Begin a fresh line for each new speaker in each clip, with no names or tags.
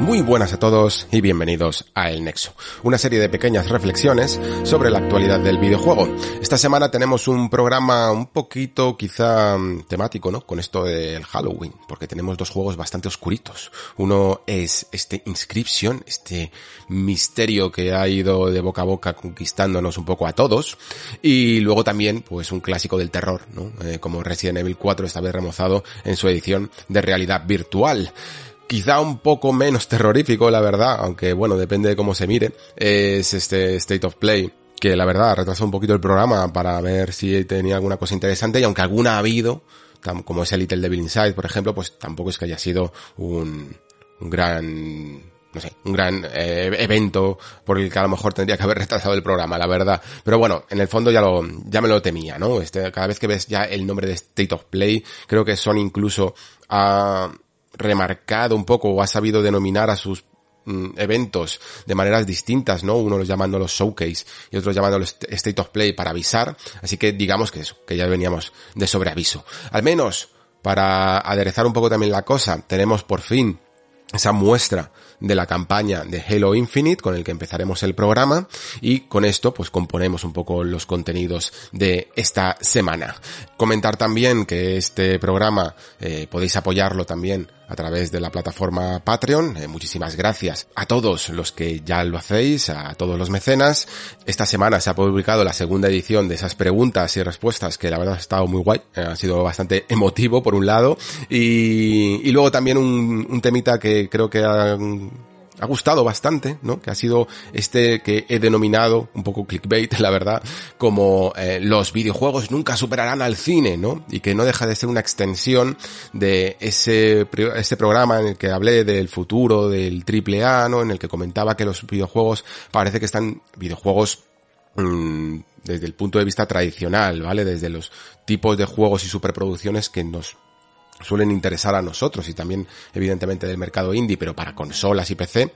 Muy buenas a todos y bienvenidos a El Nexo, una serie de pequeñas reflexiones sobre la actualidad del videojuego. Esta semana tenemos un programa un poquito quizá mm, temático, ¿no? Con esto del Halloween, porque tenemos dos juegos bastante oscuritos. Uno es este Inscription, este misterio que ha ido de boca a boca conquistándonos un poco a todos, y luego también pues un clásico del terror, ¿no? Eh, como Resident Evil 4 esta vez remozado en su edición de realidad virtual quizá un poco menos terrorífico, la verdad, aunque bueno, depende de cómo se mire, es este State of Play que la verdad retrasó un poquito el programa para ver si tenía alguna cosa interesante y aunque alguna ha habido, como es el Little Devil Inside, por ejemplo, pues tampoco es que haya sido un, un gran no sé, un gran eh, evento por el que a lo mejor tendría que haber retrasado el programa, la verdad. Pero bueno, en el fondo ya lo, ya me lo temía, ¿no? Este, cada vez que ves ya el nombre de State of Play, creo que son incluso a, remarcado un poco o ha sabido denominar a sus mm, eventos de maneras distintas, ¿no? Uno los llamándolos showcase y otros llamándolos state of play para avisar. Así que digamos que eso, que ya veníamos de sobreaviso. Al menos para aderezar un poco también la cosa, tenemos por fin esa muestra de la campaña de Halo Infinite con el que empezaremos el programa y con esto pues componemos un poco los contenidos de esta semana. Comentar también que este programa eh, podéis apoyarlo también a través de la plataforma Patreon. Eh, muchísimas gracias a todos los que ya lo hacéis, a todos los mecenas. Esta semana se ha publicado la segunda edición de esas preguntas y respuestas que la verdad ha estado muy guay. Eh, ha sido bastante emotivo por un lado y, y luego también un, temita que creo que ha gustado bastante, ¿no? Que ha sido este que he denominado, un poco clickbait, la verdad, como eh, los videojuegos nunca superarán al cine, ¿no? Y que no deja de ser una extensión de ese, ese programa en el que hablé del futuro del triple A, ¿no? En el que comentaba que los videojuegos parece que están videojuegos mm, desde el punto de vista tradicional, ¿vale? Desde los tipos de juegos y superproducciones que nos suelen interesar a nosotros y también evidentemente del mercado indie, pero para consolas y PC,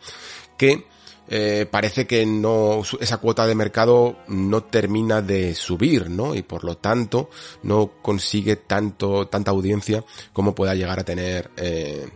que eh, parece que no esa cuota de mercado no termina de subir, ¿no? Y por lo tanto no consigue tanto tanta audiencia como pueda llegar a tener eh,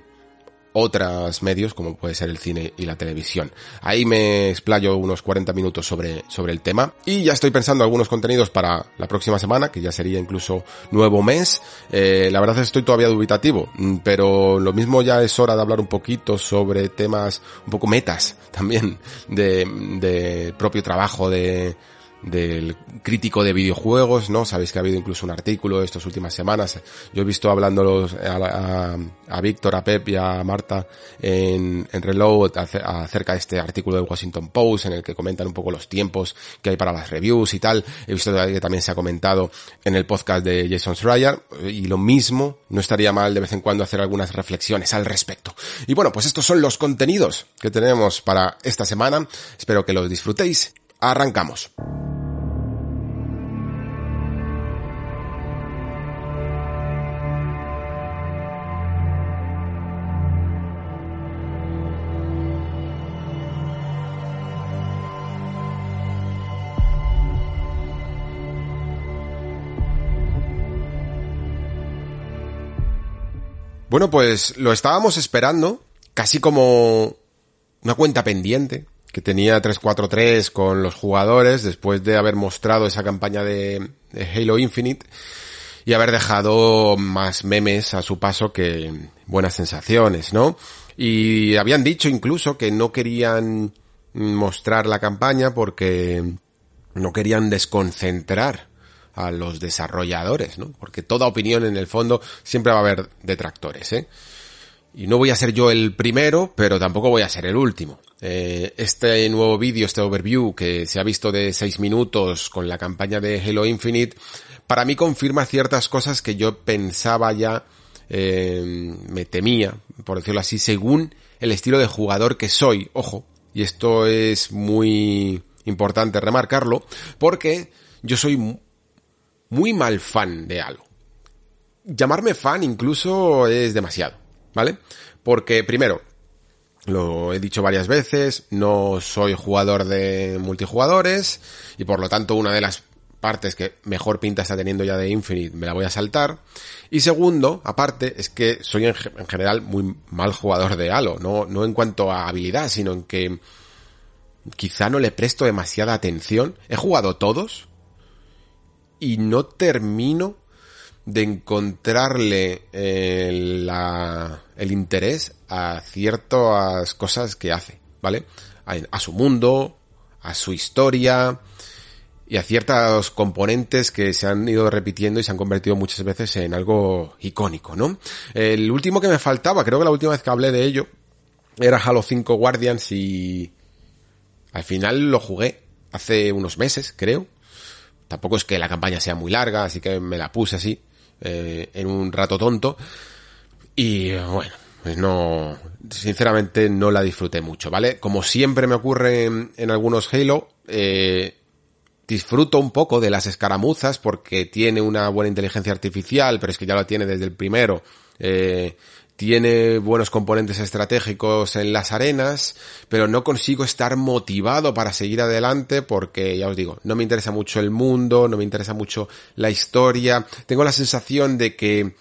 otros medios como puede ser el cine y la televisión. Ahí me explayo unos 40 minutos sobre, sobre el tema y ya estoy pensando algunos contenidos para la próxima semana, que ya sería incluso nuevo mes. Eh, la verdad es que estoy todavía dubitativo, mm, pero lo mismo ya es hora de hablar un poquito sobre temas un poco metas también de, de propio trabajo de del crítico de videojuegos, ¿no? Sabéis que ha habido incluso un artículo estas últimas semanas. Yo he visto hablándolos a, a, Víctor, a Pep y a Marta en, en Reload acerca de este artículo del Washington Post en el que comentan un poco los tiempos que hay para las reviews y tal. He visto que también se ha comentado en el podcast de Jason Schreier y lo mismo, no estaría mal de vez en cuando hacer algunas reflexiones al respecto. Y bueno, pues estos son los contenidos que tenemos para esta semana. Espero que los disfrutéis. Arrancamos. Bueno, pues lo estábamos esperando, casi como una cuenta pendiente que tenía 343 con los jugadores después de haber mostrado esa campaña de, Halo Infinite y haber dejado más memes a su paso que buenas sensaciones, ¿no? Y habían dicho incluso que no querían mostrar la campaña porque no querían desconcentrar a los desarrolladores, ¿no? Porque toda opinión en el fondo siempre va a haber detractores, ¿eh? Y no voy a ser yo el primero, pero tampoco voy a ser el último. Eh, este nuevo vídeo, este overview que se ha visto de 6 minutos con la campaña de Halo Infinite, para mí confirma ciertas cosas que yo pensaba ya, eh, me temía, por decirlo así, según el estilo de jugador que soy. Ojo, y esto es muy importante remarcarlo, porque yo soy muy mal fan de algo. Llamarme fan incluso es demasiado, ¿vale? Porque primero, lo he dicho varias veces, no soy jugador de multijugadores y por lo tanto una de las partes que mejor pinta está teniendo ya de Infinite me la voy a saltar. Y segundo, aparte, es que soy en, general muy mal jugador de Halo, no, no en cuanto a habilidad, sino en que quizá no le presto demasiada atención. He jugado todos y no termino de encontrarle eh, el interés a ciertas cosas que hace, ¿vale? A, su mundo, a su historia y a ciertos componentes que se han ido repitiendo y se han convertido muchas veces en algo icónico, ¿no? El último que me faltaba, creo que la última vez que hablé de ello, era Halo 5 Guardians y al final lo jugué hace unos meses, creo. Tampoco es que la campaña sea muy larga, así que me la puse así, eh, en un rato tonto. Y bueno, pues no, sinceramente no la disfruté mucho, ¿vale? Como siempre me ocurre en, algunos Halo, eh, disfruto un poco de las escaramuzas porque tiene una buena inteligencia artificial, pero es que ya lo tiene desde el primero. Eh, tiene buenos componentes estratégicos en las arenas, pero no consigo estar motivado para seguir adelante porque, ya os digo, no me interesa mucho el mundo, no me interesa mucho la historia. Tengo la sensación de que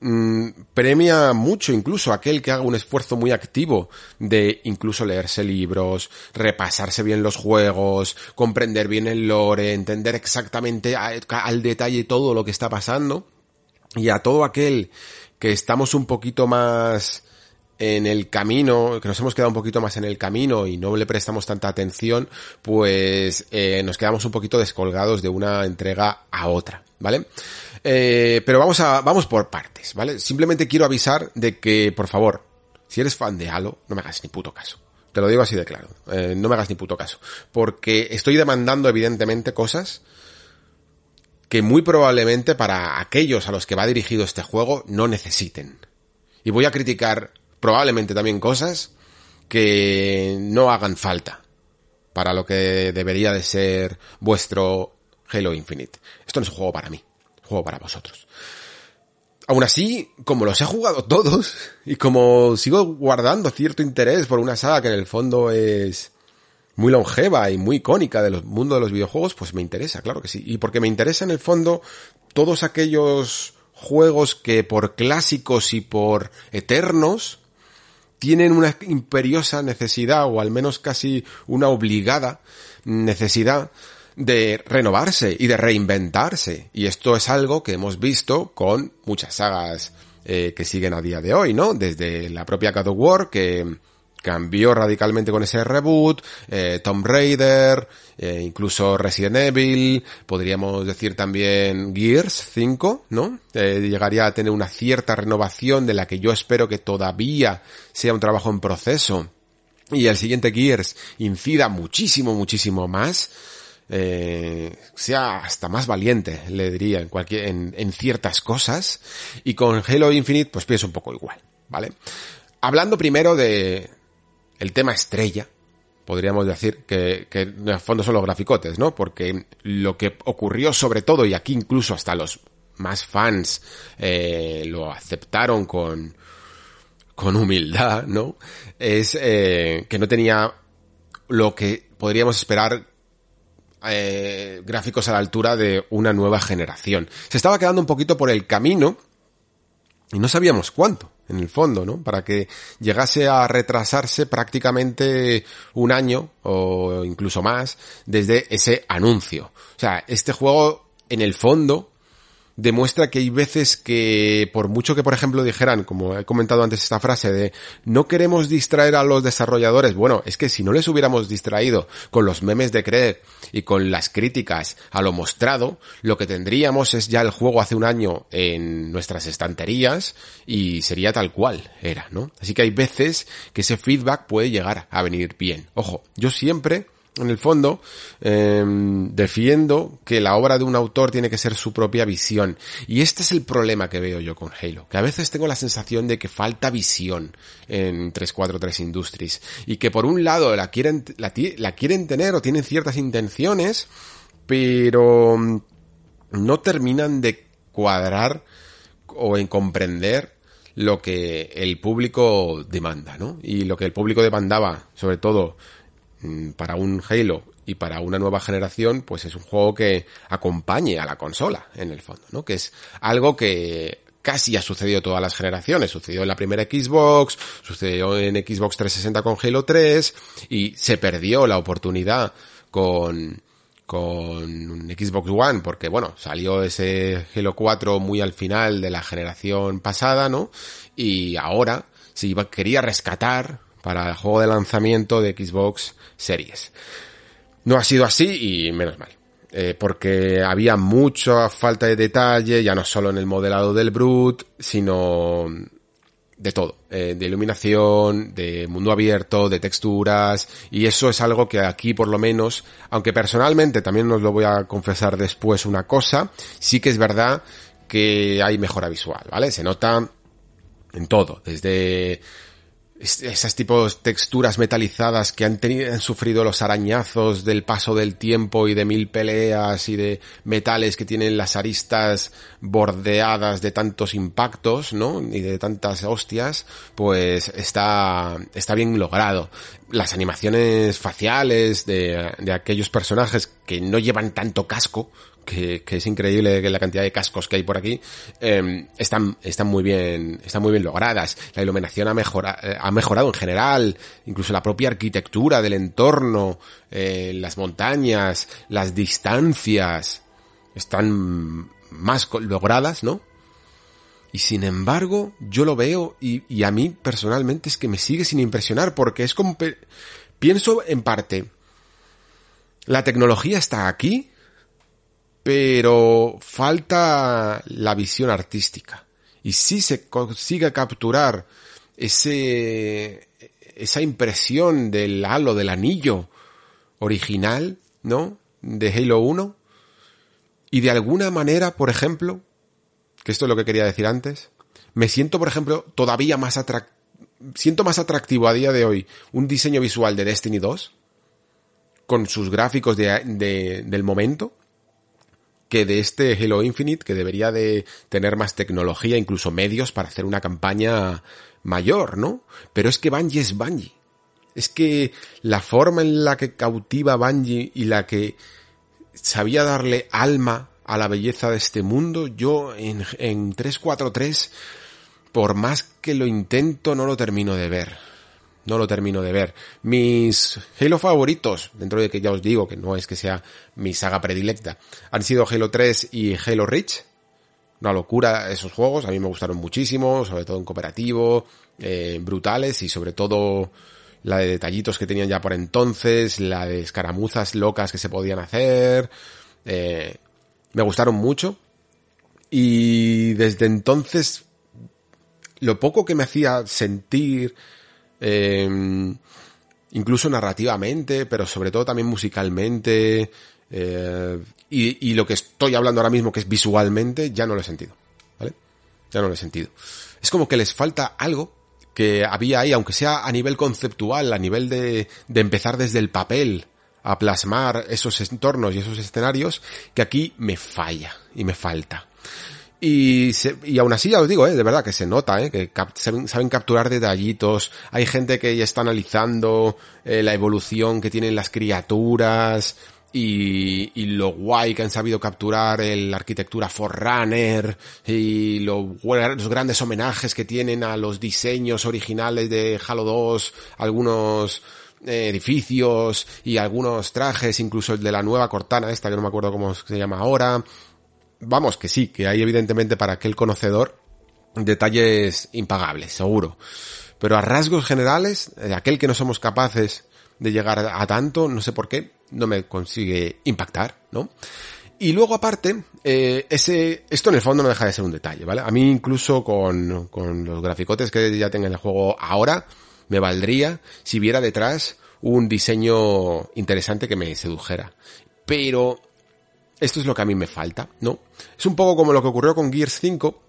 mm, premia mucho incluso aquel que haga un esfuerzo muy activo de incluso leerse libros, repasarse bien los juegos, comprender bien el lore, entender exactamente al detalle todo lo que está pasando. Y a todo aquel que estamos un poquito más en el camino, que nos hemos quedado un poquito más en el camino y no le prestamos tanta atención, pues eh, nos quedamos un poquito descolgados de una entrega a otra, ¿vale? Eh, pero vamos a, vamos por partes, ¿vale? Simplemente quiero avisar de que, por favor, si eres fan de Halo, no me hagas ni puto caso. Te lo digo así de claro. Eh, no me hagas ni puto caso. Porque estoy demandando evidentemente cosas que muy probablemente para aquellos a los que va dirigido este juego no necesiten. Y voy a criticar probablemente también cosas que no hagan falta para lo que debería de ser vuestro Halo Infinite. Esto no es un juego para mí, es un juego para vosotros. Aún así, como los he jugado todos y como sigo guardando cierto interés por una saga que en el fondo es muy longeva y muy icónica del mundo de los videojuegos, pues me interesa, claro que sí. Y porque me interesa en el fondo todos aquellos juegos que por clásicos y por eternos tienen una imperiosa necesidad o al menos casi una obligada necesidad de renovarse y de reinventarse. Y esto es algo que hemos visto con muchas sagas eh, que siguen a día de hoy, ¿no? Desde la propia God of War, que cambió radicalmente con ese reboot, eh, Tomb Raider, eh, incluso Resident Evil, podríamos decir también Gears 5, ¿no? Eh, llegaría a tener una cierta renovación de la que yo espero que todavía sea un trabajo en proceso y el siguiente Gears incida muchísimo, muchísimo más. Eh, sea hasta más valiente, le diría, en cualquier, en, en ciertas cosas. Y con Halo Infinite, pues pienso un poco igual, ¿vale? Hablando primero de, el tema estrella, podríamos decir que, que en el fondo son los graficotes, ¿no? Porque lo que ocurrió sobre todo, y aquí incluso hasta los más fans eh, lo aceptaron con, con humildad, ¿no? Es eh, que no tenía lo que podríamos esperar eh, gráficos a la altura de una nueva generación. Se estaba quedando un poquito por el camino y no sabíamos cuánto en el fondo, ¿no? Para que llegase a retrasarse prácticamente un año o incluso más desde ese anuncio. O sea, este juego en el fondo demuestra que hay veces que, por mucho que, por ejemplo, dijeran, como he comentado antes esta frase de no queremos distraer a los desarrolladores, bueno, es que si no les hubiéramos distraído con los memes de Craig y con las críticas a lo mostrado, lo que tendríamos es ya el juego hace un año en nuestras estanterías y sería tal cual era, ¿no? Así que hay veces que ese feedback puede llegar a venir bien. Ojo, yo siempre en el fondo, em, defiendo que la obra de un autor tiene que ser su propia visión. Y este es el problema que veo yo con Halo. Que a veces tengo la sensación de que falta visión en 343 Industries. Y que por un lado la quieren, la, la quieren tener o tienen ciertas intenciones, pero mm, no terminan de cuadrar o en comprender lo que el público demanda, ¿no? Y lo que el público demandaba, sobre todo para un Halo y para una nueva generación, pues es un juego que acompañe a la consola, en el fondo, ¿no? Que es algo que casi ha sucedido todas las generaciones. Sucedió en la primera Xbox, sucedió en Xbox 360 con Halo 3 y se perdió la oportunidad con con Xbox One porque bueno, salió ese Halo 4 muy al final de la generación pasada, ¿no? Y ahora si quería rescatar para el juego de lanzamiento de Xbox Series. No ha sido así y menos mal. Eh, porque había mucha falta de detalle, ya no solo en el modelado del Brute, sino de todo, eh, de iluminación, de mundo abierto, de texturas, y eso es algo que aquí por lo menos, aunque personalmente también os lo voy a confesar después una cosa, sí que es verdad que hay mejora visual, ¿vale? Se nota en todo, desde esas tipos texturas metalizadas que han, tenido, han sufrido los arañazos del paso del tiempo y de mil peleas y de metales que tienen las aristas bordeadas de tantos impactos, ¿no? Y de tantas hostias, pues está, está bien logrado. Las animaciones faciales de, de aquellos personajes que no llevan tanto casco, que, es increíble que la cantidad de cascos que hay por aquí, em, están, están muy bien, están muy bien logradas. La iluminación ha, mejorado eh, ha mejorado en general, incluso la propia arquitectura del entorno, eh, las montañas, las distancias, están más logradas, ¿no? Y sin embargo, yo lo veo y, y a mí personalmente es que me sigue sin impresionar porque es como... Pienso en parte, la tecnología está aquí, pero falta la visión artística. Y si se consigue capturar ese, esa impresión del halo, del anillo original, ¿no? De Halo 1. Y de alguna manera, por ejemplo, que esto es lo que quería decir antes, me siento, por ejemplo, todavía más atractivo, siento más atractivo a día de hoy un diseño visual de Destiny 2, con sus gráficos de, del momento, que de este Halo Infinite, que debería de tener más tecnología, incluso medios para hacer una campaña mayor, ¿no? Pero es que Bungie es Bungie. Es que la forma en la que cautiva Bungie y la que sabía darle alma a la belleza de este mundo, yo en, en 343, por más que lo intento, no lo termino de ver no lo termino de ver. Mis Halo favoritos, dentro de que ya os digo que no es que sea mi saga predilecta, han sido Halo 3 y Halo Reach. Una locura esos juegos, a mí me gustaron muchísimo, sobre todo en cooperativo, eh, brutales y sobre todo la de detallitos que tenían ya por entonces, la de escaramuzas locas que se podían hacer, eh, me gustaron mucho. Y desde entonces, lo poco que me hacía sentir eh, incluso narrativamente, pero sobre todo también musicalmente, eh, y, y, lo que estoy hablando ahora mismo, que es visualmente, ya no lo he sentido, ¿vale? Ya no lo he sentido. Es como que les falta algo que había ahí, aunque sea a nivel conceptual, a nivel de, de empezar desde el papel a plasmar esos entornos y esos escenarios, que aquí me falla y me falta. Y, y aún así ya os digo, ¿eh? de verdad que se nota, ¿eh? que saben, capturar detallitos. Hay gente que ya está analizando eh, la evolución que tienen las criaturas y, lo guay que han sabido capturar la arquitectura Forerunner y lo, los grandes homenajes que tienen a los diseños originales de Halo 2, algunos eh, edificios y algunos trajes, incluso el de la nueva Cortana esta que no me acuerdo cómo se llama ahora vamos, que sí, que hay evidentemente para aquel conocedor detalles impagables, seguro. Pero a rasgos generales, eh, aquel que no somos capaces de llegar a tanto, no sé por qué, no me consigue impactar, ¿no? Y luego aparte, eh, ese, esto en el fondo no deja de ser un detalle, ¿vale? A mí incluso con, con los graficotes que ya tengo en el juego ahora, me valdría si viera detrás un diseño interesante que me sedujera. Pero esto es lo que a mí me falta, ¿no? Es un poco como lo que ocurrió con Gears 5,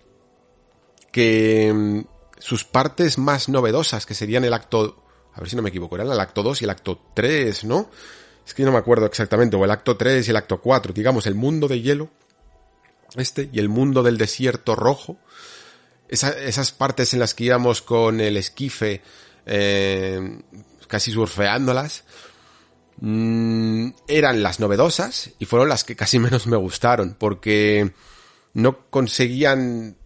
que mm, sus partes más novedosas, que serían el acto, a ver si no me equivoco, eran el acto 2 y el acto 3, ¿no? Es que no me acuerdo exactamente, o el acto 3 y el acto 4, digamos, el mundo de hielo, este, y el mundo del desierto rojo, esas partes en las que íbamos con el esquife, eh, casi surfeándolas, mmm, eran las novedosas y fueron las que casi menos me gustaron, porque no conseguían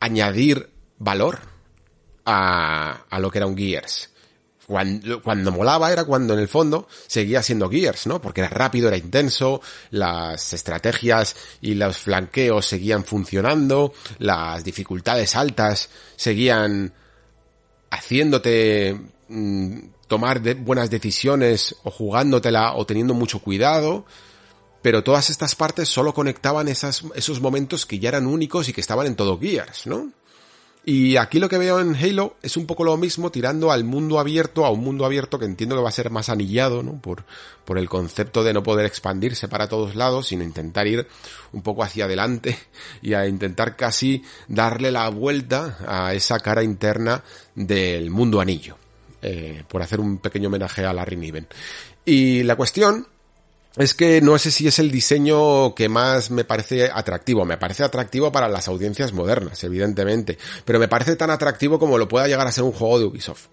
añadir valor a, a lo que era un Gears cuando, cuando molaba era cuando en el fondo seguía siendo Gears, ¿no? Porque era rápido, era intenso, las estrategias y los flanqueos seguían funcionando, las dificultades altas seguían haciéndote mmm, tomar buenas decisiones o jugándotela o teniendo mucho cuidado, pero todas estas partes solo conectaban esos momentos que ya eran únicos y que estaban en todo Gears, ¿no? Y aquí lo que veo en Halo es un poco lo mismo, tirando al mundo abierto, a un mundo abierto que entiendo que va a ser más anillado, ¿no? Por, por el concepto de no poder expandirse para todos lados, sino intentar ir un poco hacia adelante y a intentar casi darle la vuelta a esa cara interna del mundo anillo. Eh, por hacer un pequeño homenaje a Larry Niven. Y la cuestión es que no sé si es el diseño que más me parece atractivo. Me parece atractivo para las audiencias modernas, evidentemente. Pero me parece tan atractivo como lo pueda llegar a ser un juego de Ubisoft.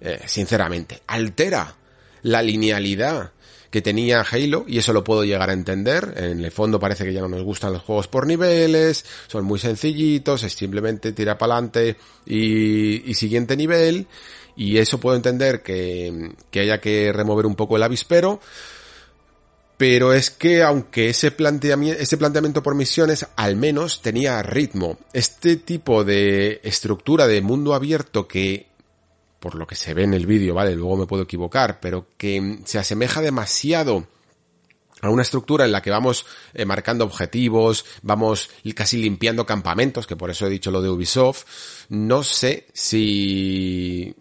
Eh, sinceramente. Altera la linealidad que tenía Halo y eso lo puedo llegar a entender. En el fondo parece que ya no nos gustan los juegos por niveles, son muy sencillitos, es simplemente tira para adelante y, y, siguiente nivel. Y eso puedo entender que, que haya que remover un poco el avispero pero es que aunque ese planteamiento, ese planteamiento por misiones al menos tenía ritmo. Este tipo de estructura de mundo abierto que, por lo que se ve en el vídeo, vale, luego me puedo equivocar, pero que se asemeja demasiado a una estructura en la que vamos eh, marcando objetivos, vamos casi limpiando campamentos, que por eso he dicho lo de Ubisoft, no sé si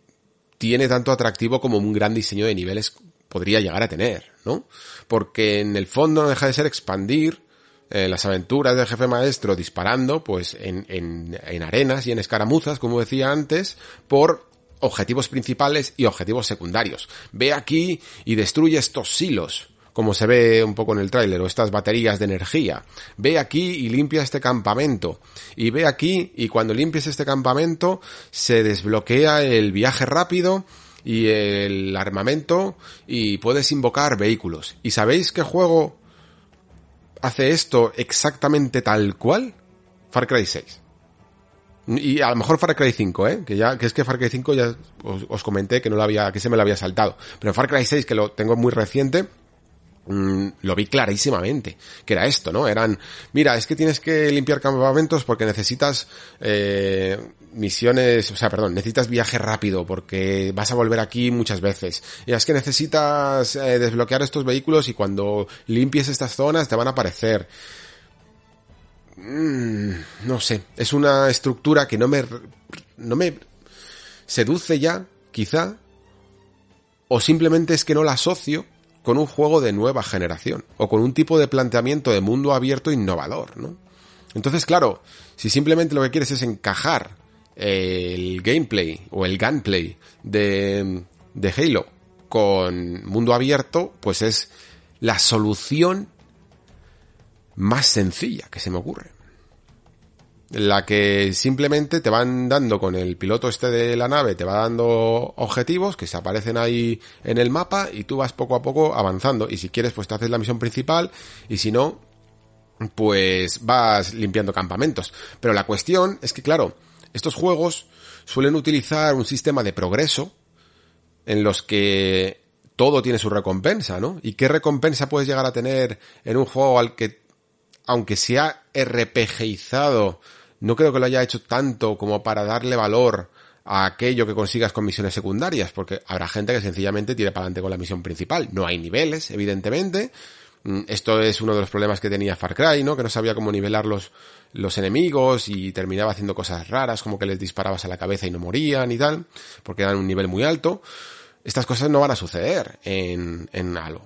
tiene tanto atractivo como un gran diseño de niveles podría llegar a tener, ¿no? porque en el fondo no deja de ser expandir eh, las aventuras del jefe maestro disparando, pues en, en, en arenas y en escaramuzas, como decía antes, por objetivos principales y objetivos secundarios. Ve aquí y destruye estos silos, como se ve un poco en el tráiler, o estas baterías de energía. Ve aquí y limpia este campamento. Y ve aquí y cuando limpies este campamento se desbloquea el viaje rápido y el armamento y puedes invocar vehículos. ¿Y sabéis qué juego hace esto exactamente tal cual? Far Cry 6. Y a lo mejor Far Cry 5, ¿eh? Que ya, que es que Far Cry 5 ya os, os comenté que no lo había, que se me lo había saltado. Pero Far Cry 6, que lo tengo muy reciente, Mm, lo vi clarísimamente, que era esto, ¿no? Eran, mira, es que tienes que limpiar campamentos porque necesitas eh, misiones, o sea, perdón, necesitas viaje rápido porque vas a volver aquí muchas veces. Y es que necesitas eh, desbloquear estos vehículos y cuando limpies estas zonas te van a aparecer. Mm, no sé, es una estructura que no me, no me seduce ya, quizá, o simplemente es que no la asocio con un juego de nueva generación o con un tipo de planteamiento de mundo abierto innovador, ¿no? Entonces, claro, si simplemente lo que quieres es encajar el gameplay o el gunplay de, de Halo con mundo abierto, pues es la solución más sencilla que se me ocurre la que simplemente te van dando con el piloto este de la nave, te va dando objetivos que se aparecen ahí en el mapa y tú vas poco a poco avanzando y si quieres pues te haces la misión principal y si no pues vas limpiando campamentos. Pero la cuestión es que claro, estos juegos suelen utilizar un sistema de progreso en los que todo tiene su recompensa, ¿no? ¿Y qué recompensa puedes llegar a tener en un juego al que aunque se ha RPGizado, no creo que lo haya hecho tanto como para darle valor a aquello que consigas con misiones secundarias, porque habrá gente que sencillamente tire para adelante con la misión principal. No hay niveles, evidentemente. Mm, esto es uno de los problemas que tenía Far Cry, ¿no? Que no sabía cómo nivelar los, los enemigos y terminaba haciendo cosas raras, como que les disparabas a la cabeza y no morían y tal, porque eran un nivel muy alto. Estas cosas no van a suceder en, en Halo.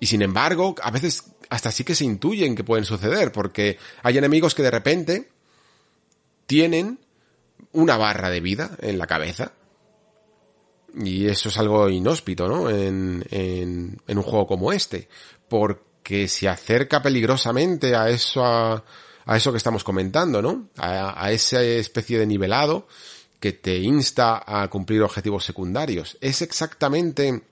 Y sin embargo, a veces hasta sí que se intuyen que pueden suceder, porque hay enemigos que de repente tienen una barra de vida en la cabeza. Y eso es algo inhóspito, ¿no? En, en, en un juego como este. Porque se acerca peligrosamente a eso, a, a eso que estamos comentando, ¿no? A, a esa especie de nivelado que te insta a cumplir objetivos secundarios. Es exactamente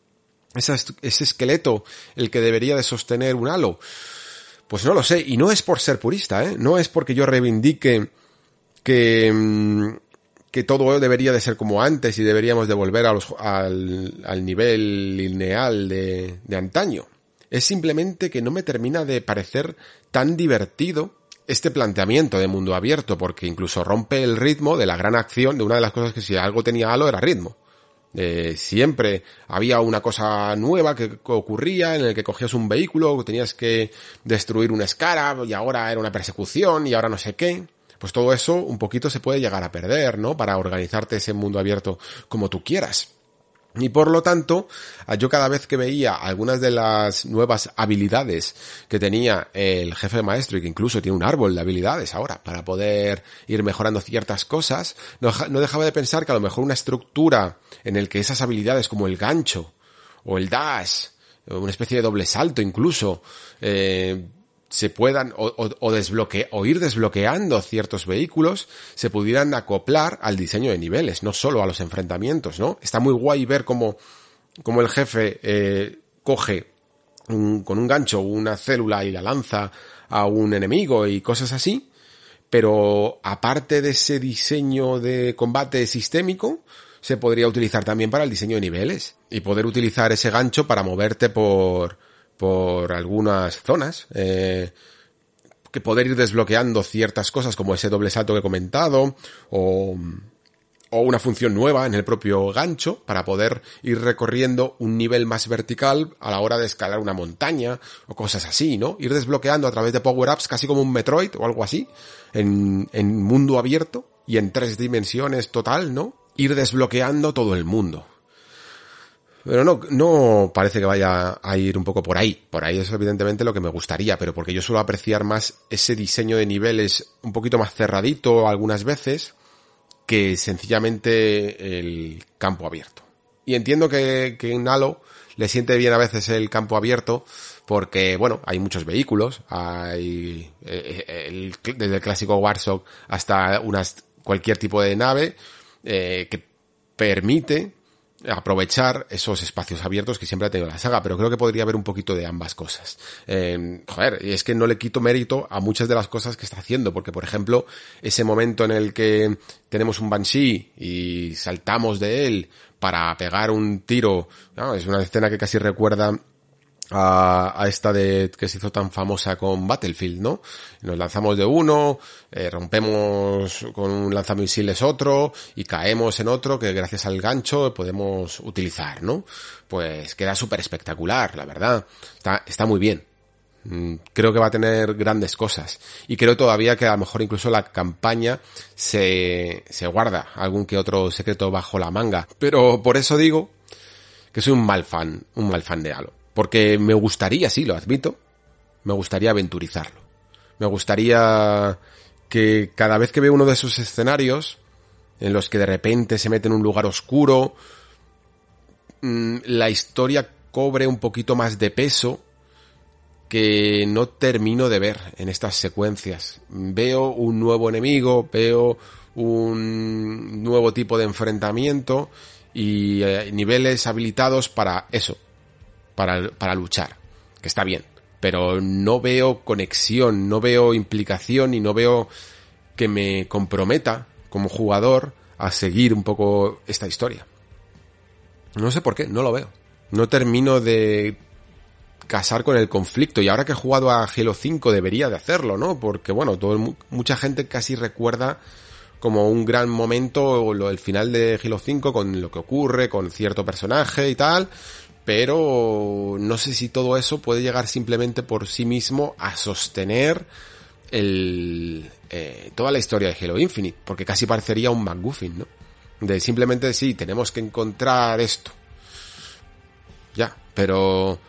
ese esqueleto el que debería de sostener un halo? Pues no lo sé, y no es por ser purista, ¿eh? No es porque yo reivindique que, mm, que todo debería de ser como antes y deberíamos de volver a los, al, al nivel lineal de, de antaño. Es simplemente que no me termina de parecer tan divertido este planteamiento de mundo abierto, porque incluso rompe el ritmo de la gran acción de una de las cosas que si algo tenía Halo era ritmo. Eh, siempre había una cosa nueva que ocurría en el que cogías un vehículo, tenías que destruir un escara y ahora era una persecución y ahora no sé qué. Pues todo eso un poquito se puede llegar a perder, ¿no? Para organizarte ese mundo abierto como tú quieras. Y por lo tanto, yo cada vez que veía algunas de las nuevas habilidades que tenía el jefe maestro y que incluso tiene un árbol de habilidades ahora para poder ir mejorando ciertas cosas, no, dejaba de pensar que a lo mejor una estructura en el que esas habilidades como el gancho o el dash, o una especie de doble salto incluso, eh, se puedan o, o, o ir desbloqueando ciertos vehículos se pudieran acoplar al diseño de niveles, no solo a los enfrentamientos, ¿no? Está muy guay ver cómo, cómo el jefe eh, coge un, con un gancho una célula y la lanza a un enemigo y cosas así, pero aparte de ese diseño de combate sistémico, se podría utilizar también para el diseño de niveles y poder utilizar ese gancho para moverte por, por algunas zonas, eh, que poder ir desbloqueando ciertas cosas como ese doble salto que he comentado, o, o una función nueva en el propio gancho para poder ir recorriendo un nivel más vertical a la hora de escalar una montaña o cosas así, ¿no? Ir desbloqueando a través de power-ups casi como un Metroid o algo así, en, en mundo abierto y en tres dimensiones total, ¿no? Ir desbloqueando todo el mundo. Pero no, no parece que vaya a ir un poco por ahí. Por ahí es evidentemente lo que me gustaría, pero porque yo suelo apreciar más ese diseño de niveles un poquito más cerradito algunas veces que sencillamente el campo abierto. Y entiendo que, que en Halo le siente bien a veces el campo abierto porque, bueno, hay muchos vehículos, hay eh, el, desde el clásico Warsock hasta unas, cualquier tipo de nave eh, que permite aprovechar esos espacios abiertos que siempre ha tenido la saga, pero creo que podría haber un poquito de ambas cosas. Eh, joder, y es que no le quito mérito a muchas de las cosas que está haciendo, porque por ejemplo, ese momento en el que tenemos un Banshee y saltamos de él para pegar un tiro, es una escena que casi recuerda a, esta de que se hizo tan famosa con Battlefield, ¿no? Nos lanzamos de uno, eh, rompemos con un lanzamisiles otro y caemos en otro que gracias al gancho podemos utilizar, ¿no? Pues queda súper espectacular, la verdad. Está, está muy bien. Mm, creo que va a tener grandes cosas. Y creo todavía que a lo mejor incluso la campaña se, se guarda algún que otro secreto bajo la manga. Pero por eso digo que soy un mal fan, un mal fan de Halo. Porque me gustaría, sí, lo admito, me gustaría aventurizarlo. Me gustaría que cada vez que veo uno de esos escenarios, en los que de repente se mete en un lugar oscuro, mm, la historia cobre un poquito más de peso que no termino de ver en estas secuencias. Veo un nuevo enemigo, veo un nuevo tipo de enfrentamiento y eh, niveles habilitados para eso, para, para luchar, que está bien, pero no veo conexión, no veo implicación y no veo que me comprometa como jugador a seguir un poco esta historia. No sé por qué, no lo veo. No termino de casar con el conflicto. Y ahora que he jugado a Halo 5 debería de hacerlo, ¿no? Porque bueno, todo mucha gente casi recuerda como un gran momento el final de Halo 5 con lo que ocurre, con cierto personaje y tal. Pero no sé si todo eso puede llegar simplemente por sí mismo a sostener el, eh, toda la historia de Halo Infinite, porque casi parecería un McGuffin, ¿no? De simplemente sí, tenemos que encontrar esto. Ya, pero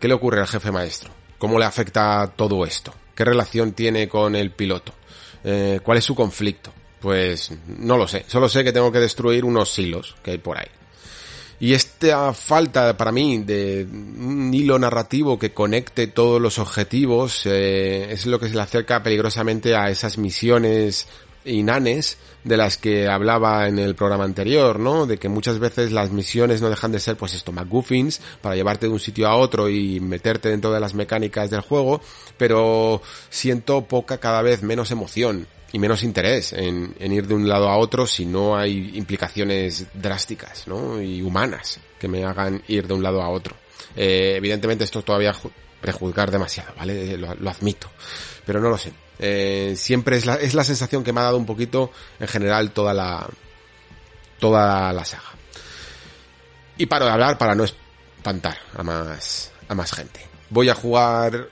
¿qué le ocurre al jefe maestro? ¿Cómo le afecta todo esto? ¿Qué relación tiene con el piloto? Eh, ¿Cuál es su conflicto? Pues no lo sé, solo sé que tengo que destruir unos hilos que hay por ahí. Y esta falta para mí de un hilo narrativo que conecte todos los objetivos eh, es lo que se le acerca peligrosamente a esas misiones inanes de las que hablaba en el programa anterior, ¿no? De que muchas veces las misiones no dejan de ser, pues esto, McGuffins, para llevarte de un sitio a otro y meterte dentro de las mecánicas del juego, pero siento poca, cada vez menos emoción y menos interés en, ir de un lado a otro si no hay implicaciones drásticas, ¿no? Y humanas que me hagan ir de un lado a otro. Eh, evidentemente esto es todavía prejuzgar demasiado, ¿vale? lo admito. Pero no lo sé. Eh, siempre es la, es la sensación que me ha dado un poquito en general toda la, toda la saga. Y paro de hablar para no espantar a más, a más gente. Voy a jugar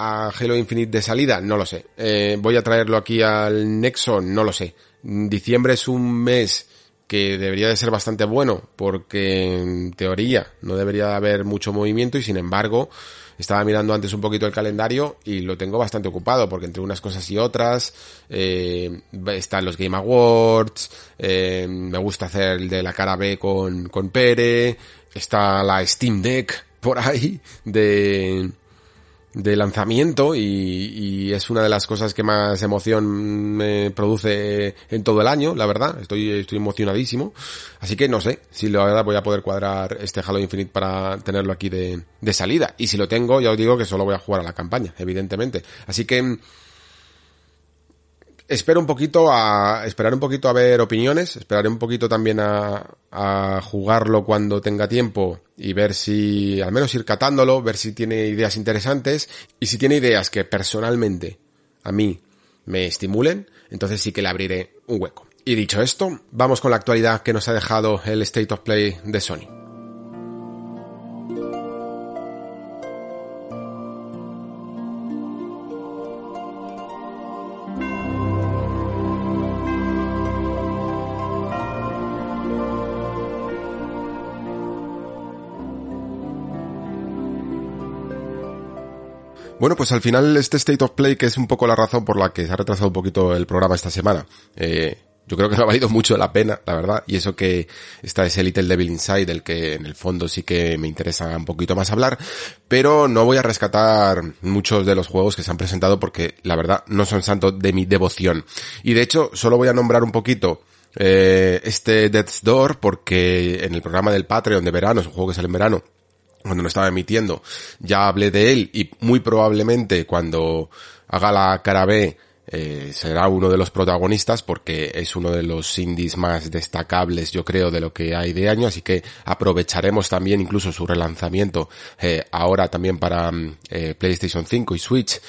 a Halo Infinite de salida, no lo sé. Eh, voy a traerlo aquí al Nexo, no lo sé. Diciembre es un mes que debería de ser bastante bueno porque en teoría no debería haber mucho movimiento y sin embargo estaba mirando antes un poquito el calendario y lo tengo bastante ocupado porque entre unas cosas y otras eh, están los Game Awards, eh, me gusta hacer el de la cara B con, con Pere, está la Steam Deck por ahí de de lanzamiento y, es una de las cosas que más emoción me produce en todo el año, la verdad. Estoy, estoy emocionadísimo. Así que no sé si la verdad voy a poder cuadrar este Halo Infinite para tenerlo aquí de, de salida. Y si lo tengo, ya os digo que solo voy a jugar a la campaña, evidentemente. Así que espero un poquito a esperar un poquito a ver opiniones, esperaré un poquito también a, a jugarlo cuando tenga tiempo y ver si al menos ir catándolo, ver si tiene ideas interesantes y si tiene ideas que personalmente a mí me estimulen, entonces sí que le abriré un hueco. Y dicho esto, vamos con la actualidad que nos ha dejado el State of Play de Sony. Bueno, pues al final este State of Play, que es un poco la razón por la que se ha retrasado un poquito el programa esta semana, eh, yo creo que me ha valido mucho la pena, la verdad, y eso que está ese Little Devil Inside, del que en el fondo sí que me interesa un poquito más hablar, pero no voy a rescatar muchos de los juegos que se han presentado porque la verdad no son santos de mi devoción. Y de hecho, solo voy a nombrar un poquito eh, este Death's Door porque en el programa del Patreon de verano, es un juego que sale en verano, cuando lo estaba emitiendo, ya hablé de él y muy probablemente cuando haga la cara B eh, será uno de los protagonistas porque es uno de los indies más destacables yo creo de lo que hay de año así que aprovecharemos también incluso su relanzamiento eh, ahora también para mm, eh, PlayStation 5 y Switch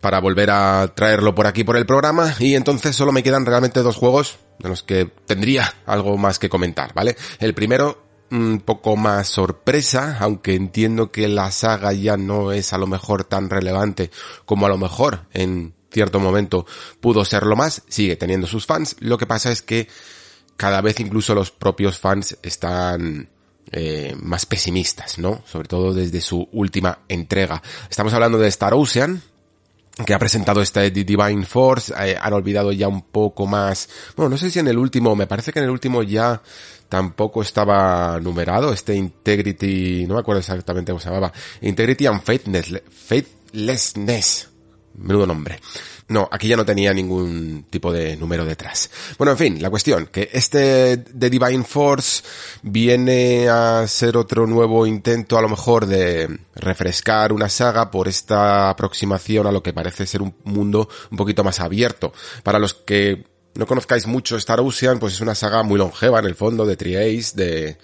para volver a traerlo por aquí por el programa y entonces solo me quedan realmente dos juegos de los que tendría algo más que comentar, ¿vale? El primero un poco más sorpresa, aunque entiendo que la saga ya no es a lo mejor tan relevante como a lo mejor en cierto momento pudo serlo más, sigue teniendo sus fans, lo que pasa es que cada vez incluso los propios fans están eh, más pesimistas, ¿no? Sobre todo desde su última entrega. Estamos hablando de Star Ocean, que ha presentado este Divine Force, eh, han olvidado ya un poco más, bueno, no sé si en el último, me parece que en el último ya tampoco estaba numerado, este Integrity, no me acuerdo exactamente cómo se llamaba, Integrity and Faithlessness, menudo nombre. No, aquí ya no tenía ningún tipo de número detrás. Bueno, en fin, la cuestión, que este The Divine Force viene a ser otro nuevo intento a lo mejor de refrescar una saga por esta aproximación a lo que parece ser un mundo un poquito más abierto. Para los que no conozcáis mucho Star Ocean, pues es una saga muy longeva en el fondo de Triace, de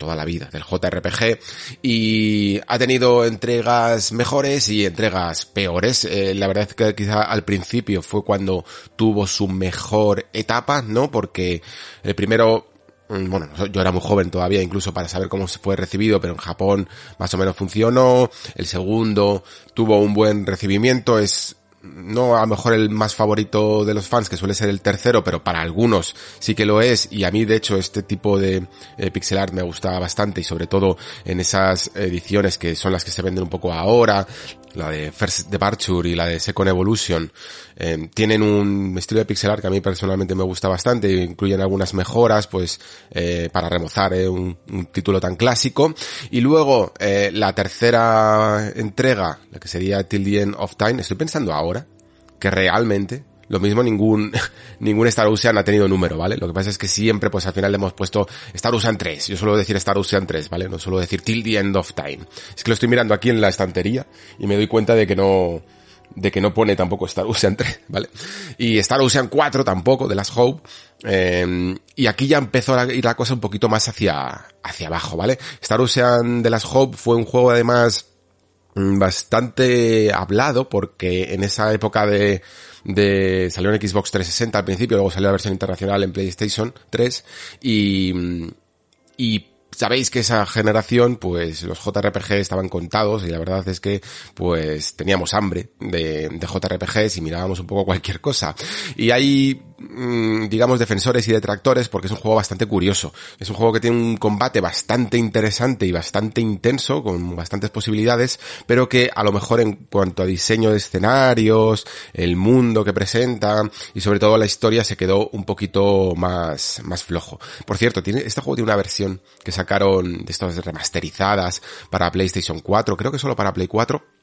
toda la vida del JRPG y ha tenido entregas mejores y entregas peores. Eh, la verdad es que quizá al principio fue cuando tuvo su mejor etapa, ¿no? Porque el primero mm, bueno, yo era muy joven todavía incluso para saber cómo se fue recibido, pero en Japón más o menos funcionó. El segundo tuvo un buen recibimiento, es no a lo mejor el más favorito de los fans, que suele ser el tercero, pero para algunos sí que lo es, y a mí de hecho este tipo de eh, pixel art me gusta bastante, y sobre todo en esas ediciones que son las que se venden un poco ahora, la de First Departure y la de Second Evolution, eh, tienen un estilo de pixel art que a mí personalmente me gusta bastante, incluyen algunas mejoras, pues, eh, para remozar eh, un, un, título tan clásico. Y luego, la tercera entrega, la que sería Till the End of Time, estoy pensando ahora que realmente lo mismo ningún, ningún Star Ocean ha tenido número, ¿vale? Lo que pasa es que siempre, pues al final le hemos puesto Star Ocean 3. Yo suelo decir Star Ocean 3, ¿vale? No suelo decir Till the End of Time. Es que lo estoy mirando aquí en la estantería y me doy cuenta de que no, de que no pone tampoco Star Ocean 3, ¿vale? Y Star Ocean 4 tampoco, de las Hope. Eh, y aquí ya empezó a ir la cosa un poquito más hacia, hacia abajo, ¿vale? Star Ocean de las Hope fue un juego además bastante hablado porque en esa época de de salió en Xbox 360 al principio, luego salió la versión internacional en PlayStation 3 y y sabéis que esa generación, pues los JRPG estaban contados y la verdad es que pues teníamos hambre de, de JRPGs y mirábamos un poco cualquier cosa. Y hay, digamos, defensores y detractores porque es un juego bastante curioso. Es un juego que tiene un combate bastante interesante y bastante intenso, con bastantes posibilidades, pero que a lo mejor en cuanto a diseño de escenarios, el mundo que presenta y sobre todo la historia se quedó un poquito más, más flojo. Por cierto, tiene, este juego tiene una versión que sacaron de estas remasterizadas para PlayStation 4, creo que solo para Play 4,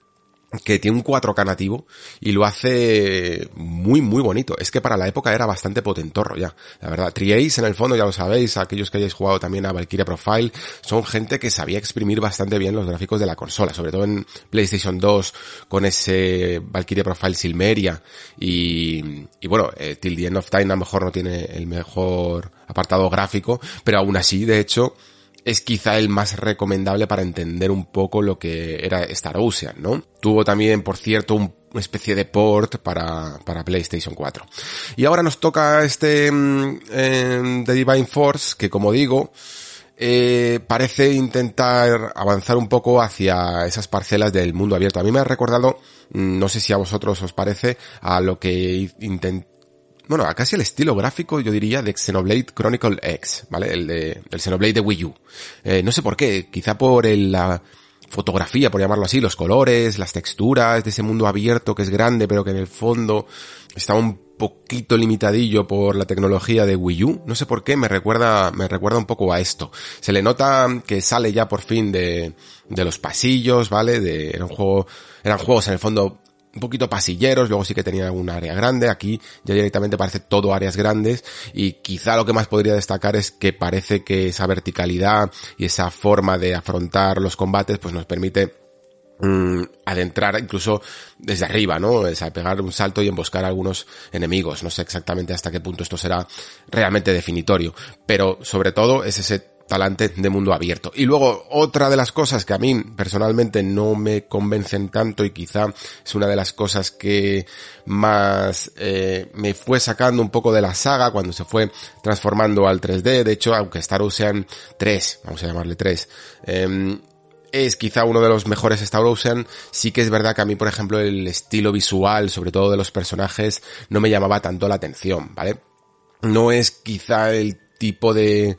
que tiene un 4K nativo y lo hace muy muy bonito. Es que para la época era bastante potentorro ya. La verdad, Triace en el fondo ya lo sabéis, aquellos que hayáis jugado también a Valkyria Profile, son gente que sabía exprimir bastante bien los gráficos de la consola, sobre todo en PlayStation 2 con ese Valkyria Profile Silmeria y, y bueno, eh, Till the End of Time a lo mejor no tiene el mejor apartado gráfico, pero aún así, de hecho, es quizá el más recomendable para entender un poco lo que era Star Ocean, ¿no? Tuvo también, por cierto, un, una especie de port para, para PlayStation 4. Y ahora nos toca este eh, The Divine Force, que como digo, eh, parece intentar avanzar un poco hacia esas parcelas del mundo abierto. A mí me ha recordado, no sé si a vosotros os parece, a lo que intentó bueno, casi el estilo gráfico, yo diría, de Xenoblade Chronicle X, ¿vale? El de, el Xenoblade de Wii U. Eh, no sé por qué, quizá por la fotografía, por llamarlo así, los colores, las texturas de ese mundo abierto que es grande, pero que en el fondo está un poquito limitadillo por la tecnología de Wii U. No sé por qué, me recuerda, me recuerda un poco a esto. Se le nota que sale ya por fin de, de los pasillos, ¿vale? De, era un juego, eran juegos en el fondo un poquito pasilleros, luego sí que tenía un área grande, aquí ya directamente parece todo áreas grandes y quizá lo que más podría destacar es que parece que esa verticalidad y esa forma de afrontar los combates pues nos permite mmm, adentrar incluso desde arriba, ¿no? Es a pegar un salto y emboscar a algunos enemigos. No sé exactamente hasta qué punto esto será realmente definitorio, pero sobre todo es ese talante de mundo abierto. Y luego otra de las cosas que a mí personalmente no me convencen tanto y quizá es una de las cosas que más eh, me fue sacando un poco de la saga cuando se fue transformando al 3D. De hecho, aunque Star Ocean 3, vamos a llamarle 3, eh, es quizá uno de los mejores Star Ocean. Sí que es verdad que a mí, por ejemplo, el estilo visual, sobre todo de los personajes, no me llamaba tanto la atención, ¿vale? No es quizá el tipo de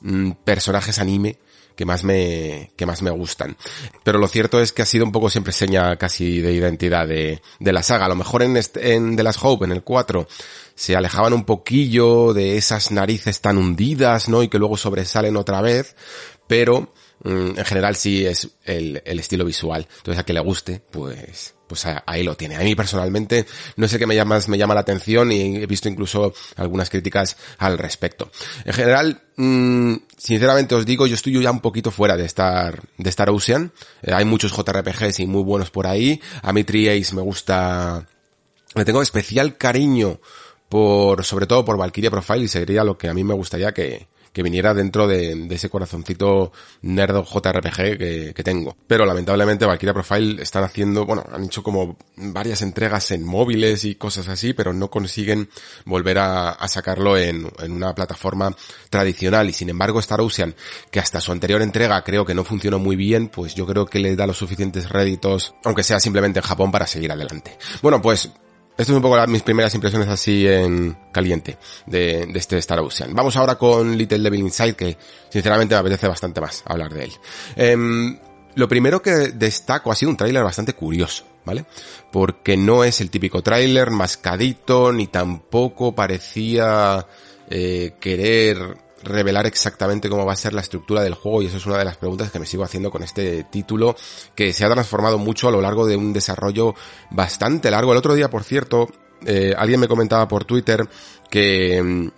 mmm, personajes anime que más me, que más me gustan. Pero lo cierto es que ha sido un poco siempre seña casi de identidad de, de la saga. A lo mejor en, este, en The Last Hope, en el 4, se alejaban un poquillo de esas narices tan hundidas, ¿no? Y que luego sobresalen otra vez, pero mm, en general sí es el, el, estilo visual. Entonces a que le guste, pues, pues ahí lo tiene. A mí personalmente no sé qué me llama, me llama la atención y he visto incluso algunas críticas al respecto. En general, mmm, sinceramente os digo, yo estoy ya un poquito fuera de Star, de Star Ocean. Eh, hay muchos JRPGs y muy buenos por ahí. A mí Triace me gusta, le tengo especial cariño por, sobre todo por Valkyria Profile y sería lo que a mí me gustaría que, que viniera dentro de, ese corazoncito nerdo JRPG que, que, tengo. Pero lamentablemente Valkyria Profile están haciendo, bueno, han hecho como varias entregas en móviles y cosas así, pero no consiguen volver a, sacarlo en, en, una plataforma tradicional. Y sin embargo Star Ocean, que hasta su anterior entrega creo que no funcionó muy bien, pues yo creo que le da los suficientes réditos, aunque sea simplemente en Japón, para seguir adelante. Bueno, pues esto es un poco mis primeras impresiones así en caliente de, este Star Ocean. Vamos ahora con Little Devil Inside, que sinceramente me apetece bastante más hablar de él. Em, lo primero que destaco ha sido un tráiler bastante curioso, ¿vale? Porque no es el típico tráiler mascadito, ni tampoco parecía eh, querer revelar exactamente cómo va a ser la estructura del juego y eso es una de las preguntas que me sigo haciendo con este título que se ha transformado mucho a lo largo de un desarrollo bastante largo. El otro día, por cierto, eh, alguien me comentaba por Twitter que, mm,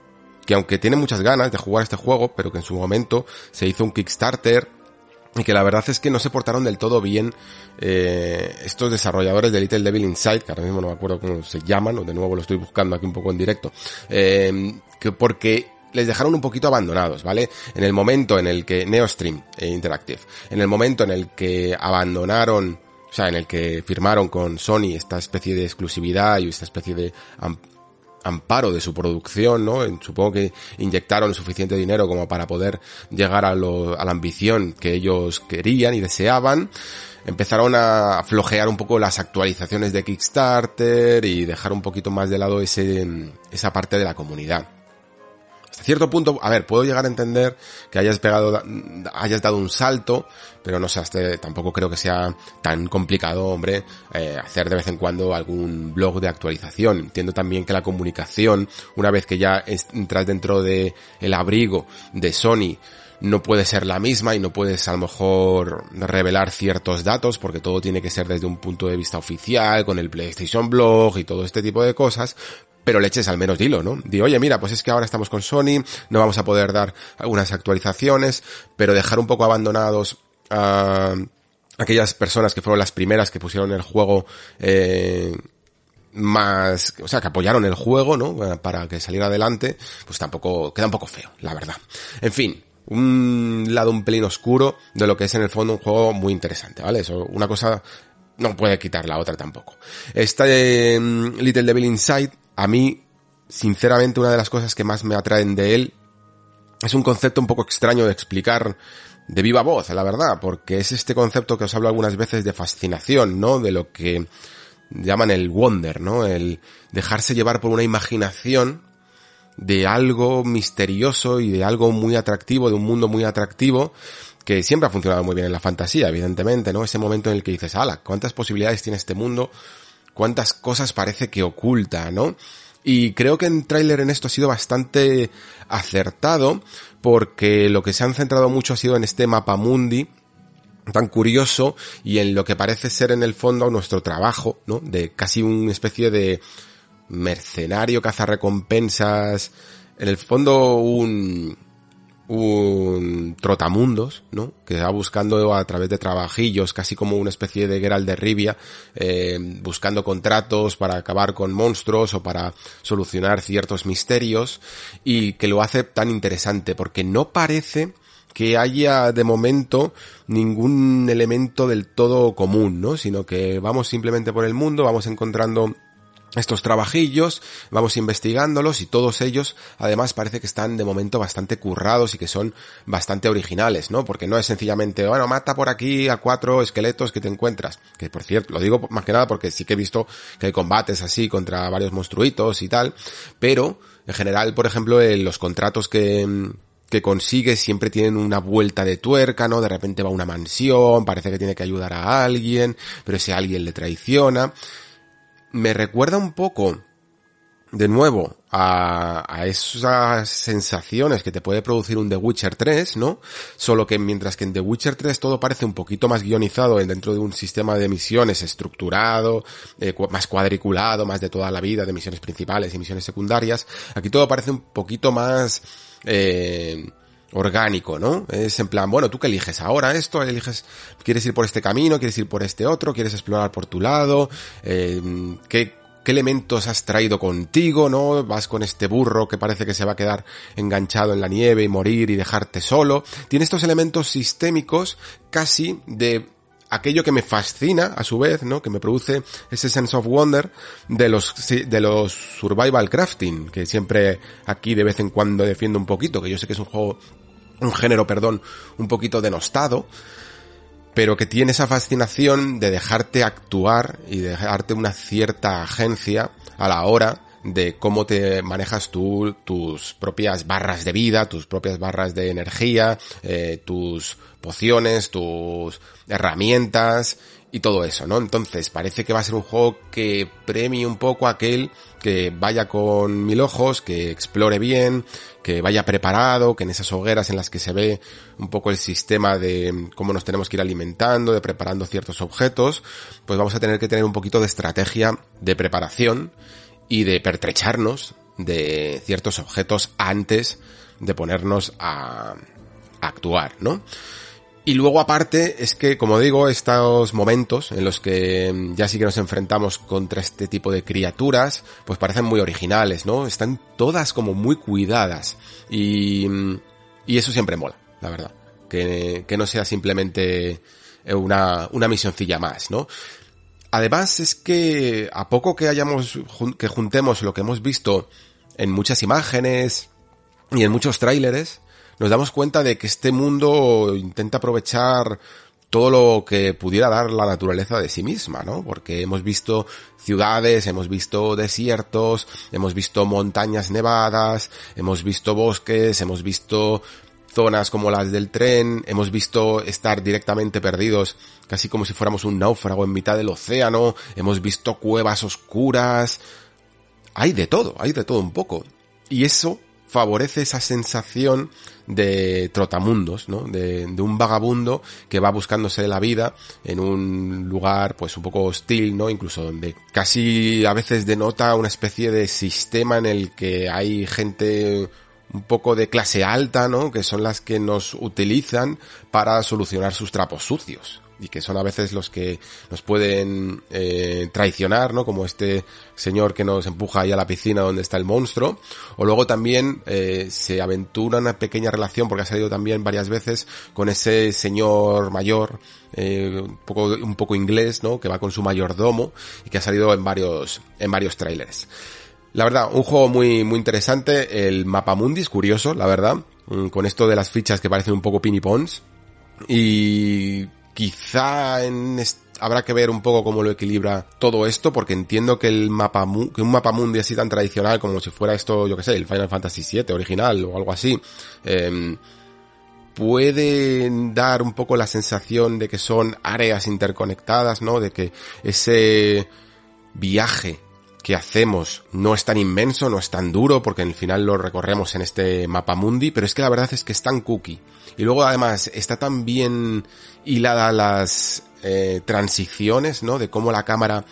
que aunque tiene muchas ganas de jugar este juego, pero que en su momento se hizo un Kickstarter y que la verdad es que no se portaron del todo bien eh, estos desarrolladores de Little Devil Inside, que ahora mismo no me acuerdo cómo se llaman, o de nuevo lo estoy buscando aquí un poco en directo, eh, que porque les dejaron un poquito abandonados, ¿vale? En el momento en el que Neostream e Interactive, en el momento en el que abandonaron, o sea, en el que firmaron con Sony esta especie de exclusividad y esta especie de amparo de su producción, ¿no? Supongo que inyectaron suficiente dinero como para poder llegar a, a la ambición que ellos querían y deseaban. Empezaron a flojear un poco las actualizaciones de Kickstarter y dejar un poquito más de lado ese, esa parte de la comunidad hasta cierto punto, a ver, puedo llegar a entender que hayas pegado, hayas dado un salto, pero no sé, tampoco creo que sea tan complicado, hombre, eh, hacer de vez en cuando algún blog de actualización. Entiendo también que la comunicación, una vez que ya entras dentro de el abrigo de Sony, no puede ser la misma y no puedes a lo mejor revelar ciertos datos porque todo tiene que ser desde un punto de vista oficial, con el PlayStation Blog y todo este tipo de cosas, pero le eches al menos dilo, ¿no? Di, oye, mira, pues es que ahora estamos con Sony, no vamos a poder dar algunas actualizaciones, pero dejar un poco abandonados a aquellas personas que fueron las primeras que pusieron el juego eh, más, o sea, que apoyaron el juego, ¿no? Para que saliera adelante, pues tampoco, queda un poco feo, la verdad. En fin, un lado un pelín oscuro de lo que es en el fondo un juego muy interesante, ¿vale? Eso, una cosa no puede quitar la otra tampoco. Este Little Devil Inside a mí, sinceramente, una de las cosas que más me atraen de él es un concepto un poco extraño de explicar de viva voz, la verdad, porque es este concepto que os hablo algunas veces de fascinación, ¿no? De lo que llaman el wonder, ¿no? El dejarse llevar por una imaginación de algo misterioso y de algo muy atractivo, de un mundo muy atractivo, que siempre ha funcionado muy bien en la fantasía, evidentemente, ¿no? Ese momento en el que dices, ala, ¿cuántas posibilidades tiene este mundo? Cuántas cosas parece que oculta, ¿no? Y creo que en tráiler en esto ha sido bastante acertado, porque lo que se han centrado mucho ha sido en este mapa mundi, tan curioso, y en lo que parece ser en el fondo nuestro trabajo, ¿no? De casi una especie de mercenario, cazarrecompensas, en el fondo un, un trotamundos, ¿no? Que va buscando a través de trabajillos, casi como una especie de Geralt de Rivia, eh, buscando contratos para acabar con monstruos o para solucionar ciertos misterios, y que lo hace tan interesante, porque no parece que haya de momento ningún elemento del todo común, ¿no? Sino que vamos simplemente por el mundo, vamos encontrando estos trabajillos, vamos investigándolos y todos ellos además parece que están de momento bastante currados y que son bastante originales, ¿no? Porque no es sencillamente, bueno, mata por aquí a cuatro esqueletos que te encuentras, que por cierto, lo digo más que nada porque sí que he visto que hay combates así contra varios monstruitos y tal, pero en general, por ejemplo, los contratos que que consigue siempre tienen una vuelta de tuerca, ¿no? De repente va a una mansión, parece que tiene que ayudar a alguien, pero ese alguien le traiciona me recuerda un poco, de nuevo, a, a, esas sensaciones que te puede producir un The Witcher 3, ¿no? Solo que mientras que en The Witcher 3 todo parece un poquito más guionizado dentro de un sistema de misiones estructurado, eh, más cuadriculado, más de toda la vida, de misiones principales y misiones secundarias, aquí todo parece un poquito más, eh, orgánico, ¿no? Es en plan, bueno, tú que eliges ahora esto, eliges, quieres ir por este camino, quieres ir por este otro, quieres explorar por tu lado, eh, qué qué elementos has traído contigo, ¿no? Vas con este burro que parece que se va a quedar enganchado en la nieve y morir y dejarte solo. Tiene estos elementos sistémicos casi de aquello que me fascina a su vez, ¿no? Que me produce ese sense of wonder de los de los survival crafting, que siempre aquí de vez en cuando defiendo un poquito, que yo sé que es un juego un género, perdón, un poquito denostado, pero que tiene esa fascinación de dejarte actuar y dejarte una cierta agencia a la hora de cómo te manejas tú tus propias barras de vida, tus propias barras de energía, eh, tus pociones, tus herramientas y todo eso, ¿no? Entonces parece que va a ser un juego que premie un poco a aquel que vaya con mil ojos, que explore bien, que vaya preparado, que en esas hogueras en las que se ve un poco el sistema de cómo nos tenemos que ir alimentando, de preparando ciertos objetos, pues vamos a tener que tener un poquito de estrategia de preparación y de pertrecharnos de ciertos objetos antes de ponernos a, actuar, ¿no? Y luego aparte es que, como digo, estos momentos en los que ya sí que nos enfrentamos contra este tipo de criaturas, pues parecen muy originales, ¿no? Están todas como muy cuidadas. Y, y eso siempre mola, la verdad. Que, que no sea simplemente una, una misioncilla más, ¿no? Además es que a poco que hayamos, que juntemos lo que hemos visto en muchas imágenes y en muchos tráileres, nos damos cuenta de que este mundo intenta aprovechar todo lo que pudiera dar la naturaleza de sí misma, ¿no? Porque hemos visto ciudades, hemos visto desiertos, hemos visto montañas nevadas, hemos visto bosques, hemos visto zonas como las del tren, hemos visto estar directamente perdidos, casi como si fuéramos un náufrago en mitad del océano, hemos visto cuevas oscuras, hay de todo, hay de todo un poco. Y eso favorece esa sensación de trotamundos, ¿no? De, de, un vagabundo que va buscándose la vida en un lugar pues un poco hostil, ¿no? Incluso donde casi a veces denota una especie de sistema en el que hay gente un poco de clase alta, ¿no? Que son las que nos utilizan para solucionar sus trapos sucios y que son a veces los que nos pueden eh, traicionar, ¿no? Como este señor que nos empuja ahí a la piscina donde está el monstruo. O luego también eh, se aventura una pequeña relación, porque ha salido también varias veces, con ese señor mayor, eh, un poco, un poco inglés, ¿no? Que va con su mayordomo y que ha salido en varios, en varios trailers. La verdad, un juego muy, muy interesante. El mapa es curioso, la verdad. Mm, con esto de las fichas que parecen un poco pinipons. Y quizá habrá que ver un poco cómo lo equilibra todo esto, porque entiendo que el mapa que un mapa mundi así tan tradicional como si fuera esto, yo que sé, el Final Fantasy VII original o algo así, eh, puede dar un poco la sensación de que son áreas interconectadas, ¿no? De que ese viaje que hacemos no es tan inmenso, no es tan duro, porque en final lo recorremos en este mapa mundi, pero es que la verdad es que es tan cookie. Y luego además está tan bien hilada las eh, transiciones, ¿no? De cómo la cámara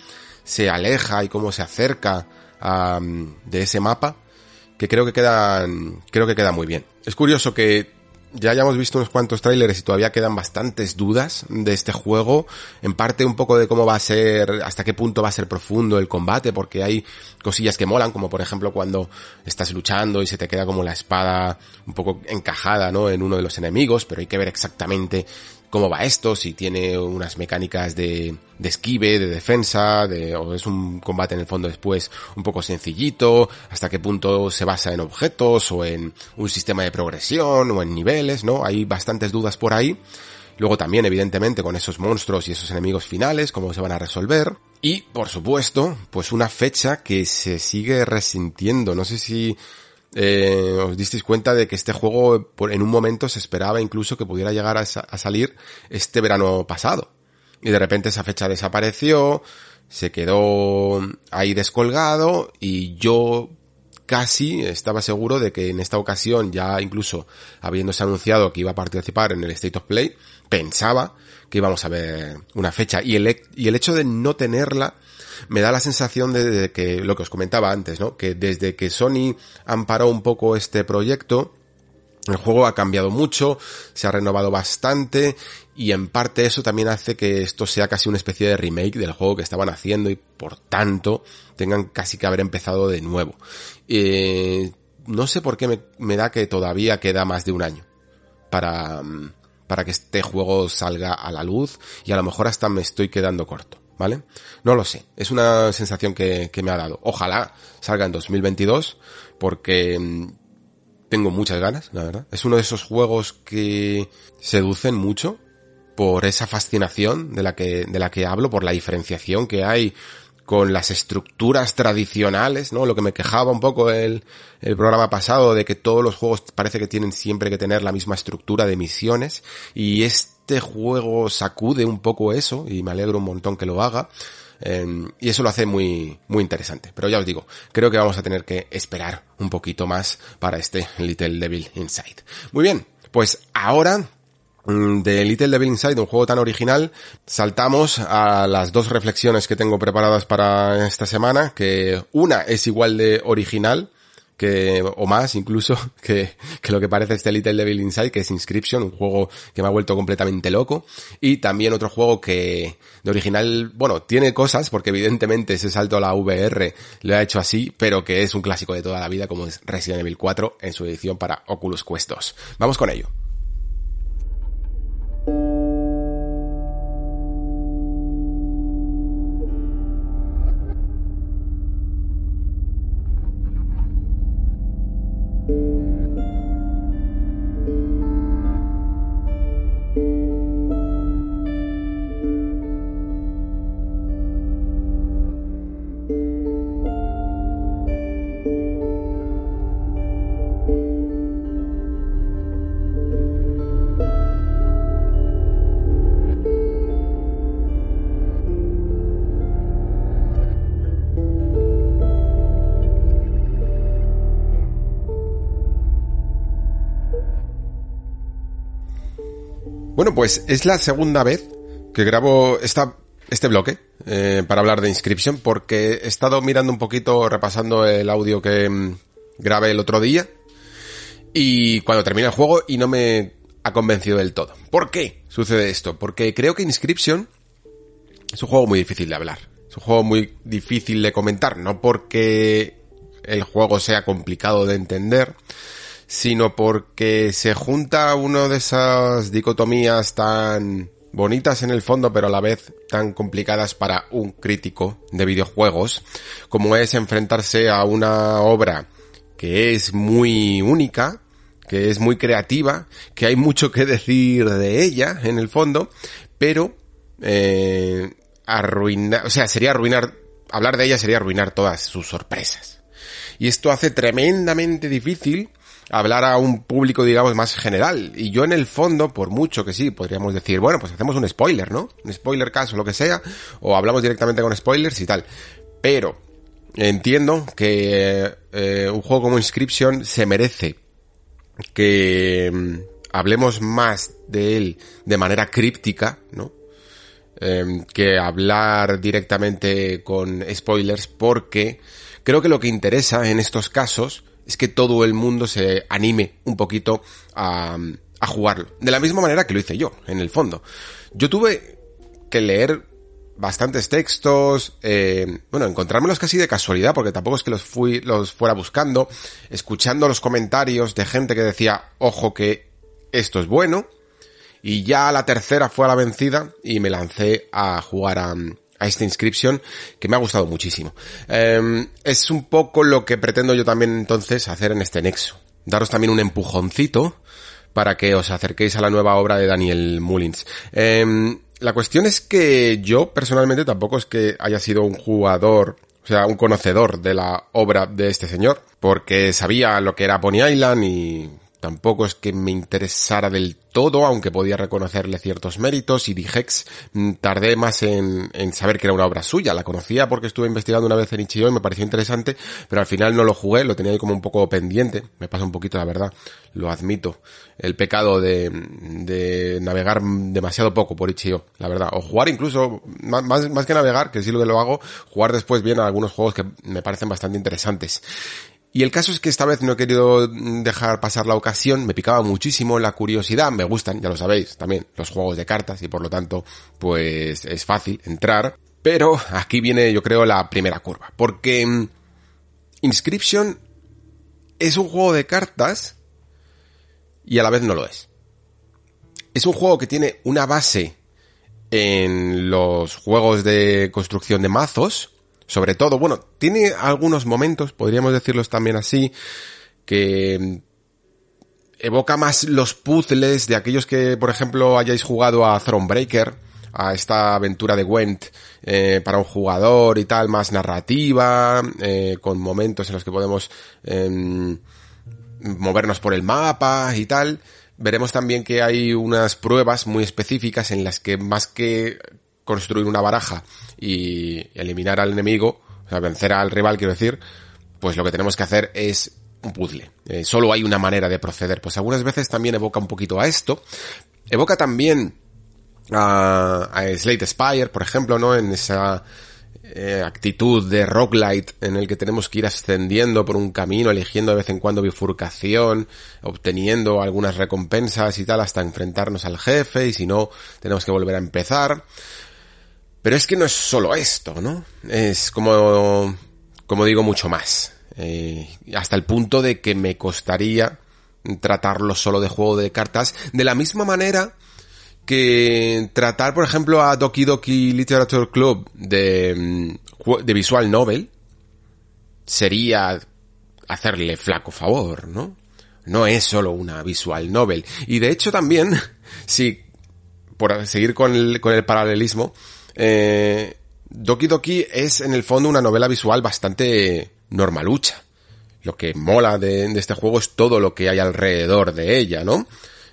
se aleja y cómo se acerca de ese mapa, que creo que quedan, creo que queda muy bien. Es curioso que ya hayamos visto unos cuantos trailers y todavía quedan bastantes dudas de este juego. En parte un poco de cómo va a ser, hasta qué punto va a ser profundo el combate, porque hay cosillas que molan, como por ejemplo cuando estás luchando y se te queda como la espada un poco encajada, ¿no? En uno de los enemigos, pero hay que ver exactamente cómo va esto, si tiene unas mecánicas de, de esquive, de defensa, de, o es un combate en el fondo después un poco sencillito, hasta qué punto se basa en objetos o en un sistema de progresión o en niveles, ¿no? Hay bastantes dudas por ahí. Luego también, evidentemente, con esos monstruos y esos enemigos finales, cómo se van a resolver. Y, por supuesto, pues una fecha que se sigue resintiendo. No sé si eh, os disteis cuenta de que este juego en un momento se esperaba incluso que pudiera llegar a, salir este verano pasado. Y de repente esa fecha desapareció, se quedó ahí descolgado y yo casi estaba seguro de que en esta ocasión, ya incluso habiéndose anunciado que iba a participar en el State of Play, pensaba que íbamos a ver una fecha. Y el, y el hecho de no tenerla me da la sensación de, que lo que os comentaba antes, ¿no? Que desde que Sony amparó un poco este proyecto, El juego ha cambiado mucho, se ha renovado bastante y en parte eso también hace que esto sea casi una especie de remake del juego que estaban haciendo y por tanto tengan casi que haber empezado de nuevo. Eh, no sé por qué me, me, da que todavía queda más de un año para, para que este juego salga a la luz y a lo mejor hasta me estoy quedando corto. ¿Vale? No lo sé. Es una sensación que, me ha dado. Ojalá salga en 2022 porque tengo muchas ganas, la verdad. Es uno de esos juegos que seducen mucho por esa fascinación de la que, hablo, por la diferenciación que hay con las estructuras tradicionales, ¿no? Lo que me quejaba un poco el, programa pasado de que todos los juegos parece que tienen siempre que tener la misma estructura de misiones y este juego sacude un poco eso y me alegro un montón que lo haga. Eh, y eso lo hace muy, muy interesante. Pero ya os digo, creo que vamos a tener que esperar un poquito más para este Little Devil Inside. Muy bien, pues ahora mm, de Little Devil Inside, un juego tan original, saltamos a las dos reflexiones que tengo preparadas para esta semana, que una es igual de original, que, o más incluso, que, que lo que parece este Little Devil Inside, que es Inscription, un juego que me ha vuelto completamente loco. Y también otro juego que, de original, bueno, tiene cosas, porque evidentemente ese salto a la VR lo ha hecho así, pero que es un clásico de toda la vida, como es Resident Evil 4 en su edición para Oculus Quest 2. Vamos con ello. Pues es la segunda vez que grabo esta, este bloque eh, para hablar de Inscription porque he estado mirando un poquito, repasando el audio que mm, grabé el otro día y cuando termina el juego y no me ha convencido del todo. ¿Por qué sucede esto? Porque creo que Inscription es un juego muy difícil de hablar. Es un juego muy difícil de comentar, no porque el juego sea complicado de entender, sino porque se junta uno de esas dicotomías tan bonitas en el fondo, pero a la vez tan complicadas para un crítico de videojuegos, como es enfrentarse a una obra que es muy única, que es muy creativa, que hay mucho que decir de ella en el fondo, pero eh, arruinar, o sea, sería arruinar, hablar de ella sería arruinar todas sus sorpresas. Y esto hace tremendamente difícil hablar a un público, digamos, más general. Y yo en el fondo, por mucho que sí, podríamos decir, bueno, pues hacemos un spoiler, ¿no? Un spoiler caso, lo que sea, o hablamos directamente con spoilers y tal. Pero entiendo que eh, un juego como Inscription se merece que mm, hablemos más de él de manera críptica, ¿no? Em, que hablar directamente con spoilers porque creo que lo que interesa en estos casos es que todo el mundo se anime un poquito a, a jugarlo. De la misma manera que lo hice yo, en el fondo. Yo tuve que leer bastantes textos, eh, bueno, encontrármelos casi de casualidad, porque tampoco es que los fui, los fuera buscando, escuchando los comentarios de gente que decía, ojo que esto es bueno, y ya la tercera fue a la vencida y me lancé a jugar a, a esta inscripción que me ha gustado muchísimo. Eh, es un poco lo que pretendo yo también entonces hacer en este nexo. Daros también un empujoncito para que os acerquéis a la nueva obra de Daniel Mullins. Eh, la cuestión es que yo personalmente tampoco es que haya sido un jugador o sea, un conocedor de la obra de este señor, porque sabía lo que era Pony Island y Tampoco es que me interesara del todo, aunque podía reconocerle ciertos méritos y Digex mm, tardé más en, en, saber que era una obra suya. La conocía porque estuve investigando una vez en Ichigo y me pareció interesante, pero al final no lo jugué, lo tenía ahí como un poco pendiente. Me pasa un poquito, la verdad, lo admito. El pecado de, de navegar demasiado poco por Ichigo, la verdad. O jugar incluso, más, más que navegar, que sí lo que lo hago, jugar después bien a algunos juegos que me parecen bastante interesantes. Y el caso es que esta vez no he querido dejar pasar la ocasión, me picaba muchísimo la curiosidad, me gustan, ya lo sabéis, también los juegos de cartas y por lo tanto, pues es fácil entrar. Pero aquí viene yo creo la primera curva, porque mm, Inscription es un juego de cartas y a la vez no lo es. Es un juego que tiene una base en los juegos de construcción de mazos, sobre todo, bueno, tiene algunos momentos, podríamos decirlos también así, que evoca más los puzzles de aquellos que, por ejemplo, hayáis jugado a Thronebreaker, a esta aventura de Gwent eh, para un jugador y tal, más narrativa, eh, con momentos en los que podemos em, movernos por el mapa y tal. Veremos también que hay unas pruebas muy específicas en las que más que construir una baraja y eliminar al enemigo, o sea, vencer al rival, quiero decir, pues lo que tenemos que hacer es un puzzle. Eh, solo hay una manera de proceder. Pues algunas veces también evoca un poquito a esto. Evoca también a, a Slate Spire, por ejemplo, ¿no? En esa eh, actitud de roguelite en el que tenemos que ir ascendiendo por un camino, eligiendo de vez en cuando bifurcación, obteniendo algunas recompensas y tal hasta enfrentarnos al jefe y si no tenemos que volver a empezar. Pero es que no es solo esto, ¿no? Es como, como digo, mucho más. Eh, hasta el punto de que me costaría tratarlo solo de juego de cartas, de la misma manera que tratar, por ejemplo, a Doki Doki Literature Club de, mm, de visual novel sería hacerle flaco favor, ¿no? No es solo una visual novel. Y de hecho también, si, por seguir con el, con el paralelismo, eh, Doki Doki es en el fondo una novela visual bastante normalucha. Lo que mola de, este juego es todo lo que hay alrededor de ella, ¿no?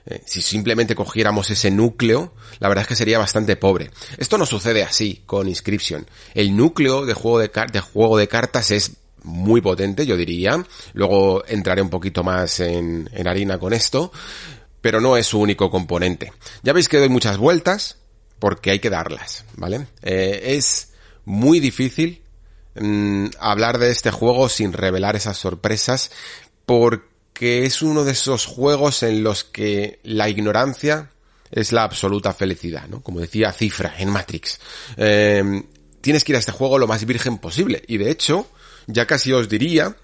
Eh, si simplemente cogiéramos ese núcleo, la verdad es que sería bastante pobre. Esto no sucede así con Inscription. El núcleo de juego de, juego de cartas es muy potente, yo diría. Luego entraré un poquito más en, en harina con esto, pero no es su único componente. Ya veis que doy muchas vueltas, porque hay que darlas, ¿vale? Eh, es muy difícil mm, hablar de este juego sin revelar esas sorpresas porque es uno de esos juegos en los que la ignorancia es la absoluta felicidad, ¿no? Como decía Cifra en Matrix. Eh, tienes que ir a este juego lo más virgen posible y de hecho ya casi os diría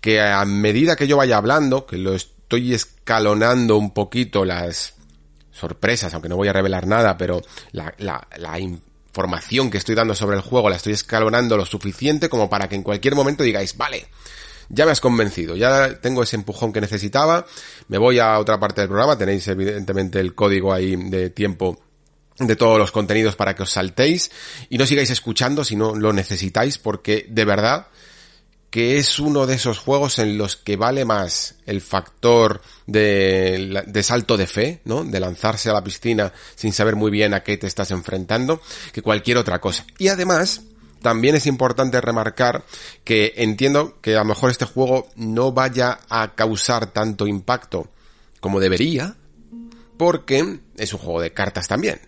que a medida que yo vaya hablando, que lo estoy escalonando un poquito las sorpresas, aunque no voy a revelar nada, pero la, la, la información que estoy dando sobre el juego la estoy escalonando lo suficiente como para que en cualquier momento digáis, vale, ya me has convencido, ya tengo ese empujón que necesitaba, me voy a otra parte del programa, tenéis evidentemente el código ahí de tiempo de todos los contenidos para que os saltéis y no sigáis escuchando si no lo necesitáis porque de verdad que es uno de esos juegos en los que vale más el factor de, salto de fe, ¿no? De lanzarse a la piscina sin saber muy bien a qué te estás enfrentando, que cualquier otra cosa. Y además, también es importante remarcar que entiendo que a lo mejor este juego no vaya a causar tanto impacto como debería, porque es un juego de cartas también.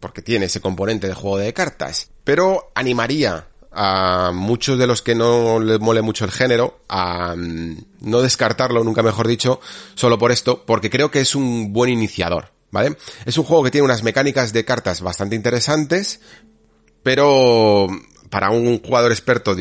Porque tiene ese componente de juego de cartas. Pero animaría a muchos de los que no les mole mucho el género a mm, no descartarlo, nunca mejor dicho, solo por esto, porque creo que es un buen iniciador, ¿vale? Es un juego que tiene unas mecánicas de cartas bastante interesantes, pero para un jugador experto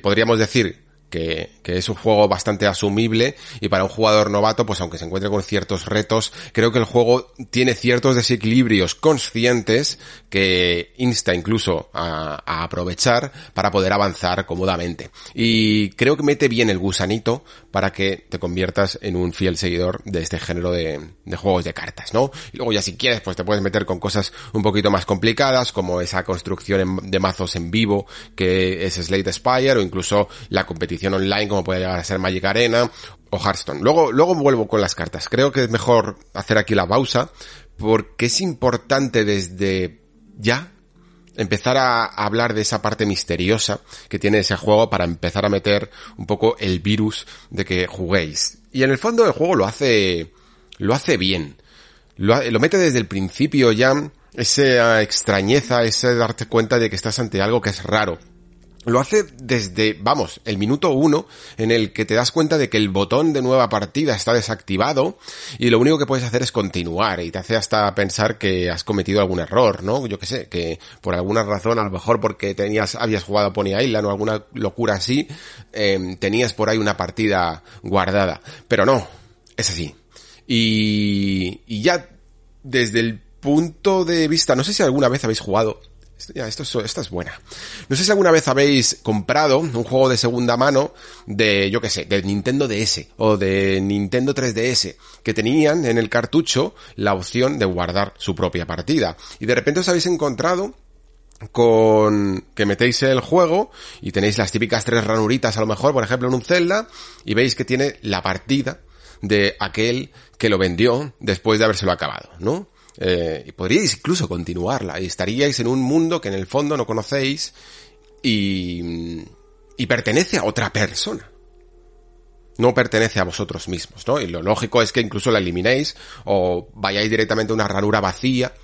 podríamos decir que, que, es un juego bastante asumible y para un jugador novato, pues aunque se encuentre con ciertos retos, creo que el juego tiene ciertos desequilibrios conscientes que insta incluso a, a aprovechar para poder avanzar cómodamente. Y creo que mete bien el gusanito para que te conviertas en un fiel seguidor de este género de, juegos de cartas, ¿no? Y luego ya si quieres, pues te puedes meter con cosas un poquito más complicadas, como esa construcción de mazos en vivo que es Slate Spire o incluso la competición online como puede llegar a ser Magic Arena o Hearthstone. Luego, luego vuelvo con las cartas. Creo que es mejor hacer aquí la pausa porque es importante desde ya empezar a hablar de esa parte misteriosa que tiene ese juego para empezar a meter un poco el virus de que juguéis. Y en el fondo el juego lo hace, lo hace bien. Lo, mete desde el principio ya esa extrañeza, ese darte cuenta de que estás ante algo que es raro, lo hace desde, vamos, el minuto uno en el que te das cuenta de que el botón de nueva partida está desactivado y lo único que puedes hacer es continuar y te hace hasta pensar que has cometido algún error, ¿no? Yo que sé, que por alguna razón, a lo mejor porque tenías, habías jugado a Pony Island o alguna locura así, em, tenías por ahí una partida guardada. Pero no, es así. Y, y ya desde el punto de vista, no sé si alguna vez habéis jugado ya, esto, esta es buena. No sé si alguna vez habéis comprado un juego de segunda mano de, yo qué sé, de Nintendo DS o de Nintendo 3DS, que tenían en el cartucho la opción de guardar su propia partida. Y de repente os habéis encontrado con que metéis el juego y tenéis las típicas tres ranuritas a lo mejor, por ejemplo en un Zelda, y veis que tiene la partida de aquel que lo vendió después de habérselo acabado, ¿no? Eh, y podríais incluso continuarla y estaríais en un mundo que en el fondo no conocéis y, y pertenece a otra persona. No pertenece a vosotros mismos, ¿no? Y lo lógico es que incluso la eliminéis o vayáis directamente a una ranura vacía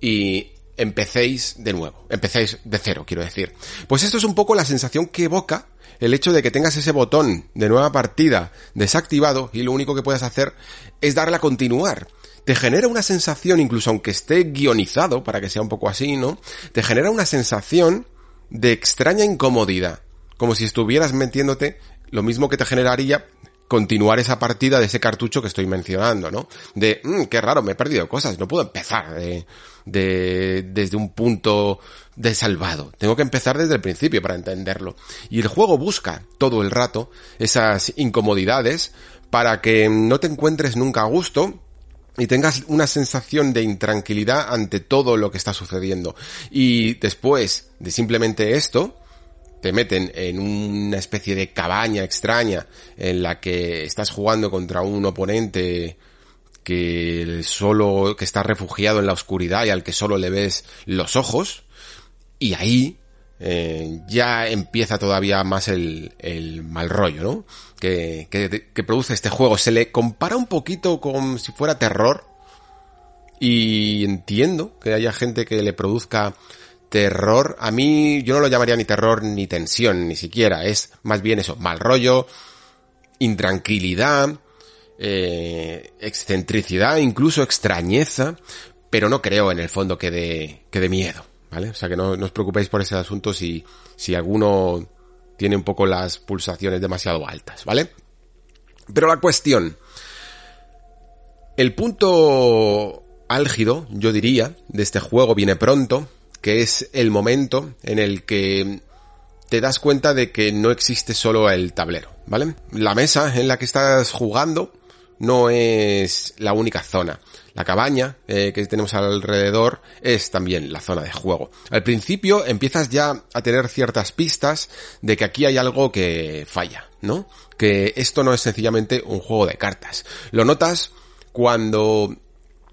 y empecéis de nuevo, empecéis de cero, quiero decir. Pues esto es un poco la sensación que evoca el hecho de que tengas ese botón de nueva partida desactivado y lo único que puedas hacer es darle a continuar te genera una sensación, incluso aunque esté guionizado para que sea un poco así, ¿no? Te genera una sensación de extraña incomodidad, como si estuvieras metiéndote lo mismo que te generaría continuar esa partida de ese cartucho que estoy mencionando, ¿no? De, mmm, qué raro, me he perdido cosas, no puedo empezar de, de, desde un punto de salvado. Tengo que empezar desde el principio para entenderlo. Y el juego busca todo el rato esas incomodidades para que no te encuentres nunca a gusto y tengas una sensación de intranquilidad ante todo lo que está sucediendo. Y después de simplemente esto, te meten en una especie de cabaña extraña en la que estás jugando contra un oponente que solo, que está refugiado en la oscuridad y al que solo le ves los ojos. Y ahí eh, ya empieza todavía más el, el mal rollo, ¿no? Que, que, que, produce este juego. Se le compara un poquito con si fuera terror. Y entiendo que haya gente que le produzca terror. A mí yo no lo llamaría ni terror ni tensión, ni siquiera. Es más bien eso, mal rollo, intranquilidad, eh, excentricidad, incluso extrañeza. Pero no creo en el fondo que de, que de miedo. ¿Vale? O sea que no, os preocupéis por ese asunto si, si alguno tiene un poco las pulsaciones demasiado altas, ¿vale? Pero la cuestión, el punto álgido, yo diría, de este juego viene pronto, que es el momento en el que te das cuenta de que no existe solo el tablero, ¿vale? La mesa en la que estás jugando no es la única zona. La cabaña eh, que tenemos alrededor es también la zona de juego. Al principio empiezas ya a tener ciertas pistas de que aquí hay algo que falla, ¿no? Que esto no es sencillamente un juego de cartas. Lo notas cuando,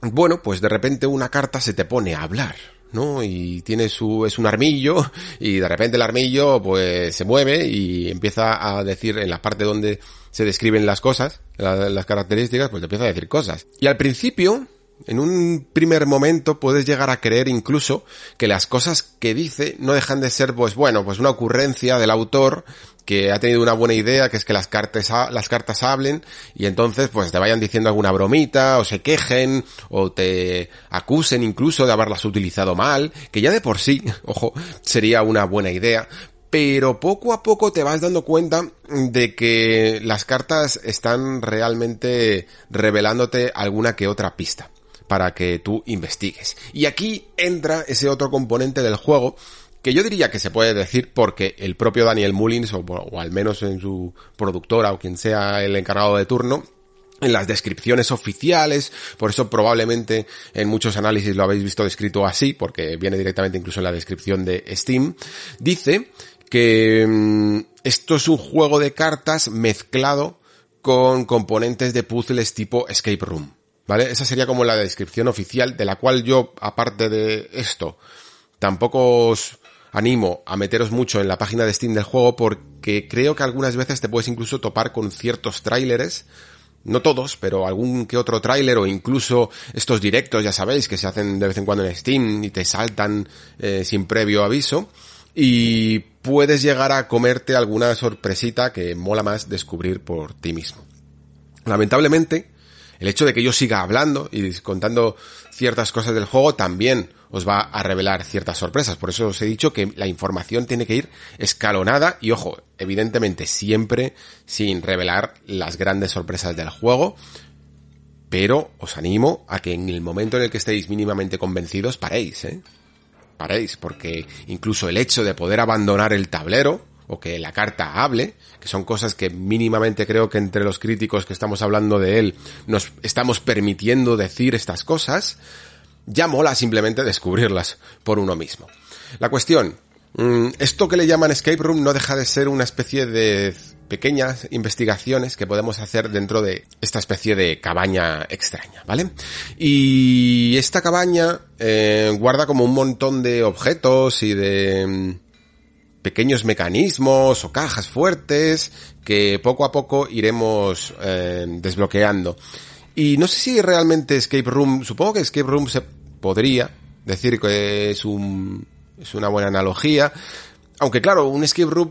bueno, pues de repente una carta se te pone a hablar, ¿no? Y tiene su, es un armillo, y de repente el armillo, pues, se mueve y empieza a decir en la parte donde se describen las cosas, las características, pues empieza a decir cosas. Y al principio, en un primer momento puedes llegar a creer incluso que las cosas que dice no dejan de ser, pues bueno, pues una ocurrencia del autor que ha tenido una buena idea, que es que las cartas, las cartas hablen y entonces pues te vayan diciendo alguna bromita o se quejen o te acusen incluso de haberlas utilizado mal, que ya de por sí, ojo, sería una buena idea, pero poco a poco te vas dando cuenta de que las cartas están realmente revelándote alguna que otra pista para que tú investigues. Y aquí entra ese otro componente del juego que yo diría que se puede decir porque el propio Daniel Mullins, o, al menos en su productora o quien sea el encargado de turno, en las descripciones oficiales, por eso probablemente en muchos análisis lo habéis visto descrito así, porque viene directamente incluso en la descripción de Steam, dice que mm, esto es un juego de cartas mezclado con componentes de puzzles tipo escape room. ¿Vale? Esa sería como la descripción oficial, de la cual yo, aparte de esto, tampoco os animo a meteros mucho en la página de Steam del juego porque creo que algunas veces te puedes incluso topar con ciertos tráileres no todos, pero algún que otro tráiler o incluso estos directos, ya sabéis, que se hacen de vez en cuando en Steam y te saltan eh, sin previo aviso y puedes llegar a comerte alguna sorpresita que mola más descubrir por ti mismo. Lamentablemente, el hecho de que yo siga hablando y contando ciertas cosas del juego también os va a revelar ciertas sorpresas. Por eso os he dicho que la información tiene que ir escalonada y ojo, evidentemente siempre sin revelar las grandes sorpresas del juego. Pero os animo a que en el momento en el que estéis mínimamente convencidos paréis, ¿eh? Paréis, porque incluso el hecho de poder abandonar el tablero, o que la carta hable, que son cosas que mínimamente creo que entre los críticos que estamos hablando de él nos estamos permitiendo decir estas cosas, ya mola simplemente descubrirlas por uno mismo. La cuestión, mm, esto que le llaman escape room no deja de ser una especie de pequeñas investigaciones que podemos hacer dentro de esta especie de cabaña extraña, ¿vale? Y esta cabaña eh, guarda como un montón de objetos y de mm, pequeños mecanismos o cajas fuertes que poco a poco iremos eh, desbloqueando. Y no sé si realmente Escape Room, supongo que Escape Room se podría decir que es un, es una buena analogía. Aunque claro, un Escape Room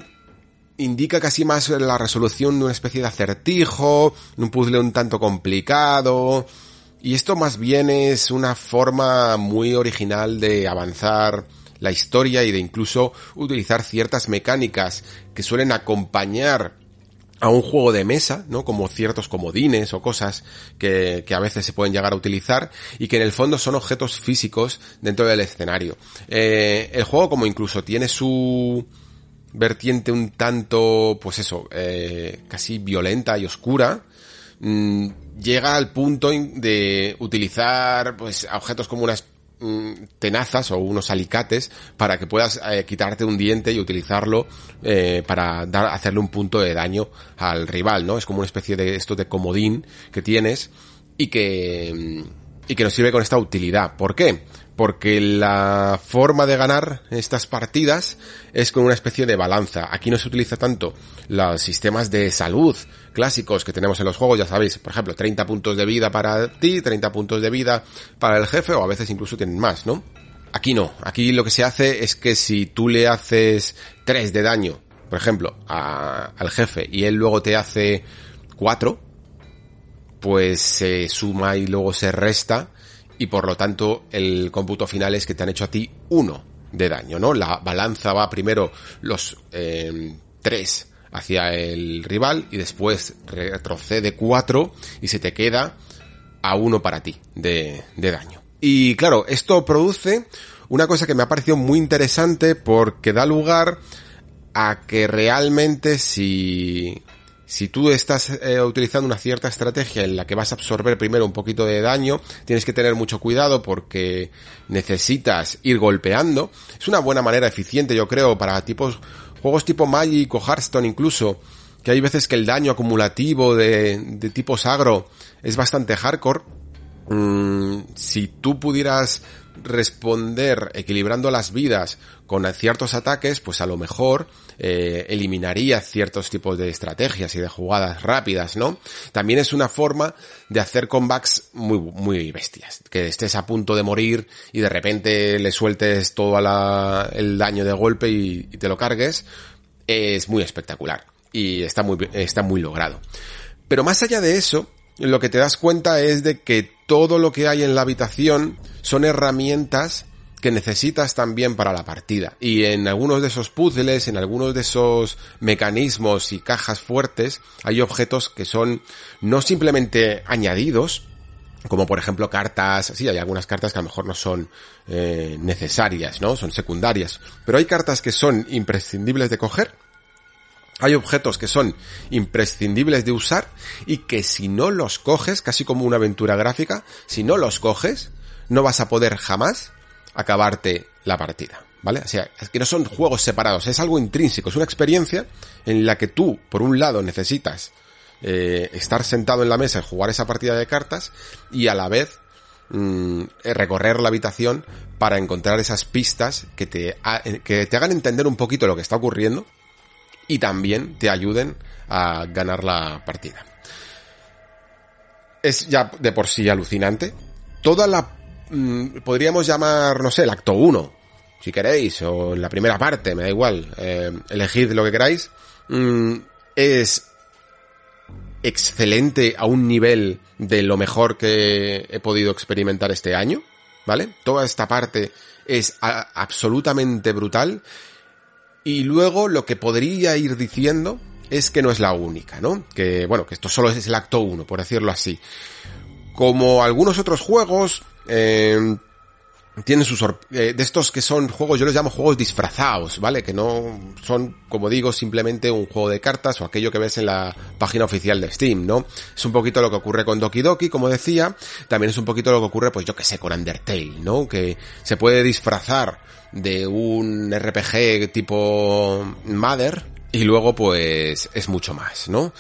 indica casi más la resolución de una especie de acertijo, un puzzle un tanto complicado. Y esto más bien es una forma muy original de avanzar la historia y de incluso utilizar ciertas mecánicas que suelen acompañar a un juego de mesa, ¿no? Como ciertos comodines o cosas que, que, a veces se pueden llegar a utilizar y que en el fondo son objetos físicos dentro del escenario. Eh, el juego como incluso tiene su vertiente un tanto, pues eso, eh, casi violenta y oscura, mmm, llega al punto de utilizar pues objetos como unas Mm, tenazas o unos alicates para que puedas eh, quitarte un diente y utilizarlo eh, para dar, hacerle un punto de daño al rival, ¿no? Es como una especie de esto de comodín que tienes y que, mm, y que nos sirve con esta utilidad. ¿Por qué? porque la forma de ganar estas partidas es con una especie de balanza. Aquí no se utiliza tanto los sistemas de salud clásicos que tenemos en los juegos, ya sabéis, por ejemplo, 30 puntos de vida para ti, 30 puntos de vida para el jefe, o a veces incluso tienen más, ¿no? Aquí no, aquí lo que se hace es que si tú le haces 3 de daño, por ejemplo, a, al jefe, y él luego te hace 4, pues se suma y luego se resta, y por lo tanto el cómputo final es que te han hecho a ti uno de daño, ¿no? La balanza va primero los eh, tres hacia el rival y después retrocede cuatro y se te queda a uno para ti de, de daño. Y claro, esto produce una cosa que me ha parecido muy interesante porque da lugar a que realmente si si tú estás eh, utilizando una cierta estrategia en la que vas a absorber primero un poquito de daño, tienes que tener mucho cuidado porque necesitas ir golpeando. Es una buena manera eficiente, yo creo, para tipos, juegos tipo Magic o Hearthstone incluso, que hay veces que el daño acumulativo de, de tipo sagro es bastante hardcore. Mm, si tú pudieras responder equilibrando las vidas con ciertos ataques, pues a lo mejor eh, eliminaría ciertos tipos de estrategias y de jugadas rápidas, ¿no? También es una forma de hacer comebacks muy, muy bestias. Que estés a punto de morir y de repente le sueltes todo el daño de golpe y, y te lo cargues, es muy espectacular. Y está muy, está muy logrado. Pero más allá de eso, lo que te das cuenta es de que todo lo que hay en la habitación son herramientas que necesitas también para la partida. Y en algunos de esos puzzles, en algunos de esos mecanismos y cajas fuertes, hay objetos que son no simplemente añadidos, como por ejemplo cartas, sí, hay algunas cartas que a lo mejor no son eh, necesarias, ¿no? Son secundarias. Pero hay cartas que son imprescindibles de coger hay objetos que son imprescindibles de usar y que si no los coges, casi como una aventura gráfica, si no los coges, no vas a poder jamás acabarte la partida. ¿Vale? O sea, es que no son juegos separados, es algo intrínseco, es una experiencia en la que tú, por un lado, necesitas eh, estar sentado en la mesa y jugar esa partida de cartas y a la vez mm, recorrer la habitación para encontrar esas pistas que te, que te hagan entender un poquito lo que está ocurriendo y también te ayuden a ganar la partida. Es ya de por sí alucinante. Toda la... Mm, podríamos llamar, no sé, el acto 1 si queréis, o la primera parte, me da igual, eh, elegid lo que queráis, mm, es excelente a un nivel de lo mejor que he podido experimentar este año, ¿vale? Toda esta parte es absolutamente brutal. Y luego lo que podría ir diciendo es que no es la única, ¿no? Que, bueno, que esto solo es el acto 1, por decirlo así. Como algunos otros juegos, eh, tienen sus eh, de estos que son juegos, yo los llamo juegos disfrazados, ¿vale? Que no son, como digo, simplemente un juego de cartas o aquello que ves en la página oficial de Steam, ¿no? Es un poquito lo que ocurre con Doki Doki, como decía, también es un poquito lo que ocurre, pues yo que sé, con Undertale, ¿no? Que se puede disfrazar de un RPG tipo Mother y luego pues es mucho más, ¿no?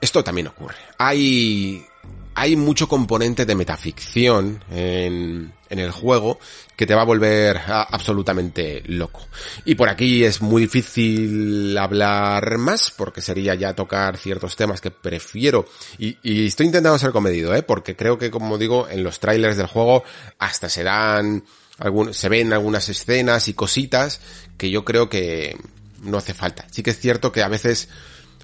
Esto también ocurre. Hay hay mucho componente de metaficción en, el juego que te va a volver absolutamente loco. Y por aquí es muy difícil hablar más porque sería ya tocar ciertos temas que prefiero y, estoy intentando ser comedido, ¿eh? porque creo que como digo en los trailers del juego hasta se dan se ven algunas escenas y cositas que yo creo que no hace falta. Sí que es cierto que a veces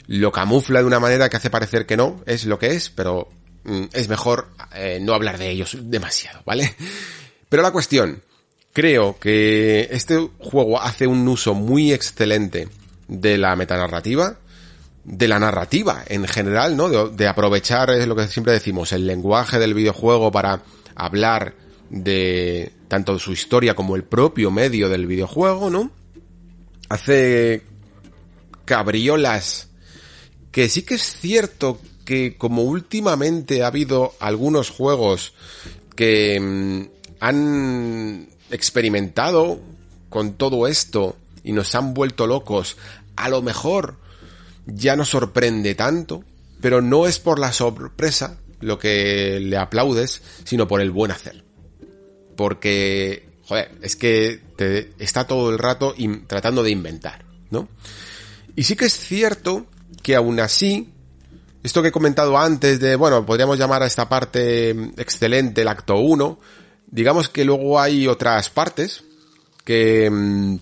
lo camufla de una manera que hace parecer que no es lo que es, pero es mejor eh, no hablar de ellos demasiado, ¿vale? Pero la cuestión, creo que este juego hace un uso muy excelente de la metanarrativa, de la narrativa en general, ¿no? De, de, aprovechar, es lo que siempre decimos, el lenguaje del videojuego para hablar de tanto su historia como el propio medio del videojuego, ¿no? Hace cabriolas que sí que es cierto que como últimamente ha habido algunos juegos que mm, han experimentado con todo esto y nos han vuelto locos, a lo mejor ya no sorprende tanto, pero no es por la sorpresa lo que le aplaudes, sino por el buen hacer. Porque, joder, es que te está todo el rato tratando de inventar, ¿no? Y sí que es cierto que aún así esto que he comentado antes de, bueno, podríamos llamar a esta parte excelente el acto 1, digamos que luego hay otras partes que mmm,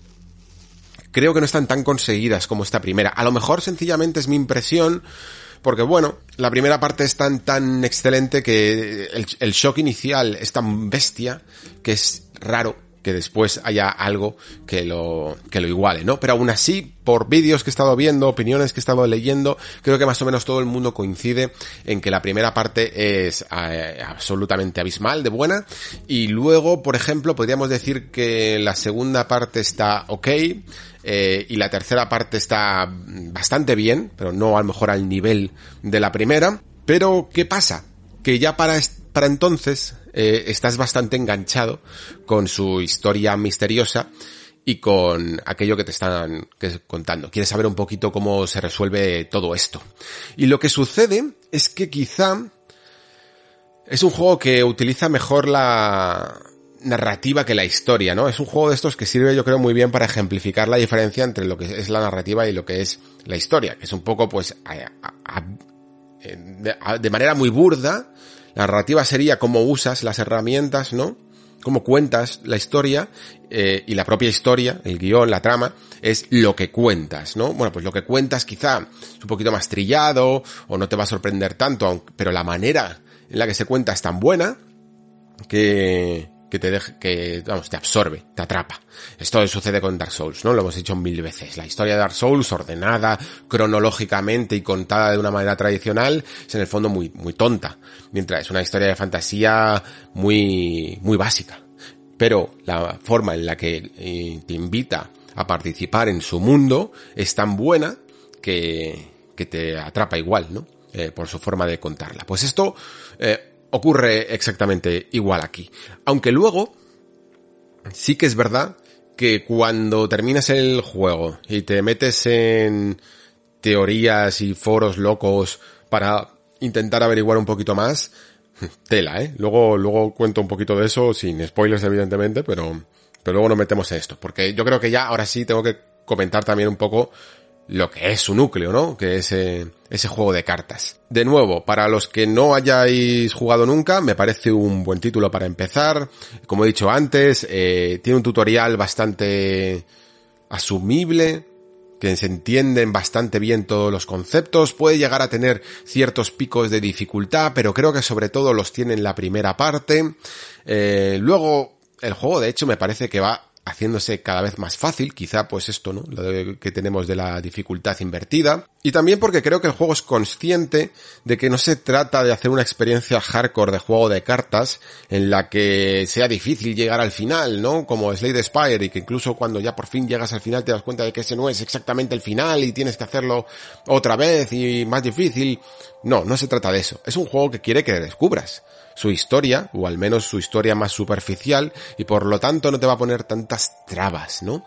creo que no están tan conseguidas como esta primera. A lo mejor sencillamente es mi impresión, porque bueno, la primera parte es tan tan excelente que el shock inicial es tan bestia que es raro que después haya algo que lo, que lo iguale, ¿no? Pero aún así, por vídeos que he estado viendo, opiniones que he estado leyendo, creo que más o menos todo el mundo coincide en que la primera parte es eh, absolutamente abismal, de buena, y luego, por ejemplo, podríamos decir que la segunda parte está ok, eh, y la tercera parte está bastante bien, pero no a lo mejor al nivel de la primera. Pero, ¿qué pasa? Que ya para, para entonces eh, estás bastante enganchado con su historia misteriosa y con aquello que te están contando. Quieres saber un poquito cómo se resuelve todo esto. Y lo que sucede es que quizá es un juego que utiliza mejor la narrativa que la historia, ¿no? Es un juego de estos que sirve yo creo muy bien para ejemplificar la diferencia entre lo que es la narrativa y lo que es la historia, que es un poco pues de manera muy burda, la narrativa sería cómo usas las herramientas, ¿no? Cómo cuentas la historia eh, y la propia historia, el guion, la trama, es lo que cuentas, ¿no? Bueno, pues lo que cuentas quizá es un poquito más trillado o no te va a sorprender tanto, pero la manera en la que se cuenta es tan buena que, que te deje, que, vamos, te absorbe, te atrapa. Esto sucede con Dark Souls, ¿no? Lo hemos dicho mil veces. La historia de Dark Souls, ordenada cronológicamente y contada de una manera tradicional, es en el fondo muy, muy tonta. Mientras es una historia de fantasía muy, muy básica. Pero la forma en la que eh, te invita a participar en su mundo es tan buena que, que te atrapa igual, ¿no? Eh, por su forma de contarla. Pues esto, eh, ocurre exactamente igual aquí. Aunque luego, sí que es verdad que cuando terminas el juego y te metes en teorías y foros locos para intentar averiguar un poquito más, tela, ¿eh? Luego, luego cuento un poquito de eso, sin spoilers evidentemente, pero, pero luego nos metemos en esto, porque yo creo que ya ahora sí tengo que comentar también un poco lo que es su núcleo, ¿no? Que es eh, ese juego de cartas. De nuevo, para los que no hayáis jugado nunca, me parece un buen título para empezar. Como he dicho antes, eh, tiene un tutorial bastante asumible, que se entienden bastante bien todos los conceptos, puede llegar a tener ciertos picos de dificultad, pero creo que sobre todo los tiene en la primera parte. Eh, luego, el juego de hecho me parece que va haciéndose cada vez más fácil, quizá pues esto, ¿no? Lo que tenemos de la dificultad invertida. Y también porque creo que el juego es consciente de que no se trata de hacer una experiencia hardcore de juego de cartas en la que sea difícil llegar al final, ¿no? Como Slade Spire y que incluso cuando ya por fin llegas al final te das cuenta de que ese no es exactamente el final y tienes que hacerlo otra vez y más difícil. No, no se trata de eso. Es un juego que quiere que descubras su historia, o al menos su historia más superficial, y por lo tanto no te va a poner tantas trabas, ¿no?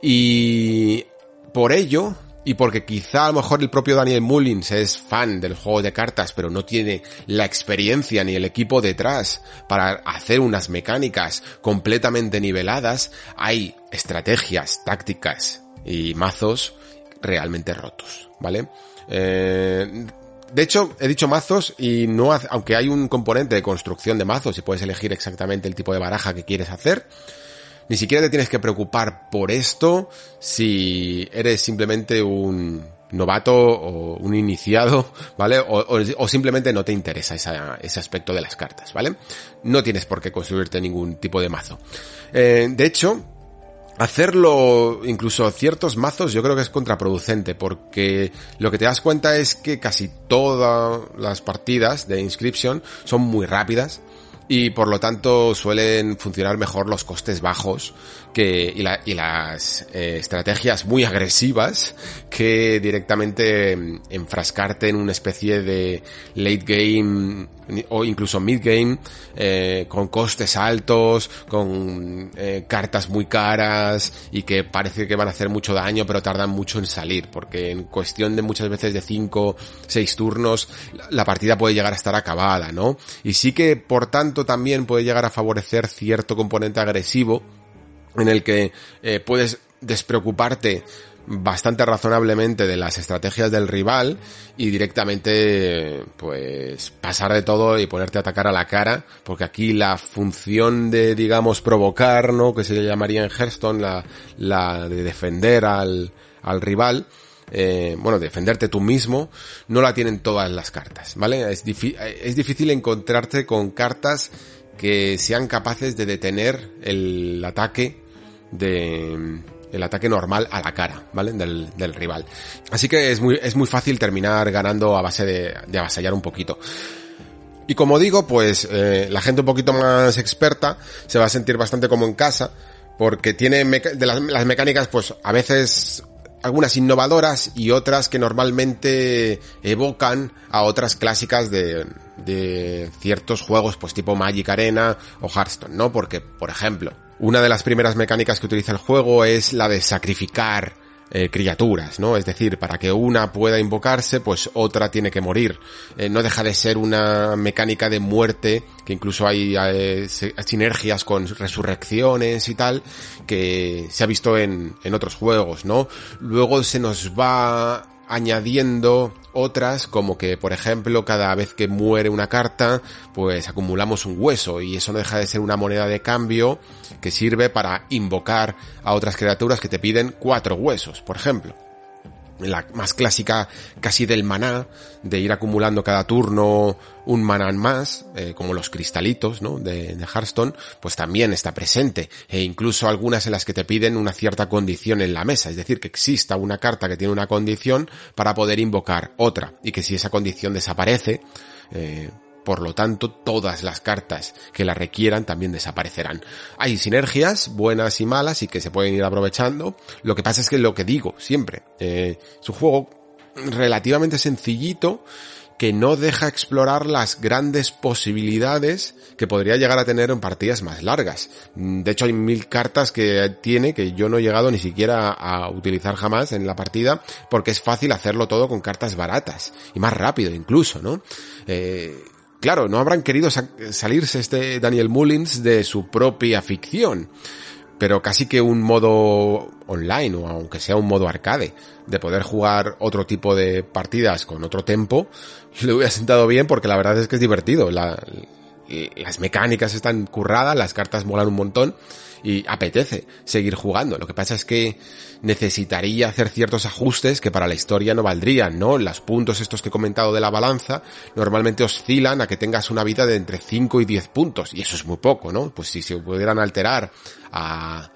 Y por ello, y porque quizá a lo mejor el propio Daniel Mullins es fan del juego de cartas, pero no tiene la experiencia ni el equipo detrás para hacer unas mecánicas completamente niveladas, hay estrategias, tácticas y mazos realmente rotos, ¿vale? Eh, de hecho, he dicho mazos y no, aunque hay un componente de construcción de mazos y puedes elegir exactamente el tipo de baraja que quieres hacer, ni siquiera te tienes que preocupar por esto si eres simplemente un novato o un iniciado, ¿vale? O, simplemente no te interesa ese aspecto de las cartas, ¿vale? No tienes por qué construirte ningún tipo de mazo. Eh, de hecho, hacerlo incluso ciertos mazos yo creo que es contraproducente porque lo que te das cuenta es que casi todas las partidas de Inscription son muy rápidas y por lo tanto suelen funcionar mejor los costes bajos que, y, y las eh, estrategias muy agresivas que directamente enfrascarte en una especie de late game o incluso mid game eh, con costes altos, con eh, cartas muy caras y que parece que van a hacer mucho daño pero tardan mucho en salir porque en cuestión de muchas veces de 5, 6 turnos la partida puede llegar a estar acabada, ¿no? Y sí que por tanto también puede llegar a favorecer cierto componente agresivo en el que eh, puedes despreocuparte bastante razonablemente de las estrategias del rival y directamente pues pasar de todo y ponerte a atacar a la cara porque aquí la función de digamos provocar no que se llamaría en Hearthstone la, la de defender al, al rival eh, bueno, defenderte tú mismo, no la tienen todas las cartas, ¿vale? Es, es difícil encontrarte con cartas que sean capaces de detener el ataque de, el ataque normal a la cara, ¿vale? Del, del rival. Así que es muy, es muy fácil terminar ganando a base de, de avasallar un poquito. Y como digo, pues eh, la gente un poquito más experta se va a sentir bastante como en casa, porque tiene de las, las, mecánicas, pues a veces algunas innovadoras y otras que normalmente evocan a otras clásicas de, de ciertos juegos, pues tipo Magic Arena o Hearthstone, ¿no? Porque, por ejemplo, una de las primeras mecánicas que utiliza el juego es la de sacrificar eh, criaturas, ¿no? Es decir, para que una pueda invocarse, pues otra tiene que morir. Eh, no deja de ser una mecánica de muerte, que incluso hay eh, sinergias con resurrecciones y tal, que se ha visto en, en otros juegos, ¿no? Luego se nos va añadiendo otras como que por ejemplo cada vez que muere una carta pues acumulamos un hueso y eso no deja de ser una moneda de cambio que sirve para invocar a otras criaturas que te piden cuatro huesos por ejemplo la más clásica casi del maná, de ir acumulando cada turno un maná más, eh, como los cristalitos, ¿no? De, Hearthstone, pues también está presente. E incluso algunas en las que te piden una cierta condición en la mesa, es decir, que exista una carta que tiene una condición para poder invocar otra, y que si esa condición desaparece, eh, por lo tanto todas las cartas que la requieran también desaparecerán. Hay sinergias buenas y malas y que se pueden ir aprovechando. Lo que pasa es que lo que digo siempre, eh, es un juego relativamente sencillito que no deja explorar las grandes posibilidades que podría llegar a tener en partidas más largas. De hecho, hay mil cartas que tiene que yo no he llegado ni siquiera a utilizar jamás en la partida porque es fácil hacerlo todo con cartas baratas y más rápido incluso, ¿no? Eh, claro, no habrán querido salirse este Daniel Mullins de su propia ficción. pero casi que un modo online o aunque sea un modo arcade de poder jugar otro tipo de partidas con otro tempo, le hubiera sentado bien porque la verdad es que es divertido. La, las mecánicas están curradas, las cartas molan un montón y apetece seguir jugando. Lo que pasa es que necesitaría hacer ciertos ajustes que para la historia no valdrían, ¿no? Los puntos estos que he comentado de la balanza normalmente oscilan a que tengas una vida de entre 5 y 10 puntos y eso es muy poco, ¿no? Pues si se pudieran alterar a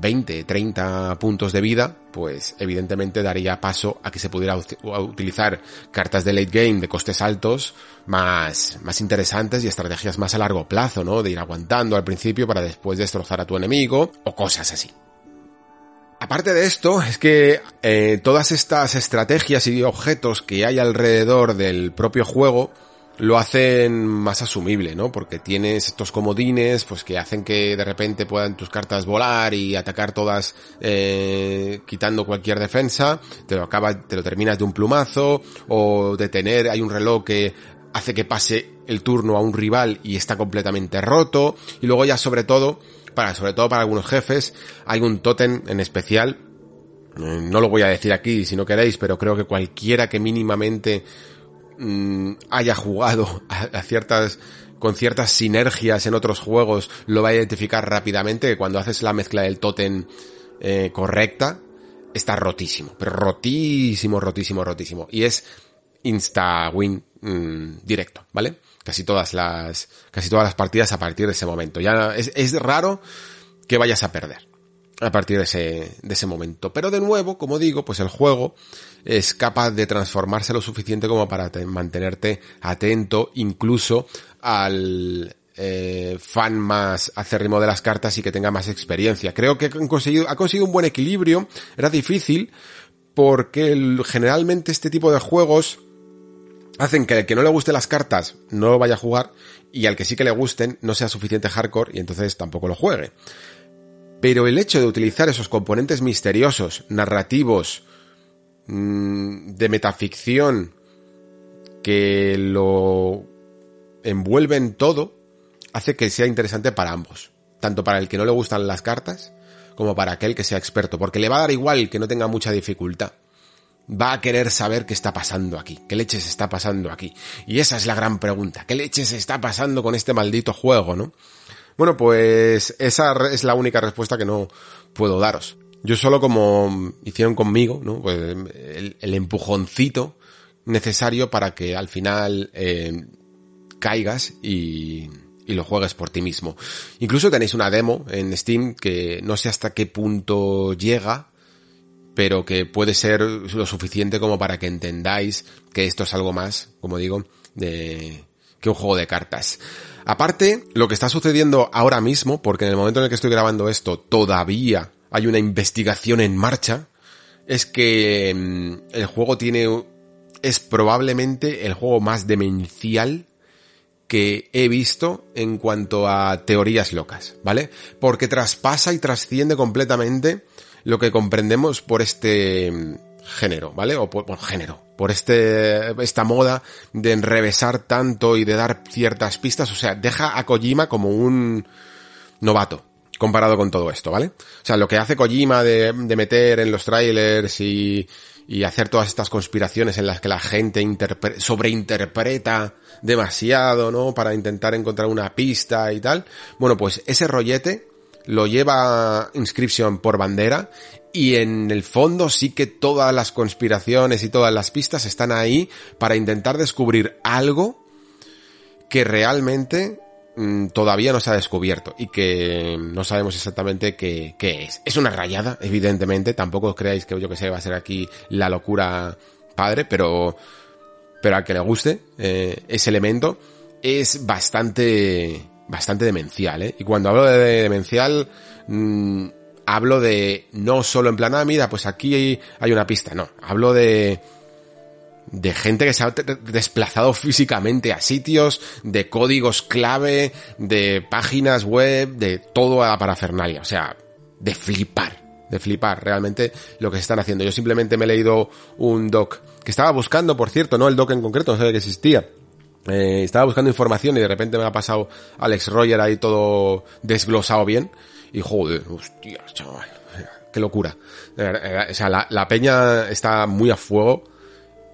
20, eh, 30 puntos de vida, pues evidentemente daría paso a que se pudiera utilizar cartas de late game de costes altos más, más interesantes y estrategias más a largo plazo, ¿no? De ir aguantando al principio para después destrozar a tu enemigo o cosas así. Aparte de esto, es que eh, todas estas estrategias y objetos que hay alrededor del propio juego lo hacen más asumible, ¿no? Porque tienes estos comodines, pues que hacen que de repente puedan tus cartas volar y atacar todas eh, quitando cualquier defensa, te lo acaba, te lo terminas de un plumazo, o detener, hay un reloj que hace que pase el turno a un rival y está completamente roto, y luego ya sobre todo, para, sobre todo para algunos jefes, hay un tótem en especial, eh, no lo voy a decir aquí si no queréis, pero creo que cualquiera que mínimamente Mm, haya jugado a, ciertas con ciertas sinergias en otros juegos lo va a identificar rápidamente que cuando haces la mezcla del totem eh, correcta está rotísimo, pero rotísimo, rotísimo, rotísimo. Y es insta win mm, directo, ¿vale? Casi todas las, casi todas las partidas a partir de ese momento. Ya es, es raro que vayas a perder a partir de ese, de ese momento. Pero de nuevo, como digo, pues el juego es capaz de transformarse lo suficiente como para mantenerte atento incluso al eh, fan más acérrimo de las cartas y que tenga más experiencia. Creo que conseguido, ha conseguido un buen equilibrio. Era difícil porque generalmente este tipo de juegos hacen que al que no le guste las cartas no lo vaya a jugar y al que sí que le gusten no sea suficiente hardcore y entonces tampoco lo juegue. Pero el hecho de utilizar esos componentes misteriosos, narrativos, mm, de metaficción, que lo envuelven todo, hace que sea interesante para ambos. Tanto para el que no le gustan las cartas, como para aquel que sea experto, porque le va a dar igual que no tenga mucha dificultad. Va a querer saber qué está pasando aquí, qué leches está pasando aquí. Y esa es la gran pregunta, ¿qué leches está pasando con este maldito juego, no? Bueno, pues esa es la única respuesta que no puedo daros. Yo solo como hicieron conmigo, ¿no? Pues el, empujoncito necesario para que al final eh, caigas y, y lo juegues por ti mismo. Incluso tenéis una demo en Steam que no sé hasta qué punto llega, pero que puede ser lo suficiente como para que entendáis que esto es algo más, como digo, de que un juego de cartas. Aparte, lo que está sucediendo ahora mismo, porque en el momento en el que estoy grabando esto todavía hay una investigación en marcha, es que mm, el juego tiene, es probablemente el juego más demencial que he visto en cuanto a teorías locas, ¿vale? Porque traspasa y trasciende completamente lo que comprendemos por este mm, género, ¿vale? O por, género, por este, esta moda de enrevesar tanto y de dar ciertas pistas, o sea, deja a Kojima como un novato comparado con todo esto, ¿vale? O sea, lo que hace Kojima de, de meter en los trailers y, y hacer todas estas conspiraciones en las que la gente sobreinterpreta demasiado, ¿no? Para intentar encontrar una pista y tal. Bueno, pues ese rollete lo lleva Inscription por bandera y en el fondo sí que todas las conspiraciones y todas las pistas están ahí para intentar descubrir algo que realmente todavía no se ha descubierto y que no sabemos exactamente qué, es. Es una rayada, evidentemente, tampoco creáis que yo que sé va a ser aquí la locura padre, pero pero al que le guste eh, ese elemento es bastante bastante demencial, ¿eh? Y cuando hablo de demencial mmm, hablo de no solo en plan, ah, mira, pues aquí hay, una pista, no, hablo de de gente que se ha desplazado físicamente a sitios, de códigos clave, de páginas web, de todo a parafernalia, o sea, de flipar, de flipar realmente lo que se están haciendo. Yo simplemente me he leído un doc que estaba buscando, por cierto, no el doc en concreto, no sabía que existía. Eh, estaba buscando información y de repente me ha pasado Alex Roger ahí todo desglosado bien y joder, hostia, chaval, qué locura. O sea, la, la peña está muy a fuego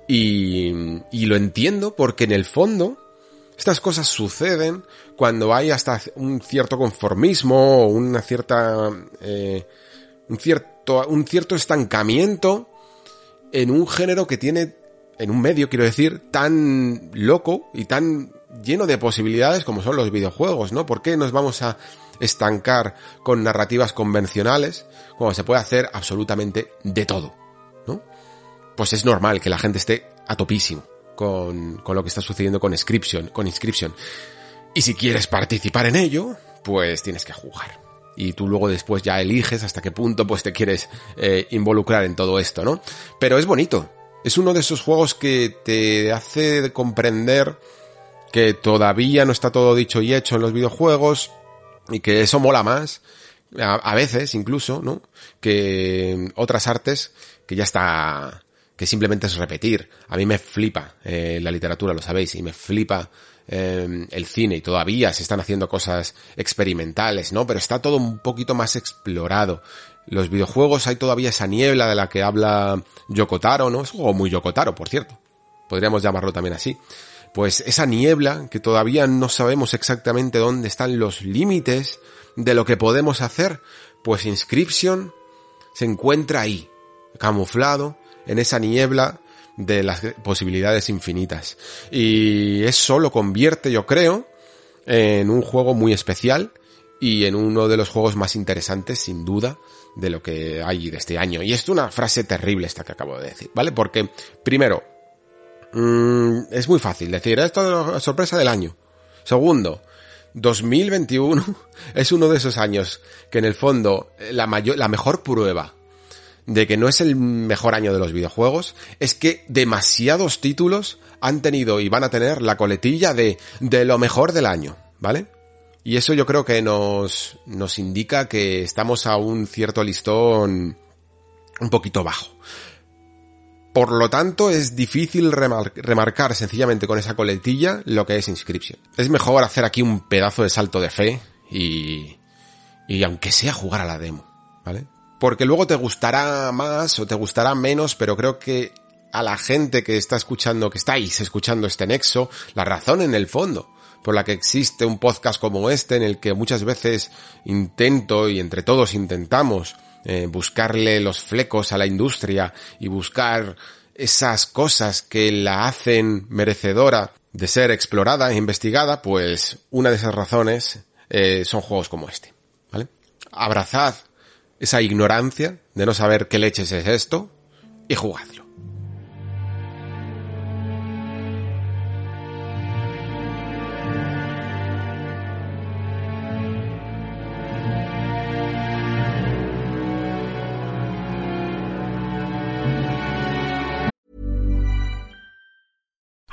y, lo entiendo porque en el fondo estas cosas suceden cuando hay hasta un cierto conformismo o una cierta, eh, un cierto, un cierto estancamiento en un género que tiene, en un medio quiero decir, tan loco y tan lleno de posibilidades como son los videojuegos, ¿no? ¿Por qué nos vamos a estancar con narrativas convencionales cuando se puede hacer absolutamente de todo. Pues es normal que la gente esté a topísimo con, con lo que está sucediendo con Inscription, con. Y si quieres participar en ello, pues tienes que jugar. Y tú luego después ya eliges hasta qué punto pues te quieres eh, involucrar en todo esto, ¿no? Pero es bonito. Es uno de esos juegos que te hace comprender que todavía no está todo dicho y hecho en los videojuegos y que eso mola más, a, veces incluso, ¿no? Que otras artes que ya está, que simplemente es repetir. A mí me flipa eh, la literatura, lo sabéis, y me flipa eh, el cine y todavía se están haciendo cosas experimentales, ¿no? Pero está todo un poquito más explorado. Los videojuegos hay todavía esa niebla de la que habla Yokotaro, ¿no? Es un juego muy Yokotaro, por cierto. Podríamos llamarlo también así pues esa niebla que todavía no sabemos exactamente dónde están los límites de lo que podemos hacer, pues Inscription se encuentra ahí, camuflado en esa niebla de las posibilidades infinitas. Y eso lo convierte, yo creo, en un juego muy especial y en uno de los juegos más interesantes, sin duda, de lo que hay de este año. Y es una frase terrible esta que acabo de decir, ¿vale? Porque, primero, Mm, es muy fácil decir, esto es la sorpresa del año. Segundo, 2021 es uno de esos años que en el fondo la mayor, la mejor prueba de que no es el mejor año de los videojuegos es que demasiados títulos han tenido y van a tener la coletilla de, de lo mejor del año, ¿vale? Y eso yo creo que nos, nos indica que estamos a un cierto listón un poquito bajo. Por lo tanto, es difícil remarcar sencillamente con esa coletilla lo que es Inscription. Es mejor hacer aquí un pedazo de salto de fe y, y aunque sea jugar a la demo, ¿vale? Porque luego te gustará más o te gustará menos, pero creo que a la gente que está escuchando, que estáis escuchando este nexo, la razón en el fondo por la que existe un podcast como este en el que muchas veces intento y entre todos intentamos eh, buscarle los flecos a la industria y buscar esas cosas que la hacen merecedora de ser explorada e investigada, pues una de esas razones eh, son juegos como este, ¿vale? Abrazad esa ignorancia de no saber qué leches es esto y jugadlo.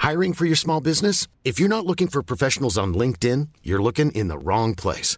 Hiring for your small business? If you're not looking for professionals on LinkedIn, you're looking in the wrong place.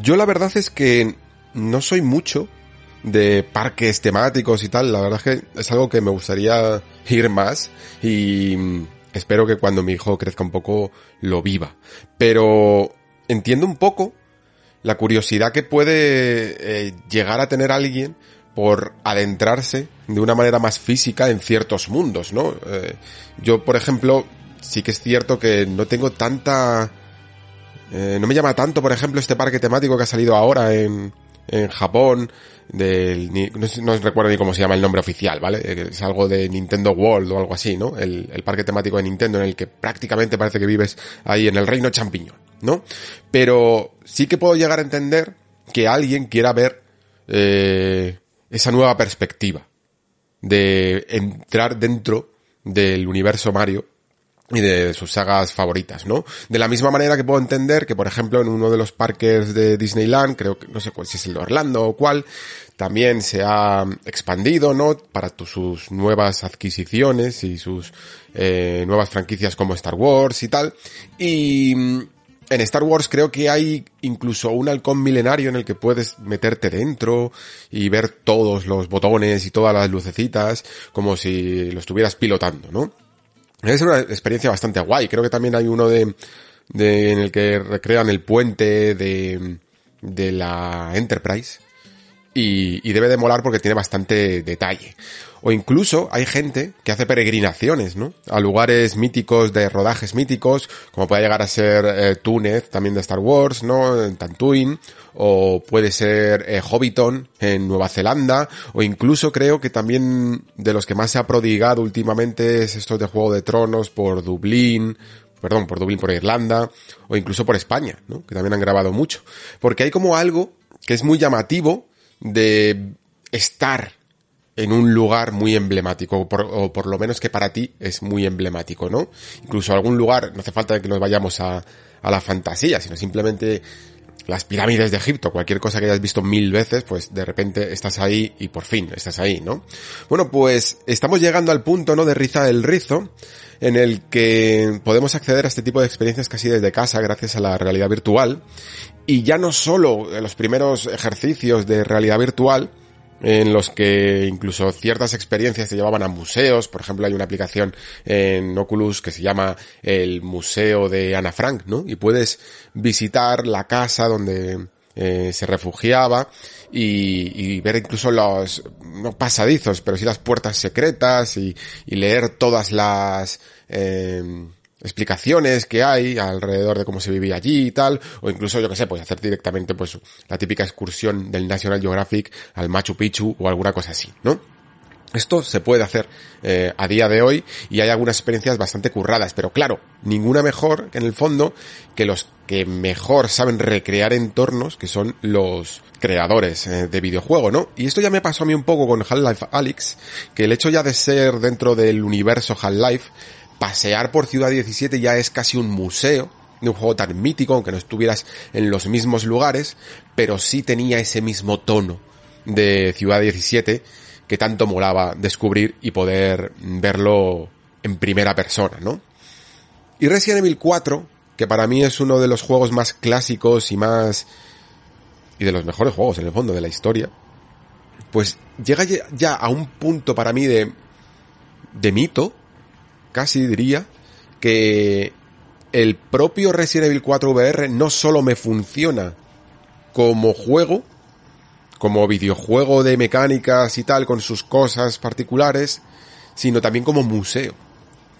Yo la verdad es que no soy mucho de parques temáticos y tal. La verdad es que es algo que me gustaría ir más y espero que cuando mi hijo crezca un poco lo viva. Pero entiendo un poco la curiosidad que puede eh, llegar a tener alguien por adentrarse de una manera más física en ciertos mundos, ¿no? Eh, yo, por ejemplo, sí que es cierto que no tengo tanta Eh, no me llama tanto, por ejemplo, este parque temático que ha salido ahora en, en Japón, del, no, recuerdo ni cómo se llama el nombre oficial, ¿vale? Eh, es algo de Nintendo World o algo así, ¿no? El, el parque temático de Nintendo en el que prácticamente parece que vives ahí en el reino champiñón, ¿no? Pero sí que puedo llegar a entender que alguien quiera ver eh, esa nueva perspectiva de entrar dentro del universo Mario y de sus sagas favoritas, ¿no? De la misma manera que puedo entender que, por ejemplo, en uno de los parques de Disneyland, creo que no sé cuál, si es el de Orlando o cuál, también se ha expandido, ¿no? Para sus nuevas adquisiciones y sus eh, nuevas franquicias como Star Wars y tal. Y mm, en Star Wars creo que hay incluso un halcón milenario en el que puedes meterte dentro y ver todos los botones y todas las lucecitas como si lo estuvieras pilotando, ¿no? Es una experiencia bastante guay. Creo que también hay uno de, de en el que recrean el puente de, de la Enterprise. Y, y, debe de molar porque tiene bastante detalle. O incluso hay gente que hace peregrinaciones, ¿no? A lugares míticos de rodajes míticos, como puede llegar a ser eh, Túnez, también de Star Wars, ¿no? En Tatooine, o puede ser eh, Hobbiton en Nueva Zelanda, o incluso creo que también de los que más se ha prodigado últimamente es estos de Juego de Tronos por Dublín, perdón, por Dublín, por Irlanda, o incluso por España, ¿no? Que también han grabado mucho. Porque hay como algo que es muy llamativo de estar en un lugar muy emblemático, o por, lo menos que para ti es muy emblemático, ¿no? Incluso algún lugar, no hace falta que nos vayamos a, a la fantasía, sino simplemente las pirámides de Egipto, cualquier cosa que hayas visto mil veces, pues de repente estás ahí y por fin estás ahí, ¿no? Bueno, pues estamos llegando al punto, ¿no? De riza el rizo, en el que podemos acceder a este tipo de experiencias casi desde casa gracias a la realidad virtual. Y ya no solo los primeros ejercicios de realidad virtual, en los que incluso ciertas experiencias te llevaban a museos. Por ejemplo, hay una aplicación en Oculus que se llama el Museo de Ana Frank, ¿no? Y puedes visitar la casa donde eh, se refugiaba y, ver incluso los, no pasadizos, pero sí las puertas secretas y, y leer todas las, eh, explicaciones que hay alrededor de cómo se vivía allí y tal, o incluso yo que sé, pues hacer directamente pues la típica excursión del National Geographic al Machu Picchu o alguna cosa así, ¿no? Esto se puede hacer eh, a día de hoy y hay algunas experiencias bastante curradas, pero claro, ninguna mejor en el fondo que los que mejor saben recrear entornos, que son los creadores eh, de videojuego, ¿no? Y esto ya me pasó a mí un poco con Half-Life Alyx, que el hecho ya de ser dentro del universo Half-Life pasear por Ciudad 17 ya es casi un museo de un juego tan mítico, aunque no estuvieras en los mismos lugares, pero sí tenía ese mismo tono de Ciudad 17 que tanto molaba descubrir y poder verlo en primera persona, ¿no? Y Resident Evil 4, que para mí es uno de los juegos más clásicos y más... y de los mejores juegos en el fondo de la historia, pues llega ya a un punto para mí de... de mito, casi diría que el propio Resident Evil 4 VR no solo me funciona como juego, como videojuego de mecánicas y tal, con sus cosas particulares, sino también como museo.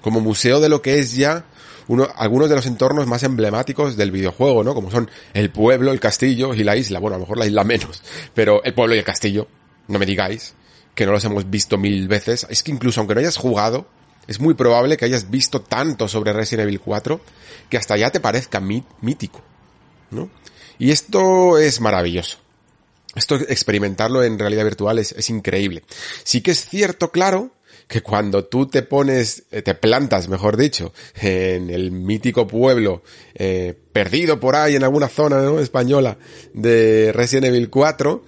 Como museo de lo que es ya uno, algunos de los entornos más emblemáticos del videojuego, ¿no? Como son el pueblo, el castillo y la isla. Bueno, a lo mejor la isla menos, pero el pueblo y el castillo, no me digáis, que no los hemos visto mil veces. Es que incluso aunque no hayas jugado, es muy probable que hayas visto tanto sobre Resident Evil 4 que hasta ya te parezca mítico, ¿no? Y esto es maravilloso. Esto experimentarlo en realidad virtual es, increíble. Sí que es cierto, claro, que cuando tú te pones, eh, te plantas, mejor dicho, en el mítico pueblo eh, perdido por ahí en alguna zona ¿no? española de Resident Evil 4,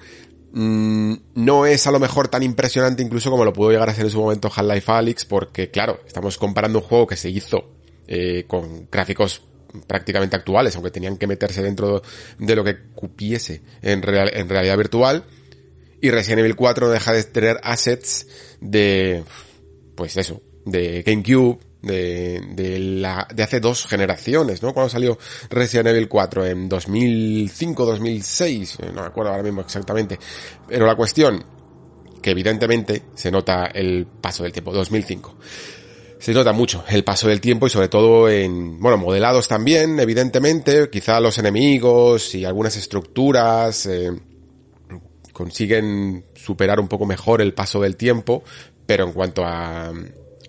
Mm, no es a lo mejor tan impresionante incluso como lo pudo llegar a ser en su momento Half-Life Alyx, porque claro, estamos comparando un juego que se hizo eh, con gráficos prácticamente actuales, aunque tenían que meterse dentro de lo que cupiese en, en realidad virtual. Y Resident Evil 4 deja de tener assets de, pues eso, de GameCube, de, de, la, de hace dos generaciones, ¿no? Cuando salió Resident Evil 4 en 2005, 2006, eh, no me acuerdo ahora mismo exactamente. Pero la cuestión, que evidentemente se nota el paso del tiempo, 2005. se nota mucho el paso del tiempo y sobre todo en, bueno, modelados también, evidentemente, quizá los enemigos y algunas estructuras eh, consiguen superar un poco mejor el paso del tiempo, pero en cuanto a,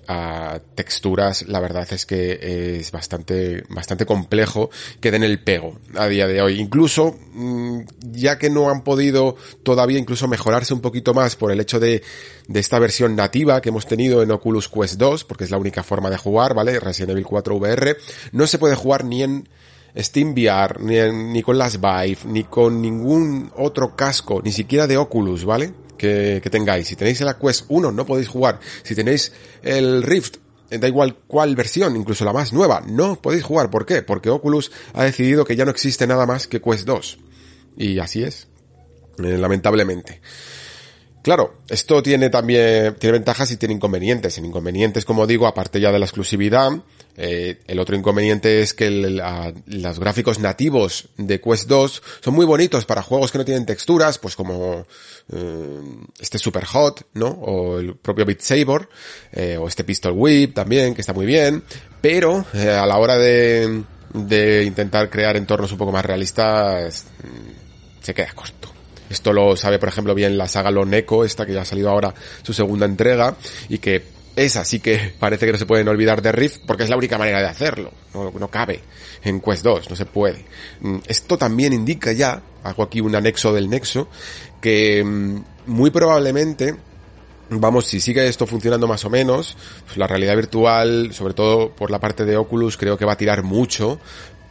a texturas, la verdad es que es bastante, bastante complejo que den el pego a día de hoy. Incluso, mm, ya que no han podido todavía incluso mejorarse un poquito más por el hecho de, de esta versión nativa que hemos tenido en Oculus Quest 2, porque es la única forma de jugar, ¿vale? Resident Evil 4 VR, no se puede jugar ni en Steam VR, ni, ni con las Vive, ni con ningún otro casco, ni siquiera de Oculus, ¿vale? Que, tengáis. Si tenéis la Quest 1 no podéis jugar. Si tenéis el Rift, eh, da igual cuál versión, incluso la más nueva, no podéis jugar. ¿Por qué? Porque Oculus ha decidido que ya no existe nada más que Quest 2. Y así es. Eh, lamentablemente. Claro, esto tiene también, tiene ventajas y tiene inconvenientes. En inconvenientes, como digo, aparte ya de la exclusividad, eh, el otro inconveniente es que los gráficos nativos de Quest 2 son muy bonitos para juegos que no tienen texturas, pues como eh, este Super Hot, ¿no? O el propio Beat Saber, eh, o este Pistol Whip también, que está muy bien, pero a la hora de, de intentar crear entornos un poco más realistas, mm, se queda corto. Esto lo sabe, por ejemplo, bien la saga Loneco, esta que ya ha salido ahora su segunda entrega, y que esa sí que parece que no se pueden olvidar de Rift, porque es la única manera de hacerlo. No, no cabe en Quest 2, no se puede. Esto también indica ya, hago aquí un anexo del nexo, que muy probablemente Vamos, si sigue esto funcionando más o menos, pues la realidad virtual, sobre todo por la parte de Oculus, creo que va a tirar mucho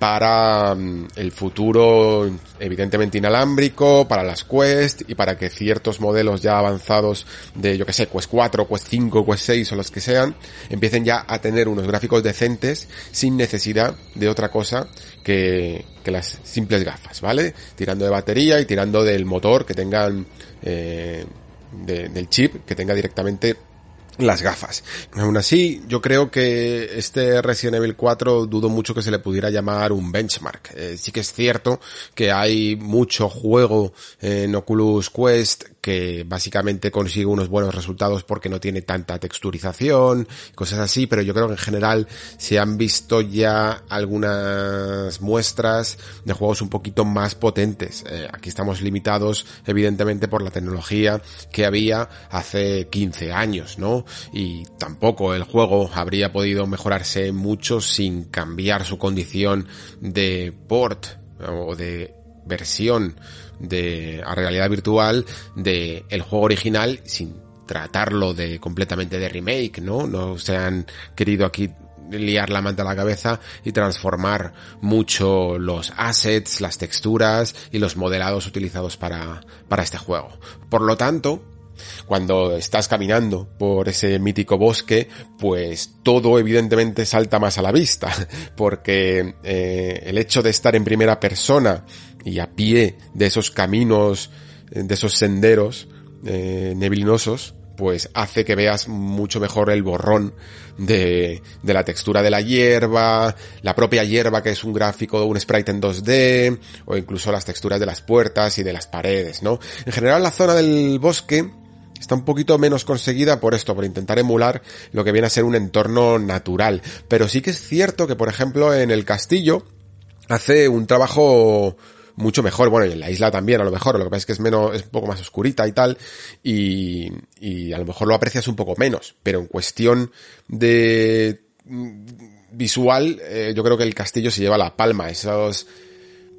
para mm, el futuro evidentemente inalámbrico, para las Quest y para que ciertos modelos ya avanzados de, yo que sé, Quest 4, Quest 5, Quest 6 o los que sean, empiecen ya a tener unos gráficos decentes sin necesidad de otra cosa que, que las simples gafas, ¿vale? Tirando de batería y tirando del motor que tengan, eh, de, del chip que tenga directamente las gafas. Aún así, yo creo que este Resident Evil 4 dudo mucho que se le pudiera llamar un benchmark. Eh, sí que es cierto que hay mucho juego en Oculus Quest que básicamente consigue unos buenos resultados porque no tiene tanta texturización, cosas así, pero yo creo que en general se han visto ya algunas muestras de juegos un poquito más potentes. Eh, aquí estamos limitados evidentemente por la tecnología que había hace 15 años, ¿no? Y tampoco el juego habría podido mejorarse mucho sin cambiar su condición de port o de versión de a realidad virtual de el juego original sin tratarlo de completamente de remake, ¿no? No se han querido aquí liar la manta a la cabeza y transformar mucho los assets, las texturas y los modelados utilizados para, para este juego. Por lo tanto, cuando estás caminando por ese mítico bosque, pues todo evidentemente salta más a la vista, porque eh, el hecho de estar en primera persona y a pie de esos caminos, de esos senderos eh, neblinosos, pues hace que veas mucho mejor el borrón de, de, la textura de la hierba, la propia hierba que es un gráfico, un sprite en 2D, o incluso las texturas de las puertas y de las paredes, ¿no? En general la zona del bosque está un poquito menos conseguida por esto, por intentar emular lo que viene a ser un entorno natural. Pero sí que es cierto que, por ejemplo, en el castillo hace un trabajo mucho mejor, bueno, y en la isla también a lo mejor, lo que pasa es que es menos, es un poco más oscurita y tal, y, y a lo mejor lo aprecias un poco menos, pero en cuestión de visual, eh, yo creo que el castillo se lleva la palma, esos,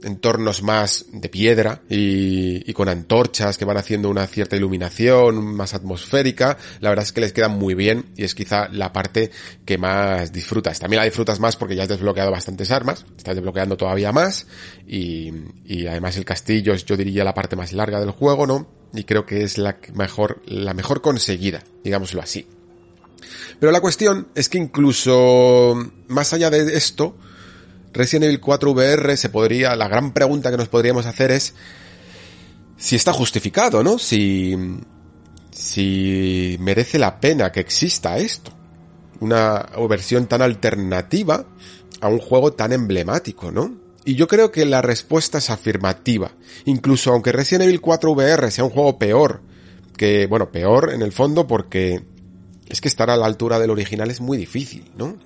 entornos más de piedra y, y, con antorchas que van haciendo una cierta iluminación más atmosférica, la verdad es que les quedan muy bien y es quizá la parte que más disfrutas. También la disfrutas más porque ya has desbloqueado bastantes armas, estás desbloqueando todavía más y, y además el castillo es yo diría la parte más larga del juego, ¿no? Y creo que es la mejor, la mejor conseguida, digámoslo así. Pero la cuestión es que incluso más allá de esto, Resident Evil 4 VR se podría, la gran pregunta que nos podríamos hacer es si está justificado, ¿no? Si, si merece la pena que exista esto. Una versión tan alternativa a un juego tan emblemático, ¿no? Y yo creo que la respuesta es afirmativa. Incluso aunque Resident Evil 4 VR sea un juego peor, que, bueno, peor en el fondo porque es que estar a la altura del original es muy difícil, ¿no?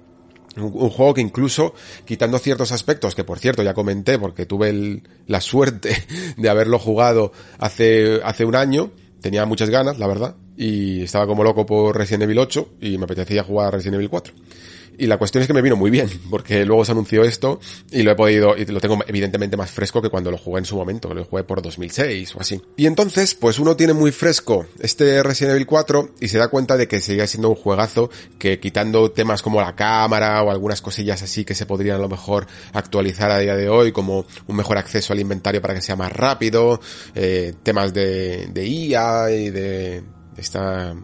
Un, juego que incluso, quitando ciertos aspectos, que por cierto ya comenté porque tuve la suerte de haberlo jugado hace, hace un año, tenía muchas ganas, la verdad, y estaba como loco por Resident Evil 8 y me apetecía jugar Resident Evil 4. Y la cuestión es que me vino muy bien, porque luego se anunció esto y lo he podido, y lo tengo evidentemente más fresco que cuando lo jugué en su momento, que lo jugué por 2006 o así. Y entonces, pues uno tiene muy fresco este Resident Evil 4 y se da cuenta de que sigue siendo un juegazo que quitando temas como la cámara o algunas cosillas así que se podrían a lo mejor actualizar a día de hoy, como un mejor acceso al inventario para que sea más rápido, eh, temas de, de IA y de esta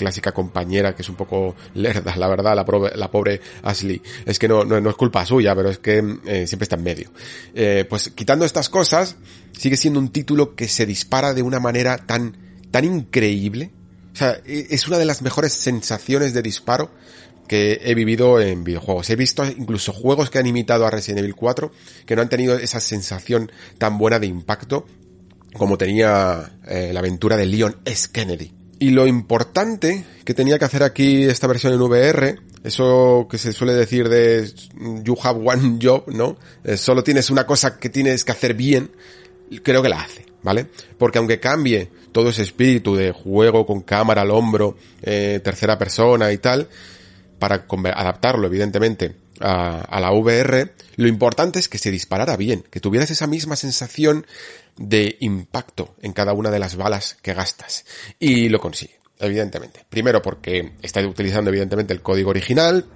clásica compañera que es un poco lerda, la verdad, la, la pobre Ashley. Es que no, no, es culpa suya, pero es que eh, siempre está en medio. Eh, pues quitando estas cosas, sigue siendo un título que se dispara de una manera tan, tan increíble. O sea, e, es una de las mejores sensaciones de disparo que he vivido en videojuegos. He visto incluso juegos que han imitado a Resident Evil 4 que no han tenido esa sensación tan buena de impacto como tenía eh, la aventura de Leon S. Kennedy. Y lo importante que tenía que hacer aquí esta versión en VR, eso que se suele decir de you have one job, ¿no? Eh, solo tienes una cosa que tienes que hacer bien, creo que la hace, ¿vale? Porque aunque cambie todo ese espíritu de juego con cámara al hombro, eh, tercera persona y tal, para adaptarlo evidentemente a, a, la VR, lo importante es que se disparara bien, que tuvieras esa misma sensación de impacto en cada una de las balas que gastas. Y lo consigue, evidentemente. Primero porque está utilizando evidentemente el código original,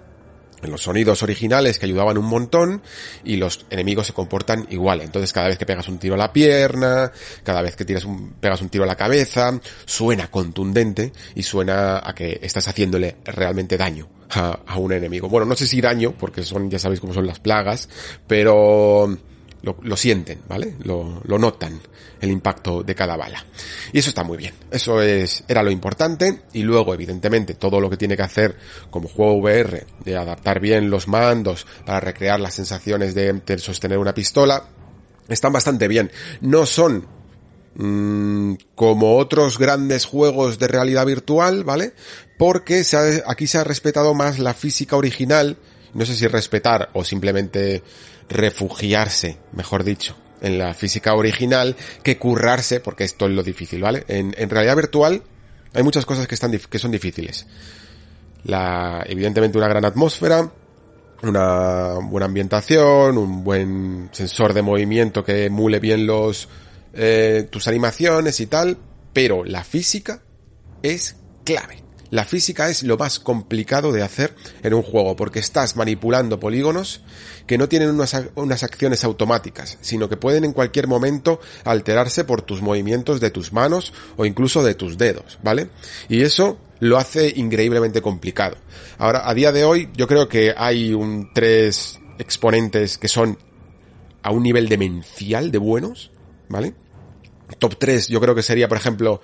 los sonidos originales que ayudaban un montón y los enemigos se comportan igual. Entonces cada vez que pegas un tiro a la pierna, cada vez que tiras un, pegas un tiro a la cabeza, suena contundente y suena a que estás haciéndole realmente daño a, a un enemigo. Bueno, no sé si daño, porque son, ya sabéis cómo son las plagas, pero lo, sienten, ¿vale? Lo, lo, notan, el impacto de cada bala. Y eso está muy bien. Eso es, era lo importante. Y luego, evidentemente, todo lo que tiene que hacer como juego VR, de adaptar bien los mandos para recrear las sensaciones de, sostener una pistola, están bastante bien. No son mm, como otros grandes juegos de realidad virtual, ¿vale? Porque aquí se ha respetado más la física original. No sé si respetar o simplemente refugiarse, mejor dicho, en la física original que currarse, porque esto es lo difícil, ¿vale? En, realidad virtual hay muchas cosas que, están, que son difíciles. La, evidentemente una gran atmósfera, una buena ambientación, un buen sensor de movimiento que emule bien los, eh, tus animaciones y tal, pero la física es clave. La física es lo más complicado de hacer en un juego porque estás manipulando polígonos que no tienen unas, unas, acciones automáticas, sino que pueden en cualquier momento alterarse por tus movimientos de tus manos o incluso de tus dedos, ¿vale? Y eso lo hace increíblemente complicado. Ahora, a día de hoy, yo creo que hay un tres exponentes que son a un nivel demencial de buenos, ¿vale? Top 3 yo creo que sería, por ejemplo,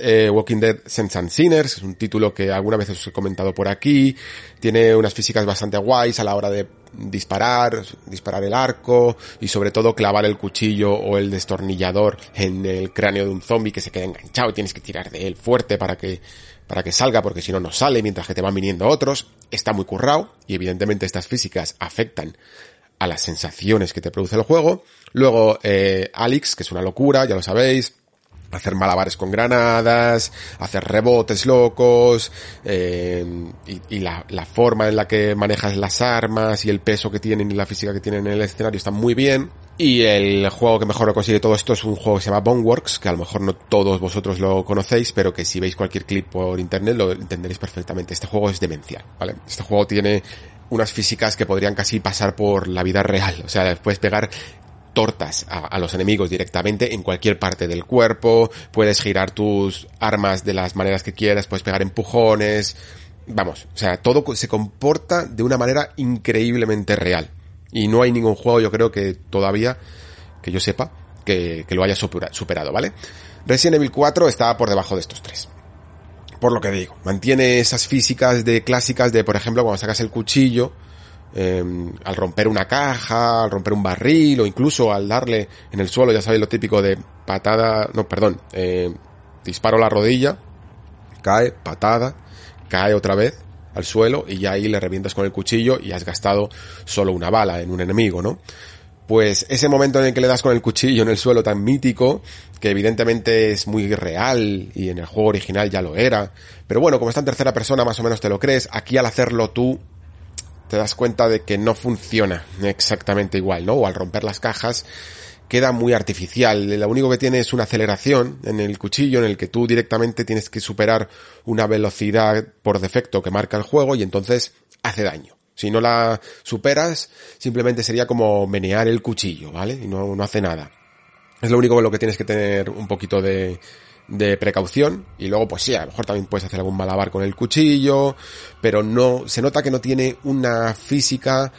eh, Walking Dead Sense and Sinners, es un título que alguna vez os he comentado por aquí, tiene unas físicas bastante guays a la hora de disparar, disparar el arco y sobre todo clavar el cuchillo o el destornillador en el cráneo de un zombie que se queda enganchado y tienes que tirar de él fuerte para que para que salga porque si no no sale mientras que te van viniendo otros. Está muy currado y evidentemente estas físicas afectan a las sensaciones que te produce el juego. Luego, eh, Alex, que es una locura, ya lo sabéis. Hacer malabares con granadas, hacer rebotes locos, eh, y, la, la, forma en la que manejas las armas y el peso que tienen y la física que tienen en el escenario está muy bien. Y el juego que mejor lo consigue todo esto es un juego que se llama Boneworks, que a lo mejor no todos vosotros lo conocéis, pero que si veis cualquier clip por internet lo entenderéis perfectamente. Este juego es demencial, ¿vale? Este juego tiene unas físicas que podrían casi pasar por la vida real. O sea, puedes pegar tortas a, los enemigos directamente en cualquier parte del cuerpo, puedes girar tus armas de las maneras que quieras, puedes pegar empujones, vamos, o sea, todo se comporta de una manera increíblemente real. Y no hay ningún juego, yo creo que todavía, que yo sepa, que, que lo haya superado, ¿vale? Resident Evil 4 está por debajo de estos tres por lo que digo, mantiene esas físicas de clásicas de, por ejemplo, cuando sacas el cuchillo, em, al romper una caja, al romper un barril o incluso al darle en el suelo, ya sabéis lo típico de patada, no, perdón, eh, disparo la rodilla, cae, patada, cae otra vez al suelo y ya ahí le revientas con el cuchillo y has gastado solo una bala en un enemigo, ¿no? Pues ese momento en el que le das con el cuchillo en el suelo tan mítico, que evidentemente es muy real y en el juego original ya lo era, pero bueno, como está en tercera persona más o menos te lo crees, aquí al hacerlo tú te das cuenta de que no funciona exactamente igual, ¿no? O al romper las cajas queda muy artificial. Lo único que tiene es una aceleración en el cuchillo en el que tú directamente tienes que superar una velocidad por defecto que marca el juego y entonces hace daño. Si no la superas, simplemente sería como menear el cuchillo, ¿vale? Y no, no hace nada. Es lo único con lo que tienes que tener un poquito de, de precaución y luego pues sí, a lo mejor también puedes hacer algún malabar con el cuchillo, pero no, se nota que no tiene una física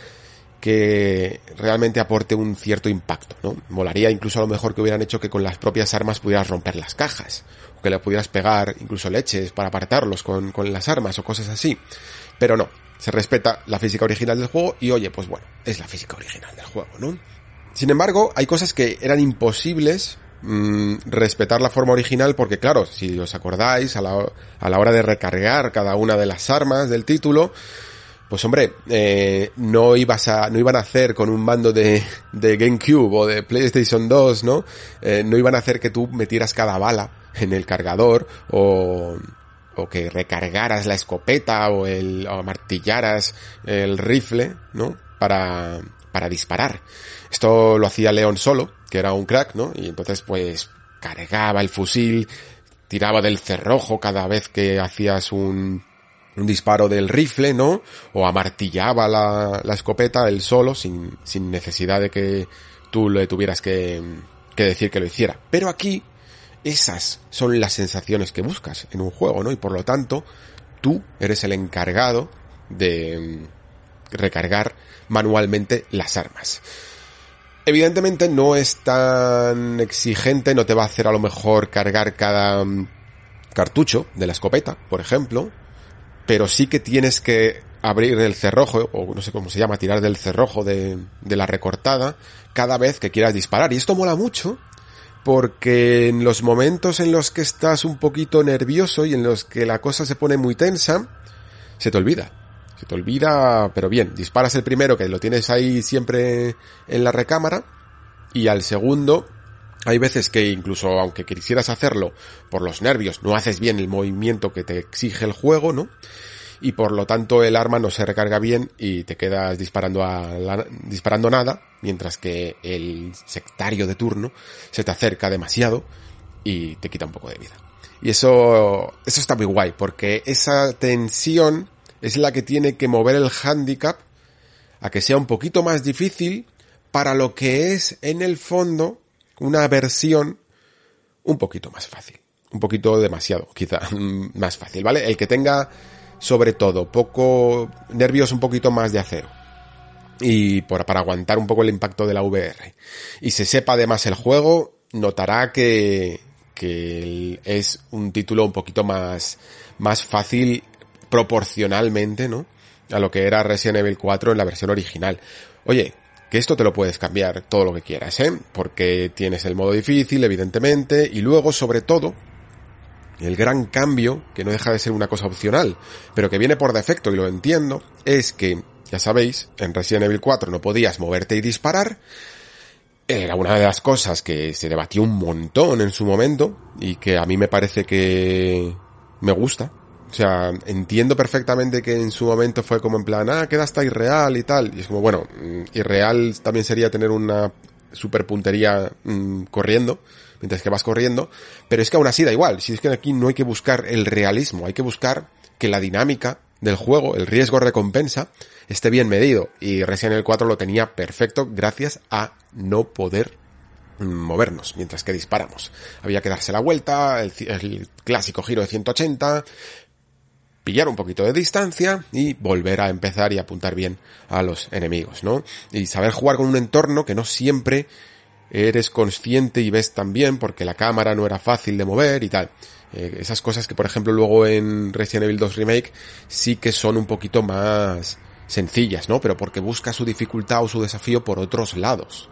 que realmente aporte un cierto impacto, ¿no? Molaría incluso a lo mejor que hubieran hecho que con las propias armas pudieras romper las cajas, o que le pudieras pegar incluso leches para apartarlos con, con las armas o cosas así. Pero no, se respeta la física original del juego y oye, pues bueno, es la física original del juego, ¿no? Sin embargo, hay cosas que eran imposibles mmm, respetar la forma original porque claro, si os acordáis, a la, a la hora de recargar cada una de las armas del título, pues hombre, eh, no ibas a, no iban a hacer con un mando de, de GameCube o de PlayStation 2, ¿no? Eh, no iban a hacer que tú metieras cada bala en el cargador o, o que recargaras la escopeta o el, o martillaras el rifle, ¿no? Para, para disparar. Esto lo hacía León solo, que era un crack, ¿no? Y entonces pues cargaba el fusil, tiraba del cerrojo cada vez que hacías un, un disparo del rifle, ¿no? O amartillaba la, la escopeta él solo, sin, sin necesidad de que tú le tuvieras que, que decir que lo hiciera. Pero aquí, esas son las sensaciones que buscas en un juego, ¿no? Y por lo tanto, tú eres el encargado de recargar manualmente las armas. Evidentemente no es tan exigente, no te va a hacer a lo mejor cargar cada cartucho de la escopeta, por ejemplo, pero sí que tienes que abrir el cerrojo, o no sé cómo se llama, tirar del cerrojo de, de, la recortada cada vez que quieras disparar. Y esto mola mucho porque en los momentos en los que estás un poquito nervioso y en los que la cosa se pone muy tensa, se te olvida. Se te olvida, pero bien, disparas el primero que lo tienes ahí siempre en la recámara y al segundo hay veces que incluso aunque quisieras hacerlo por los nervios, no haces bien el movimiento que te exige el juego, ¿no? Y por lo tanto el arma no se recarga bien y te quedas disparando a la, disparando nada, mientras que el sectario de turno se te acerca demasiado y te quita un poco de vida. Y eso, eso está muy guay, porque esa tensión es la que tiene que mover el handicap a que sea un poquito más difícil para lo que es en el fondo una versión un poquito más fácil. Un poquito demasiado, quizá más fácil, ¿vale? El que tenga, sobre todo, poco nervios un poquito más de acero. Y para aguantar un poco el impacto de la VR. Y se sepa además el juego, notará que, que es un título un poquito más, más fácil proporcionalmente, ¿no? A lo que era Resident Evil 4 en la versión original. Oye, que esto te lo puedes cambiar todo lo que quieras, ¿eh? Porque tienes el modo difícil, evidentemente, y luego, sobre todo, el gran cambio, que no deja de ser una cosa opcional, pero que viene por defecto y lo entiendo, es que, ya sabéis, en Resident Evil 4 no podías moverte y disparar, era una de las cosas que se debatió un montón en su momento y que a mí me parece que me gusta, o sea, entiendo perfectamente que en su momento fue como en plan, ah, queda hasta irreal y tal. Y es como, bueno, mm, irreal también sería tener una super puntería mmm, corriendo, mientras que vas corriendo. Pero es que aún así da igual. Si es que aquí no hay que buscar el realismo, hay que buscar que la dinámica del juego, el riesgo-recompensa, esté bien medido. Y Resident Evil 4 lo tenía perfecto gracias a no poder movernos mientras que disparamos. Había que darse la vuelta, el, clásico giro de 180, pillar un poquito de distancia y volver a empezar y apuntar bien a los enemigos, ¿no? Y saber jugar con un entorno que no siempre eres consciente y ves tan bien porque la cámara no era fácil de mover y tal. Eh, esas cosas que por ejemplo luego en Resident Evil 2 Remake sí que son un poquito más sencillas, ¿no? Pero porque busca su dificultad o su desafío por otros lados.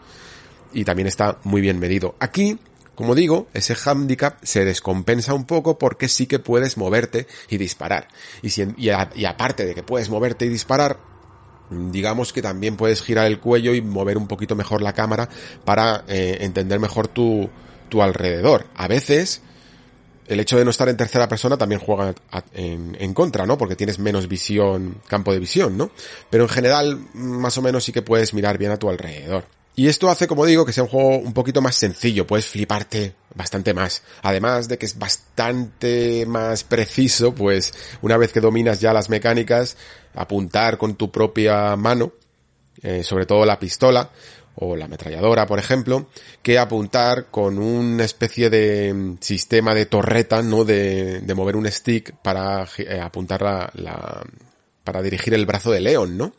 Y también está muy bien medido. Aquí como digo, ese handicap se descompensa un poco porque sí que puedes moverte y disparar. Y, si, y, aparte de que puedes moverte y disparar, digamos que también puedes girar el cuello y mover un poquito mejor la cámara para eh, entender mejor tu, tu alrededor. A veces, el hecho de no estar en tercera persona también juega en, en, contra, ¿no? Porque tienes menos visión, campo de visión, ¿no? Pero en general, más o menos sí que puedes mirar bien a tu alrededor. Y esto hace, como digo, que sea un juego un poquito más sencillo, puedes fliparte bastante más. Además de que es bastante más preciso, pues una vez que dominas ya las mecánicas, apuntar con tu propia mano, eh, sobre todo la pistola o la ametralladora, por ejemplo, que apuntar con una especie de mm, sistema de torreta, ¿no? De, de mover un stick para eh, apuntar la, la, para dirigir el brazo de León, ¿no?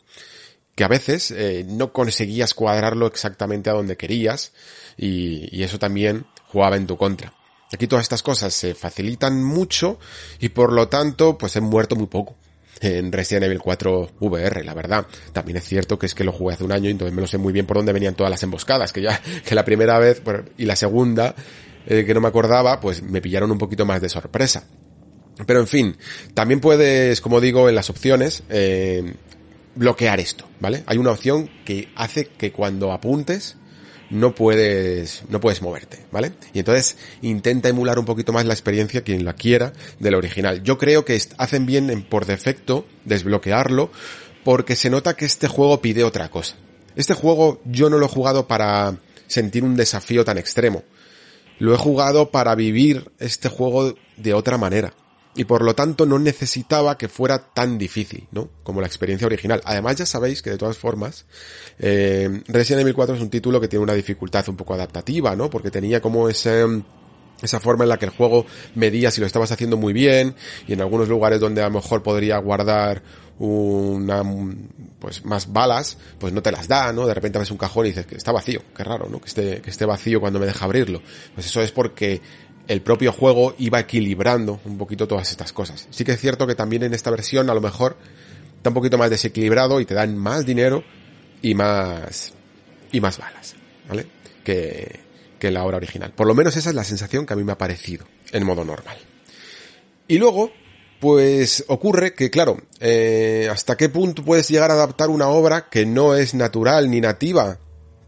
que a veces eh, no conseguías cuadrarlo exactamente a donde querías y, y, eso también jugaba en tu contra. Aquí todas estas cosas se facilitan mucho y por lo tanto pues he muerto muy poco en Resident Evil 4 VR, la verdad. También es cierto que es que lo jugué hace un año y entonces me lo sé muy bien por dónde venían todas las emboscadas, que ya, que la primera vez y la segunda, eh, que no me acordaba, pues me pillaron un poquito más de sorpresa. Pero en fin, también puedes, como digo, en las opciones, eh, bloquear esto, ¿vale? Hay una opción que hace que cuando apuntes no puedes, no puedes moverte, ¿vale? Y entonces intenta emular un poquito más la experiencia quien la quiera del original. Yo creo que hacen bien en, por defecto desbloquearlo porque se nota que este juego pide otra cosa. Este juego yo no lo he jugado para sentir un desafío tan extremo. Lo he jugado para vivir este juego de otra manera y por lo tanto no necesitaba que fuera tan difícil, ¿no? Como la experiencia original. Además ya sabéis que de todas formas, eh, Resident Evil 4 es un título que tiene una dificultad un poco adaptativa, ¿no? Porque tenía como ese esa forma en la que el juego medía si lo estabas haciendo muy bien y en algunos lugares donde a lo mejor podría guardar una pues más balas pues no te las da no de repente ves un cajón y dices que está vacío qué raro no que esté que esté vacío cuando me deja abrirlo pues eso es porque el propio juego iba equilibrando un poquito todas estas cosas. Sí que es cierto que también en esta versión a lo mejor está un poquito más desequilibrado y te dan más dinero y más y más balas, ¿vale? Que, que la hora original. Por lo menos esa es la sensación que a mí me ha parecido en modo normal. Y luego, pues ocurre que, claro, eh, hasta qué punto puedes llegar a adaptar una obra que no es natural ni nativa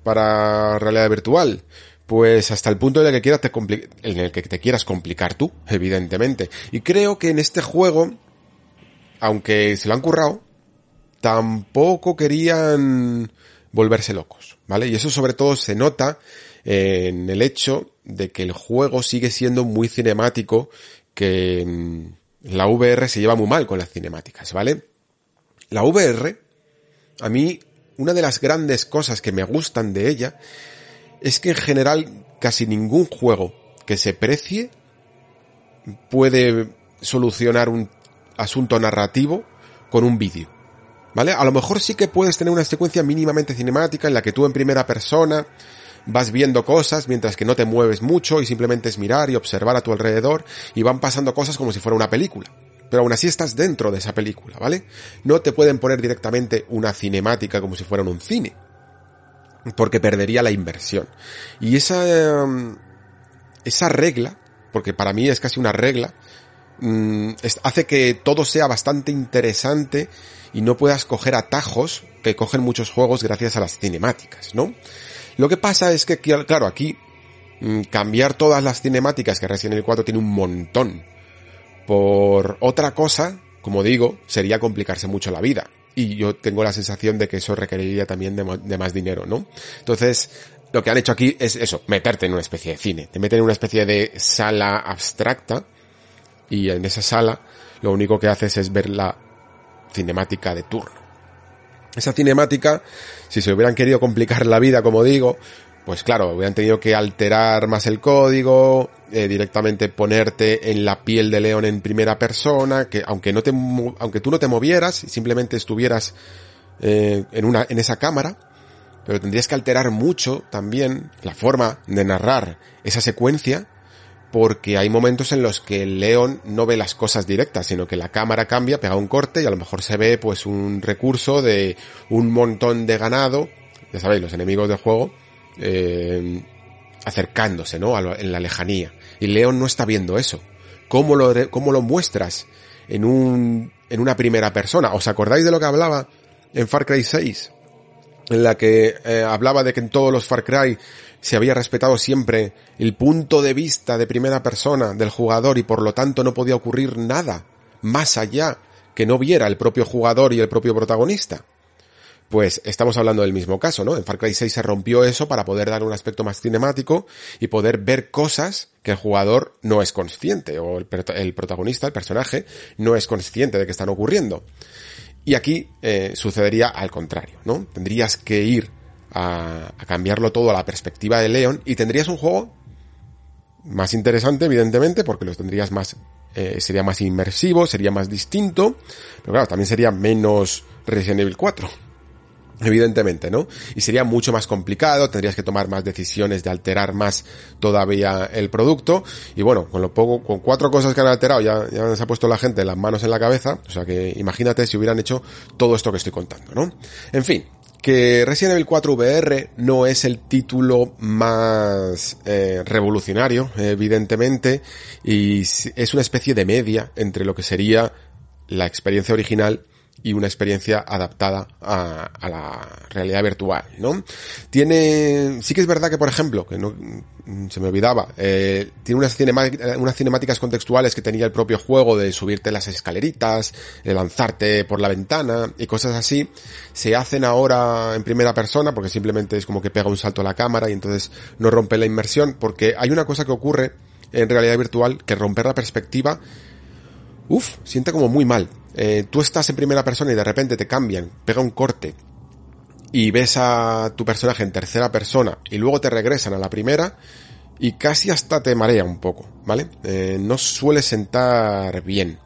para realidad virtual pues hasta el punto en el que quieras te en el que te quieras complicar tú, evidentemente. Y creo que en este juego, aunque se lo han currado, tampoco querían volverse locos, ¿vale? Y eso sobre todo se nota en el hecho de que el juego sigue siendo muy cinemático, que la VR se lleva muy mal con las cinemáticas, ¿vale? La VR, a mí, una de las grandes cosas que me gustan de ella es que en general casi ningún juego que se precie puede solucionar un asunto narrativo con un vídeo. ¿Vale? A lo mejor sí que puedes tener una secuencia mínimamente cinemática en la que tú en primera persona vas viendo cosas mientras que no te mueves mucho y simplemente es mirar y observar a tu alrededor y van pasando cosas como si fuera una película. Pero aún así estás dentro de esa película, ¿vale? No te pueden poner directamente una cinemática como si fuera un cine porque perdería la inversión. Y esa, em, esa regla, porque para mí es casi una regla, mm, hace que todo sea bastante interesante y no puedas coger atajos que cogen muchos juegos gracias a las cinemáticas, ¿no? Lo que pasa es que, claro, aquí mm, cambiar todas las cinemáticas que Resident Evil 4 tiene un montón por otra cosa, como digo, sería complicarse mucho la vida y yo tengo la sensación de que eso requeriría también de, más dinero, ¿no? Entonces, lo que han hecho aquí es eso, meterte en una especie de cine, te meten en una especie de sala abstracta y en esa sala lo único que haces es ver la cinemática de turno. Esa cinemática, si se hubieran querido complicar la vida, como digo, pues claro, hubieran tenido que alterar más el código, eh, directamente ponerte en la piel de león en primera persona, que aunque no te, aunque tú no te movieras, simplemente estuvieras eh, en una, en esa cámara, pero tendrías que alterar mucho también la forma de narrar esa secuencia, porque hay momentos en los que león no ve las cosas directas, sino que la cámara cambia, pega un corte y a lo mejor se ve pues un recurso de un montón de ganado, ya sabéis, los enemigos del juego, eh, acercándose, ¿no? en la lejanía. Y Leon no está viendo eso. ¿Cómo lo, cómo lo muestras en un, en una primera persona? ¿Os acordáis de lo que hablaba en Far Cry 6? En la que eh, hablaba de que en todos los Far Cry se había respetado siempre el punto de vista de primera persona del jugador y por lo tanto no podía ocurrir nada más allá que no viera el propio jugador y el propio protagonista. Pues estamos hablando del mismo caso, ¿no? En Far Cry 6 se rompió eso para poder dar un aspecto más cinemático y poder ver cosas que el jugador no es consciente, o el, protagonista, el personaje, no es consciente de que están ocurriendo. Y aquí eh, sucedería al contrario, ¿no? Tendrías que ir a, cambiarlo todo a la perspectiva de Leon y tendrías un juego más interesante, porque los tendrías más, eh, sería más inmersivo, sería más distinto, pero claro, también sería menos Resident Evil 4. Evidentemente, ¿no? Y sería mucho más complicado, tendrías que tomar más decisiones de alterar más todavía el producto. Y bueno, con lo poco, con cuatro cosas que han alterado, ya, ya se ha puesto la gente las manos en la cabeza. O sea que imagínate si hubieran hecho todo esto que estoy contando, ¿no? En fin, que Resident Evil 4 VR no es el título más eh, revolucionario, evidentemente, y es una especie de media entre lo que sería la experiencia original y una experiencia adaptada a, a, la realidad virtual, ¿no? Tiene, sí que es verdad que, por ejemplo, que no, se me olvidaba, eh, tiene unas, unas cinemáticas contextuales que tenía el propio juego de subirte las escaleritas, de lanzarte por la ventana y cosas así, se hacen ahora en primera persona porque simplemente es como que pega un salto a la cámara y entonces no rompe la inmersión porque hay una cosa que ocurre en realidad virtual que romper la perspectiva, uff, siente como muy mal eh, tú estás en primera persona y de repente te cambian, pega un corte y ves a tu personaje en tercera persona y luego te regresan a la primera y casi hasta te marea un poco, ¿vale? Eh, no suele sentar bien.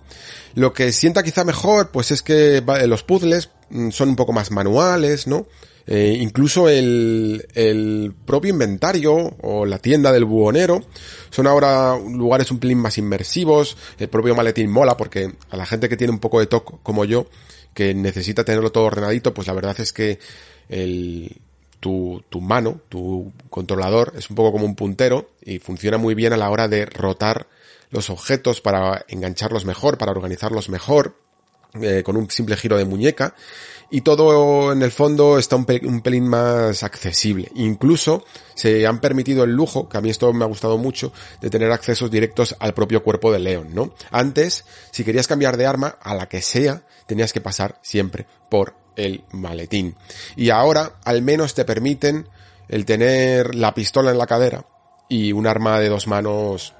Lo que sienta quizá mejor, pues es que los puzzles mm, son un poco más manuales, ¿no? Eh, incluso el, el propio inventario o la tienda del buhonero son ahora lugares un pelín más inmersivos. El propio maletín mola porque a la gente que tiene un poco de toque como yo, que necesita tenerlo todo ordenadito, pues la verdad es que el, tu, tu mano, tu controlador, es un poco como un puntero y funciona muy bien a la hora de rotar los objetos para engancharlos mejor, para organizarlos mejor, eh, con un simple giro de muñeca y todo en el fondo está un, pelín más accesible. Incluso se han permitido el lujo, que a mí esto me ha gustado mucho, de tener accesos directos al propio cuerpo de León, ¿no? Antes, si querías cambiar de arma, a la que sea, tenías que pasar siempre por el maletín. Y ahora, al menos te permiten el tener la pistola en la cadera y un arma de dos manos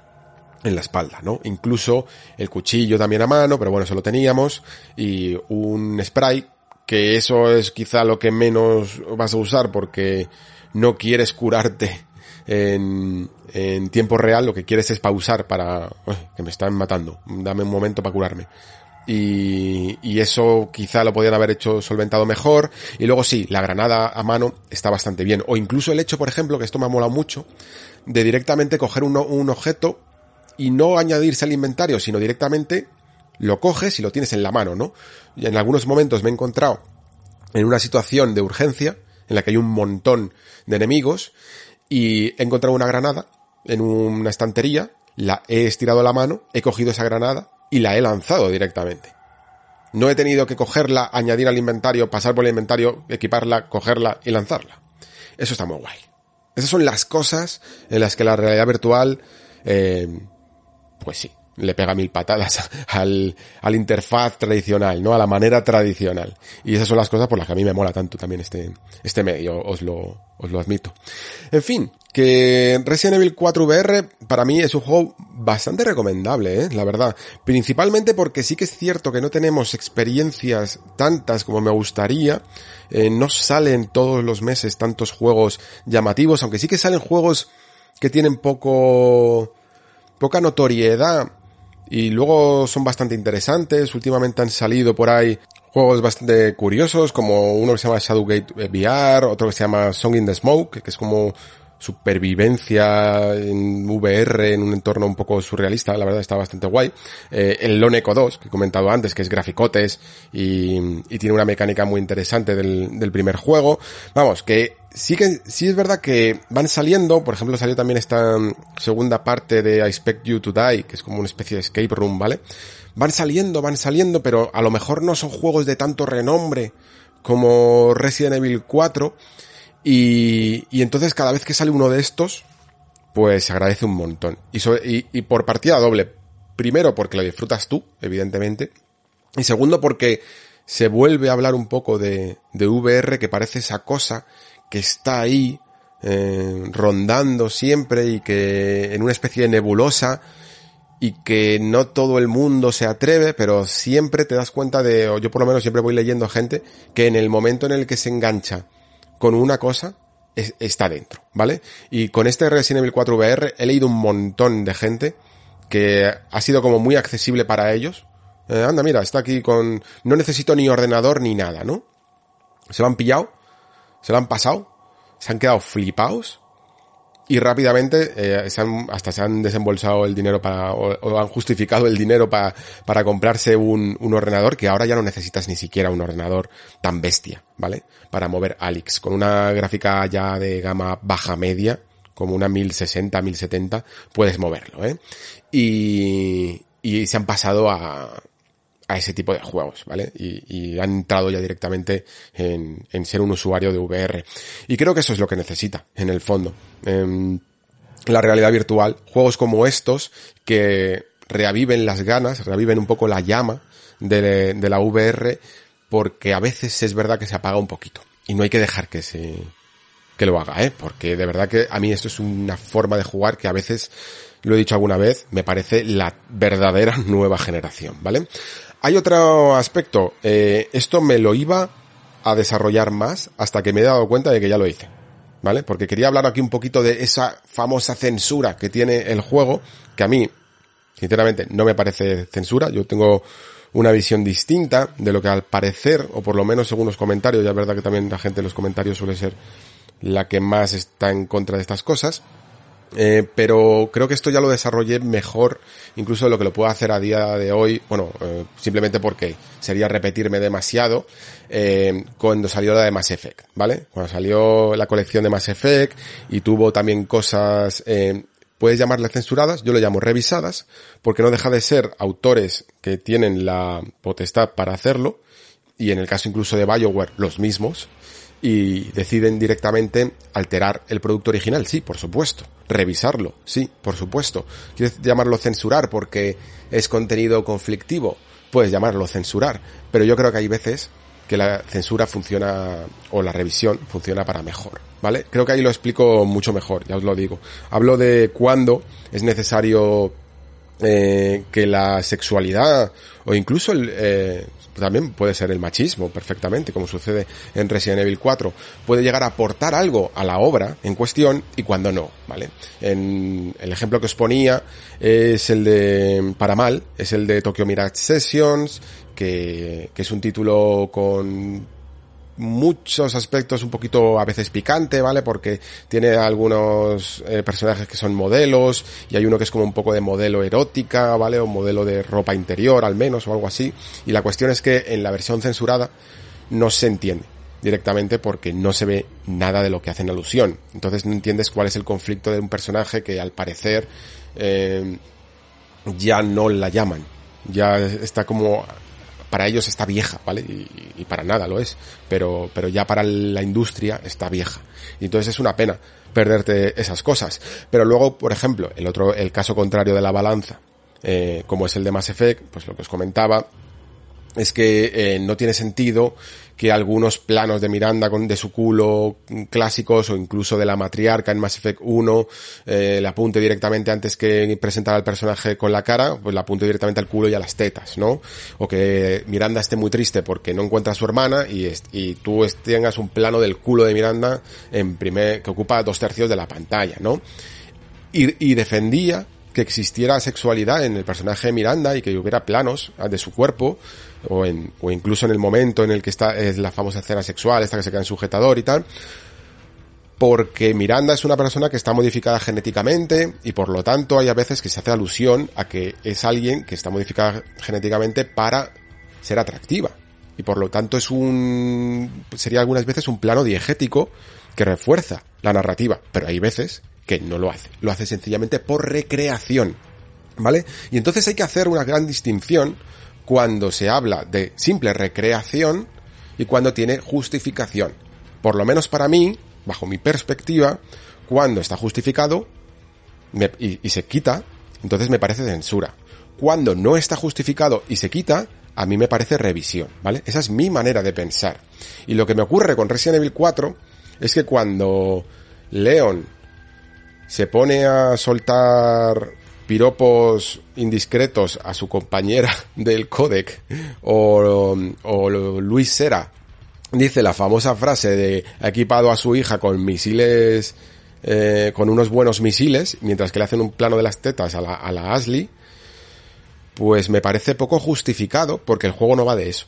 en la espalda, ¿no? Incluso el cuchillo también a mano, pero bueno, eso lo teníamos, y un spray que eso es quizá lo que menos vas a usar porque no quieres curarte en, en tiempo real, lo que quieres es pausar para, que me están matando, dame un momento para curarme. Y, y, eso quizá lo podían haber hecho solventado mejor. Y luego sí, la granada a mano está bastante bien. O incluso el hecho, por ejemplo, que esto me ha molado mucho, de directamente coger un, un objeto y no añadirse al inventario, sino directamente lo coges y lo tienes en la mano, ¿no? En algunos momentos me he encontrado en una situación de urgencia en la que hay un montón de enemigos y he encontrado una granada en una estantería, la he estirado la mano, he cogido esa granada y la he lanzado directamente. No he tenido que cogerla, añadir al inventario, pasar por el inventario, equiparla, cogerla y lanzarla. Eso está muy guay. Esas son las cosas en las que la realidad virtual, eh, pues sí, le pega mil patadas al, al interfaz tradicional, ¿no? A la manera tradicional. Y esas son las cosas por las que a mí me mola tanto también este, este medio, os lo, os lo admito. En fin, que Resident Evil 4 VR para mí es un juego bastante recomendable, ¿eh? la verdad. Principalmente porque sí que es cierto que no tenemos experiencias tantas como me gustaría. Eh, no salen todos los meses tantos juegos llamativos, aunque sí que salen juegos que tienen poco, poca notoriedad y luego son bastante interesantes. Últimamente han salido por ahí juegos bastante curiosos, como uno que se llama Shadowgate VR, otro que se llama Song in the Smoke, que es como supervivencia en VR en un entorno un poco surrealista, la verdad está bastante guay. Eh, el Lone Echo 2, que he comentado antes, que es graficotes y, tiene una mecánica muy interesante del, del primer juego. Vamos, que sí que sí es verdad que van saliendo, por ejemplo salió también esta segunda parte de I Expect You to Die, que es como una especie de escape room, ¿vale? Van saliendo, van saliendo, pero a lo mejor no son juegos de tanto renombre como Resident Evil 4 y, y entonces cada vez que sale uno de estos, pues se agradece un montón. Y, y, por partida doble. Primero porque lo disfrutas tú, evidentemente. Y segundo porque se vuelve a hablar un poco de, de VR, que parece esa cosa que está ahí, eh, rondando siempre y que en una especie de nebulosa y que no todo el mundo se atreve, pero siempre te das cuenta de, o yo por lo menos siempre voy leyendo gente, que en el momento en el que se engancha con una cosa está dentro, ¿vale? Y con este Resident Evil 4 VR he leído un montón de gente que ha sido como muy accesible para ellos. Eh, anda, mira, está aquí con... No necesito ni ordenador ni nada, ¿no? Se lo han pillado, se lo han pasado, se han quedado flipados y rápidamente eh, se han, hasta se han desembolsado el dinero para, o, han justificado el dinero para, para comprarse un, un, ordenador que ahora ya no necesitas ni siquiera un ordenador tan bestia, ¿vale? Para mover Alix. Con una gráfica ya de gama baja media, como una 1060, 1070, puedes moverlo, ¿eh? Y, y se han pasado a, a ese tipo de juegos, ¿vale? Y, y han entrado ya directamente en, en, ser un usuario de VR. Y creo que eso es lo que necesita, en el fondo. Eh, la realidad virtual, juegos como estos que reaviven las ganas, reaviven un poco la llama de, de la VR, porque a veces es verdad que se apaga un poquito. Y no hay que dejar que se, que lo haga, ¿eh? Porque de verdad que a mí esto es una forma de jugar que a veces, lo he dicho alguna vez, me parece la verdadera nueva generación, ¿vale? Hay otro aspecto, eh, esto me lo iba a desarrollar más hasta que me he dado cuenta de que ya lo hice, ¿vale? Porque quería hablar aquí un poquito de esa famosa censura que tiene el juego, que a mí, sinceramente, no me parece censura, yo tengo una visión distinta de lo que al parecer, o por lo menos según los comentarios, ya es verdad que también la gente en los comentarios suele ser la que más está en contra de estas cosas, eh, pero creo que esto ya lo desarrollé mejor incluso de lo que lo puedo hacer a día de hoy, bueno, eh, simplemente porque sería repetirme demasiado eh, cuando salió la de Mass Effect, ¿vale? Cuando salió la colección de Mass Effect y tuvo también cosas, eh, puedes llamarle censuradas, yo lo llamo revisadas, porque no deja de ser autores que tienen la potestad para hacerlo, y en el caso incluso de Bioware, los mismos, y deciden directamente alterar el producto original, sí, por supuesto. Revisarlo, sí, por supuesto. ¿Quieres llamarlo censurar porque es contenido conflictivo? Puedes llamarlo censurar, pero yo creo que hay veces que la censura funciona o la revisión funciona para mejor, ¿vale? Creo que ahí lo explico mucho mejor, ya os lo digo. Hablo de cuándo es necesario eh, que la sexualidad o incluso el, eh, también puede ser el machismo perfectamente, como sucede en Resident Evil 4, puede llegar a aportar algo a la obra en cuestión y cuando no, ¿vale? En el ejemplo que os ponía es el de, para mal, es el de Tokyo Mirage Sessions, que, que es un título con muchos aspectos un poquito a veces picante, ¿vale? Porque tiene algunos eh, personajes que son modelos y hay uno que es como un poco de modelo erótica, ¿vale? O modelo de ropa interior al menos o algo así. Y la cuestión es que en la versión censurada no se entiende directamente porque no se ve nada de lo que hacen alusión. Entonces no entiendes cuál es el conflicto de un personaje que al parecer eh, ya no la llaman. Ya está como para ellos está vieja, ¿vale? Y, para nada lo es, pero, pero ya para la industria está vieja. Y entonces es una pena perderte esas cosas. Pero luego, por ejemplo, el otro, el caso contrario de la balanza, eh, como es el de Mass Effect, pues lo que os comentaba, es que eh, no tiene sentido que algunos planos de Miranda con, de su culo clásicos o incluso de la matriarca en Mass Effect 1 eh, le apunte directamente antes que presentar al personaje con la cara, pues le apunte directamente al culo y a las tetas, ¿no? O que Miranda esté muy triste porque no encuentra a su hermana y, y tú tengas un plano del culo de Miranda en primer, que ocupa dos tercios de la pantalla, ¿no? Y, y defendía que existiera sexualidad en el personaje de Miranda y que hubiera planos de su cuerpo o, incluso en el momento en el que está es la famosa escena sexual, esta que se queda en sujetador y tal. porque Miranda es una persona que está modificada genéticamente y por lo tanto hay a veces que se hace alusión a que es alguien que está modificada genéticamente para ser atractiva. Y por lo tanto es un, sería algunas veces un plano diegético que refuerza la narrativa, pero hay veces que no lo hace. Lo hace sencillamente por recreación. ¿Vale? Y entonces hay que hacer una gran distinción cuando se habla de simple recreación y cuando tiene justificación. Por lo menos para mí, bajo mi perspectiva, cuando está justificado y, y se quita, entonces me parece censura. Cuando no está justificado y se quita, a mí me parece revisión, ¿vale? Esa es mi manera de pensar. Y lo que me ocurre con Resident Evil 4 es que cuando Leon se pone a soltar piropos indiscretos a su compañera del codec o, o Luis Sera dice la famosa frase de ha equipado a su hija con misiles eh, con unos buenos misiles mientras que le hacen un plano de las tetas a la, a la Ashley pues me parece poco justificado porque el juego no va de eso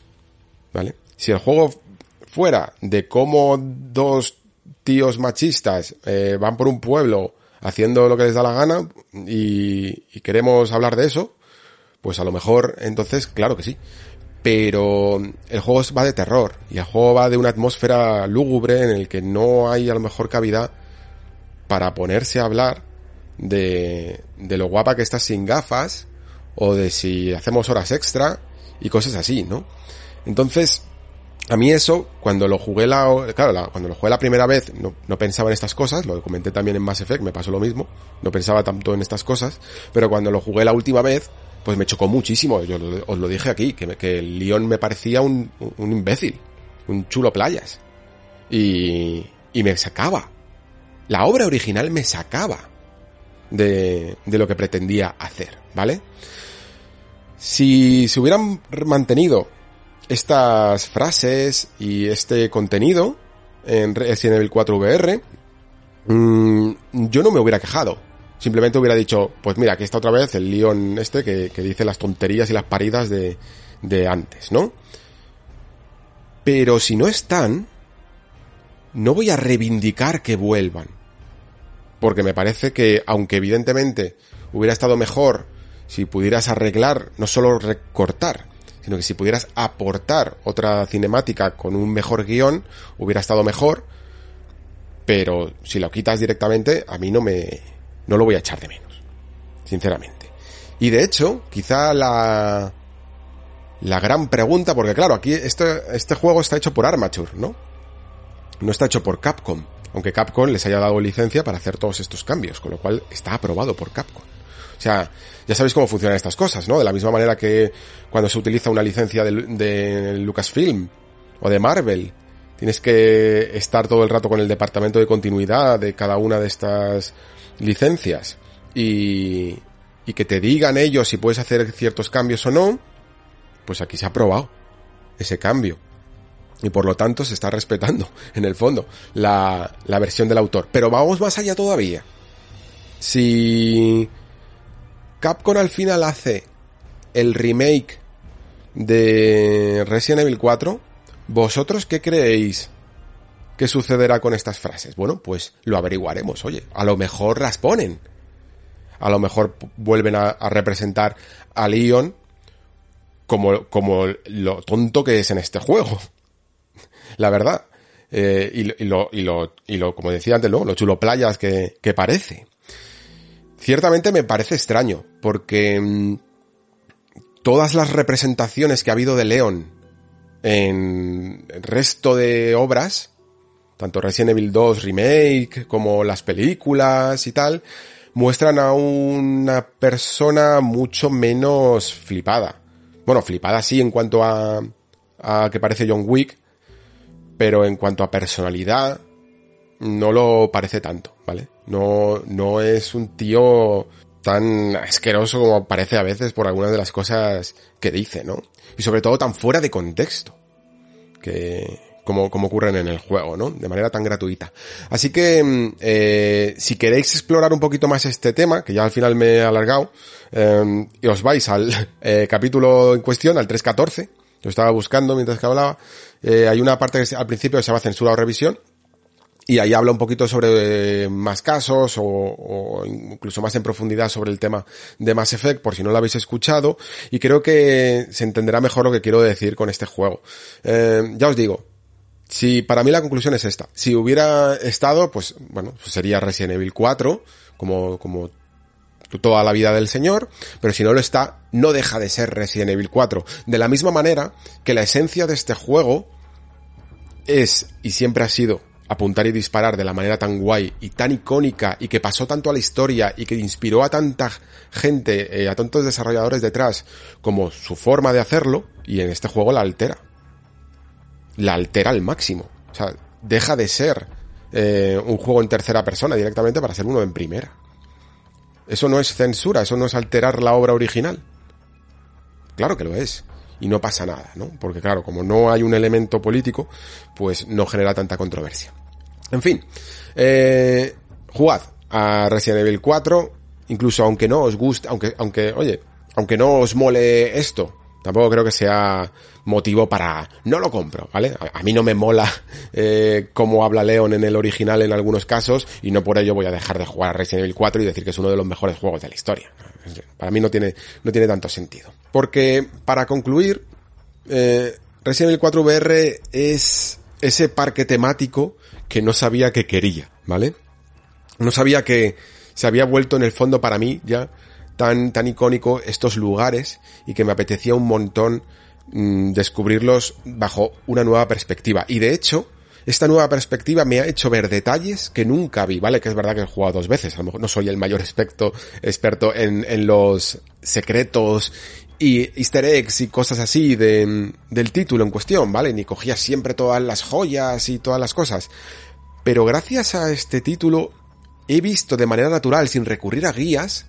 ¿vale? si el juego fuera de cómo dos tíos machistas eh, van por un pueblo haciendo lo que les da la gana y, queremos hablar de eso, pues a lo mejor entonces, claro que sí. Pero el juego va de terror y el juego va de una atmósfera lúgubre en el que no hay a lo mejor cavidad para ponerse a hablar de, de lo guapa que estás sin gafas o de si hacemos horas extra y cosas así, ¿no? Entonces, a mí eso, cuando lo jugué la, claro, cuando lo jugué la primera vez, no, no, pensaba en estas cosas, lo comenté también en Mass Effect, me pasó lo mismo, no pensaba tanto en estas cosas, pero cuando lo jugué la última vez, pues me chocó muchísimo, yo os lo dije aquí, que, que el Leon me parecía un, un imbécil, un chulo playas, y, y me sacaba, la obra original me sacaba de, de lo que pretendía hacer, ¿vale? Si se hubieran mantenido estas frases y este contenido en Resident Evil 4 VR, mmm, yo no me hubiera quejado. Simplemente hubiera dicho, pues mira, aquí está otra vez el Leon este que, que dice las tonterías y las paridas de, de antes, ¿no? Pero si no están, no voy a reivindicar que vuelvan. Porque me parece que, aunque evidentemente hubiera estado mejor si pudieras arreglar, no solo recortar, sino que si pudieras aportar otra cinemática con un mejor guion, hubiera estado mejor, pero si lo quitas directamente, a mí no me, no lo voy a echar de menos, sinceramente. Y de hecho, quizá la, la gran pregunta, porque claro, aquí este, este juego está hecho por Armature, ¿no? No está hecho por Capcom, aunque Capcom les haya dado licencia para hacer todos estos cambios, con lo cual está aprobado por Capcom. O sea, ya sabéis cómo funcionan estas cosas, ¿no? De la misma manera que cuando se utiliza una licencia de, Lucasfilm o de Marvel, tienes que estar todo el rato con el departamento de continuidad de cada una de estas licencias y, y que te digan ellos si puedes hacer ciertos cambios o no, pues aquí se ha aprobado ese cambio. Y por lo tanto se está respetando, en el fondo, la, la versión del autor. Pero vamos más allá todavía. Si Capcom al final hace el remake de Resident Evil 4, ¿vosotros qué creéis que sucederá con estas frases? Bueno, pues lo averiguaremos, oye, a lo mejor las ponen. A lo mejor vuelven a, representar a Leon como, como lo tonto que es en este juego. La verdad. Eh, y, lo, y, lo, y lo, como decía antes, ¿no? lo chulo playas que, que parece. Ciertamente me parece extraño, porque mm, todas las representaciones que ha habido de León en el resto de obras, tanto Resident Evil 2 Remake como las películas y tal, muestran a una persona mucho menos flipada. Bueno, flipada sí en cuanto a, a que parece John Wick, pero en cuanto a personalidad, no lo parece tanto, ¿vale? No, no es un tío tan asqueroso como parece a veces por algunas de las cosas que dice, ¿no? Y sobre todo tan fuera de contexto. Que, como, como ocurren en el juego, ¿no? De manera tan gratuita. Así que, mm, eh, si queréis explorar un poquito más este tema, que ya al final me he alargado, eh, y os vais al eh, capítulo en cuestión, al 3.14, lo estaba buscando mientras que hablaba, eh, hay una parte que al principio se llama censura o revisión, y ahí habla un poquito sobre más casos o, incluso más en profundidad sobre el tema de Mass Effect, por si no lo habéis escuchado, y creo que se entenderá mejor lo que quiero decir con este juego. Eh, ya os digo, si para mí la conclusión es esta, si hubiera estado, pues bueno, pues sería Resident Evil 4, como, como toda la vida del señor, pero si no lo está, no deja de ser Resident Evil 4. De la misma manera que la esencia de este juego es y siempre ha sido apuntar y disparar de la manera tan guay y tan icónica y que pasó tanto a la historia y que inspiró a tanta gente, eh, a tantos desarrolladores detrás, como su forma de hacerlo, y en este juego la altera. La altera al máximo. O sea, deja de ser eh, un juego en tercera persona directamente para ser uno en primera. Eso no es censura, eso no es alterar la obra original. Claro que lo es y no pasa nada, ¿no? Porque claro, como no hay un elemento político, pues no genera tanta controversia. En fin, eh, jugad a Resident Evil 4, incluso aunque no os guste, aunque, aunque, oye, aunque no os mole esto, tampoco creo que sea motivo para no lo compro, ¿vale? A, mí no me mola eh, cómo habla Leon en el original en algunos casos y no por ello voy a dejar de jugar a Resident Evil 4 y decir que es uno de los mejores juegos de la historia. Para mí no tiene, no tiene tanto sentido. Porque, para concluir, eh, Resident Evil 4 VR es ese parque temático que no sabía que quería, ¿vale? No sabía que se había vuelto en el fondo para mí ya tan, tan icónico estos lugares y que me apetecía un montón mm, descubrirlos bajo una nueva perspectiva. Y de hecho, esta nueva perspectiva me ha hecho ver detalles que nunca vi, ¿vale? Que es verdad que he jugado dos veces, a lo mejor no soy el mayor experto, experto en, en los secretos y easter eggs y cosas así de, del título en cuestión, ¿vale? Ni cogía siempre todas las joyas y todas las cosas. Pero gracias a este título he visto de manera natural, sin recurrir a guías,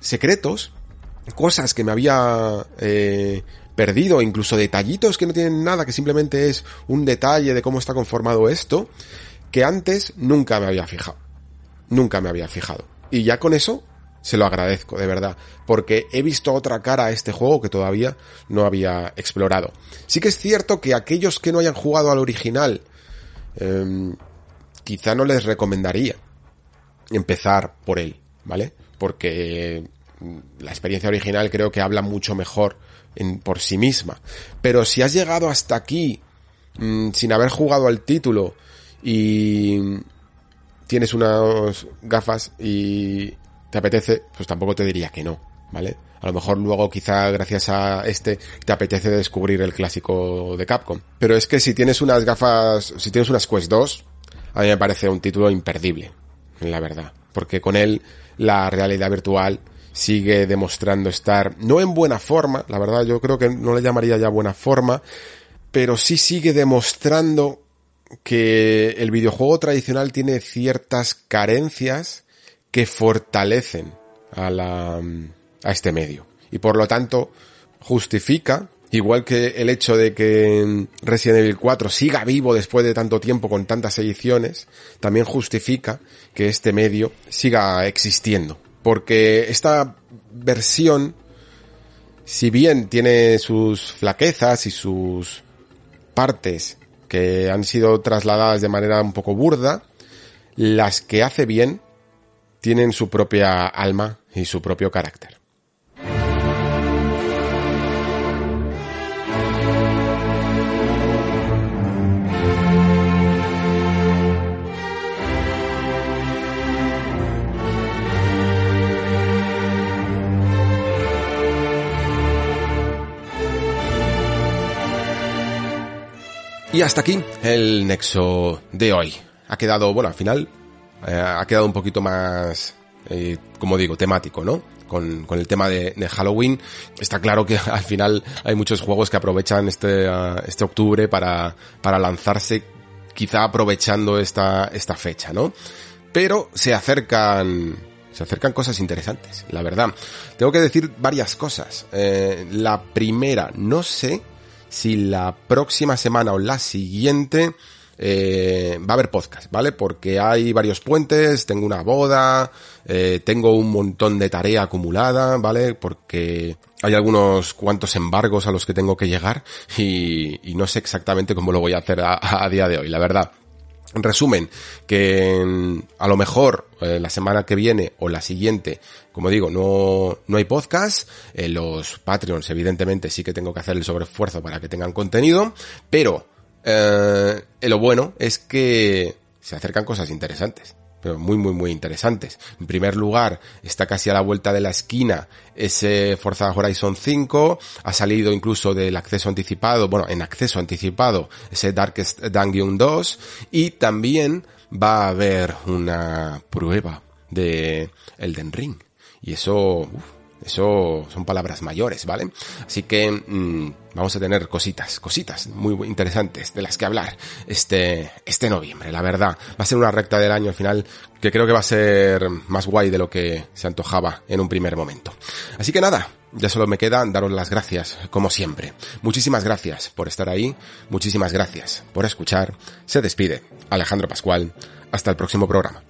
secretos, cosas que me había eh, perdido, incluso detallitos que no tienen nada, que simplemente es un detalle de cómo está conformado esto, que antes nunca me había fijado. Nunca me había fijado. Y ya con eso se lo agradezco, de verdad, porque he visto otra cara a este juego que todavía no había explorado. Sí que es cierto que aquellos que no hayan jugado al original, em, quizá no les recomendaría empezar por él, ¿vale? Porque la experiencia original creo que habla mucho mejor en, por sí misma. Pero si has llegado hasta aquí mm, sin haber jugado al título y tienes unas gafas y te apetece, pues tampoco te diría que no, ¿vale? A lo mejor luego quizá gracias a este te apetece descubrir el clásico de Capcom. Pero es que si tienes unas gafas, si tienes unas Quest 2, a mí me parece un título imperdible, la verdad. Porque con él la realidad virtual sigue demostrando estar no en buena forma, la verdad yo creo que no le llamaría ya buena forma, pero sí sigue demostrando que el videojuego tradicional tiene ciertas carencias que fortalecen a la, a este medio. Y por lo tanto, justifica, igual que el hecho de que Resident Evil 4 siga vivo después de tanto tiempo con tantas ediciones, también justifica que este medio siga existiendo porque esta versión, si bien tiene sus flaquezas y sus partes que han sido trasladadas de manera un poco burda, las que hace bien tienen su propia alma y su propio carácter. Y hasta aquí el nexo de hoy. Ha quedado, bueno, al final eh, ha quedado un poquito más, eh, como digo, temático, ¿no? Con, el tema de, Halloween. Está claro que al final hay muchos juegos que aprovechan este, uh, este octubre para, para lanzarse, quizá aprovechando esta, esta fecha, ¿no? Pero se acercan, se acercan cosas interesantes, la verdad. Tengo que decir varias cosas. Eh, la primera, no sé si la próxima semana o la siguiente eh, va a haber podcast, ¿vale? Porque hay varios puentes, tengo una boda, eh, tengo un montón de tarea acumulada, ¿vale? Porque hay algunos cuantos embargos a los que tengo que llegar y, y no sé exactamente cómo lo voy a hacer a, día de hoy, la verdad. En resumen, que mm, a lo mejor eh, la semana que viene o la siguiente, como digo, no, no hay podcast. Eh, los Patreons, evidentemente, sí que tengo que hacer el sobreesfuerzo para que tengan contenido, pero eh, lo bueno es que se acercan cosas interesantes pero muy, muy, muy interesantes. En primer lugar, está casi a la vuelta de la esquina ese Forza Horizon 5, ha salido incluso del acceso anticipado, bueno, en acceso anticipado, ese Darkest Dungeon 2, y también va a haber una prueba de Elden Ring. Y eso, eso son palabras mayores, ¿vale? Así que mmm, vamos a tener cositas, cositas muy interesantes de las que hablar este, este noviembre, la verdad. Va a ser una recta del año al final que creo que va a ser más guay de lo que se antojaba en un primer momento. Así que nada, ya solo me queda daros las gracias, como siempre. Muchísimas gracias por estar ahí, muchísimas gracias por escuchar. Se despide Alejandro Pascual. Hasta el próximo programa.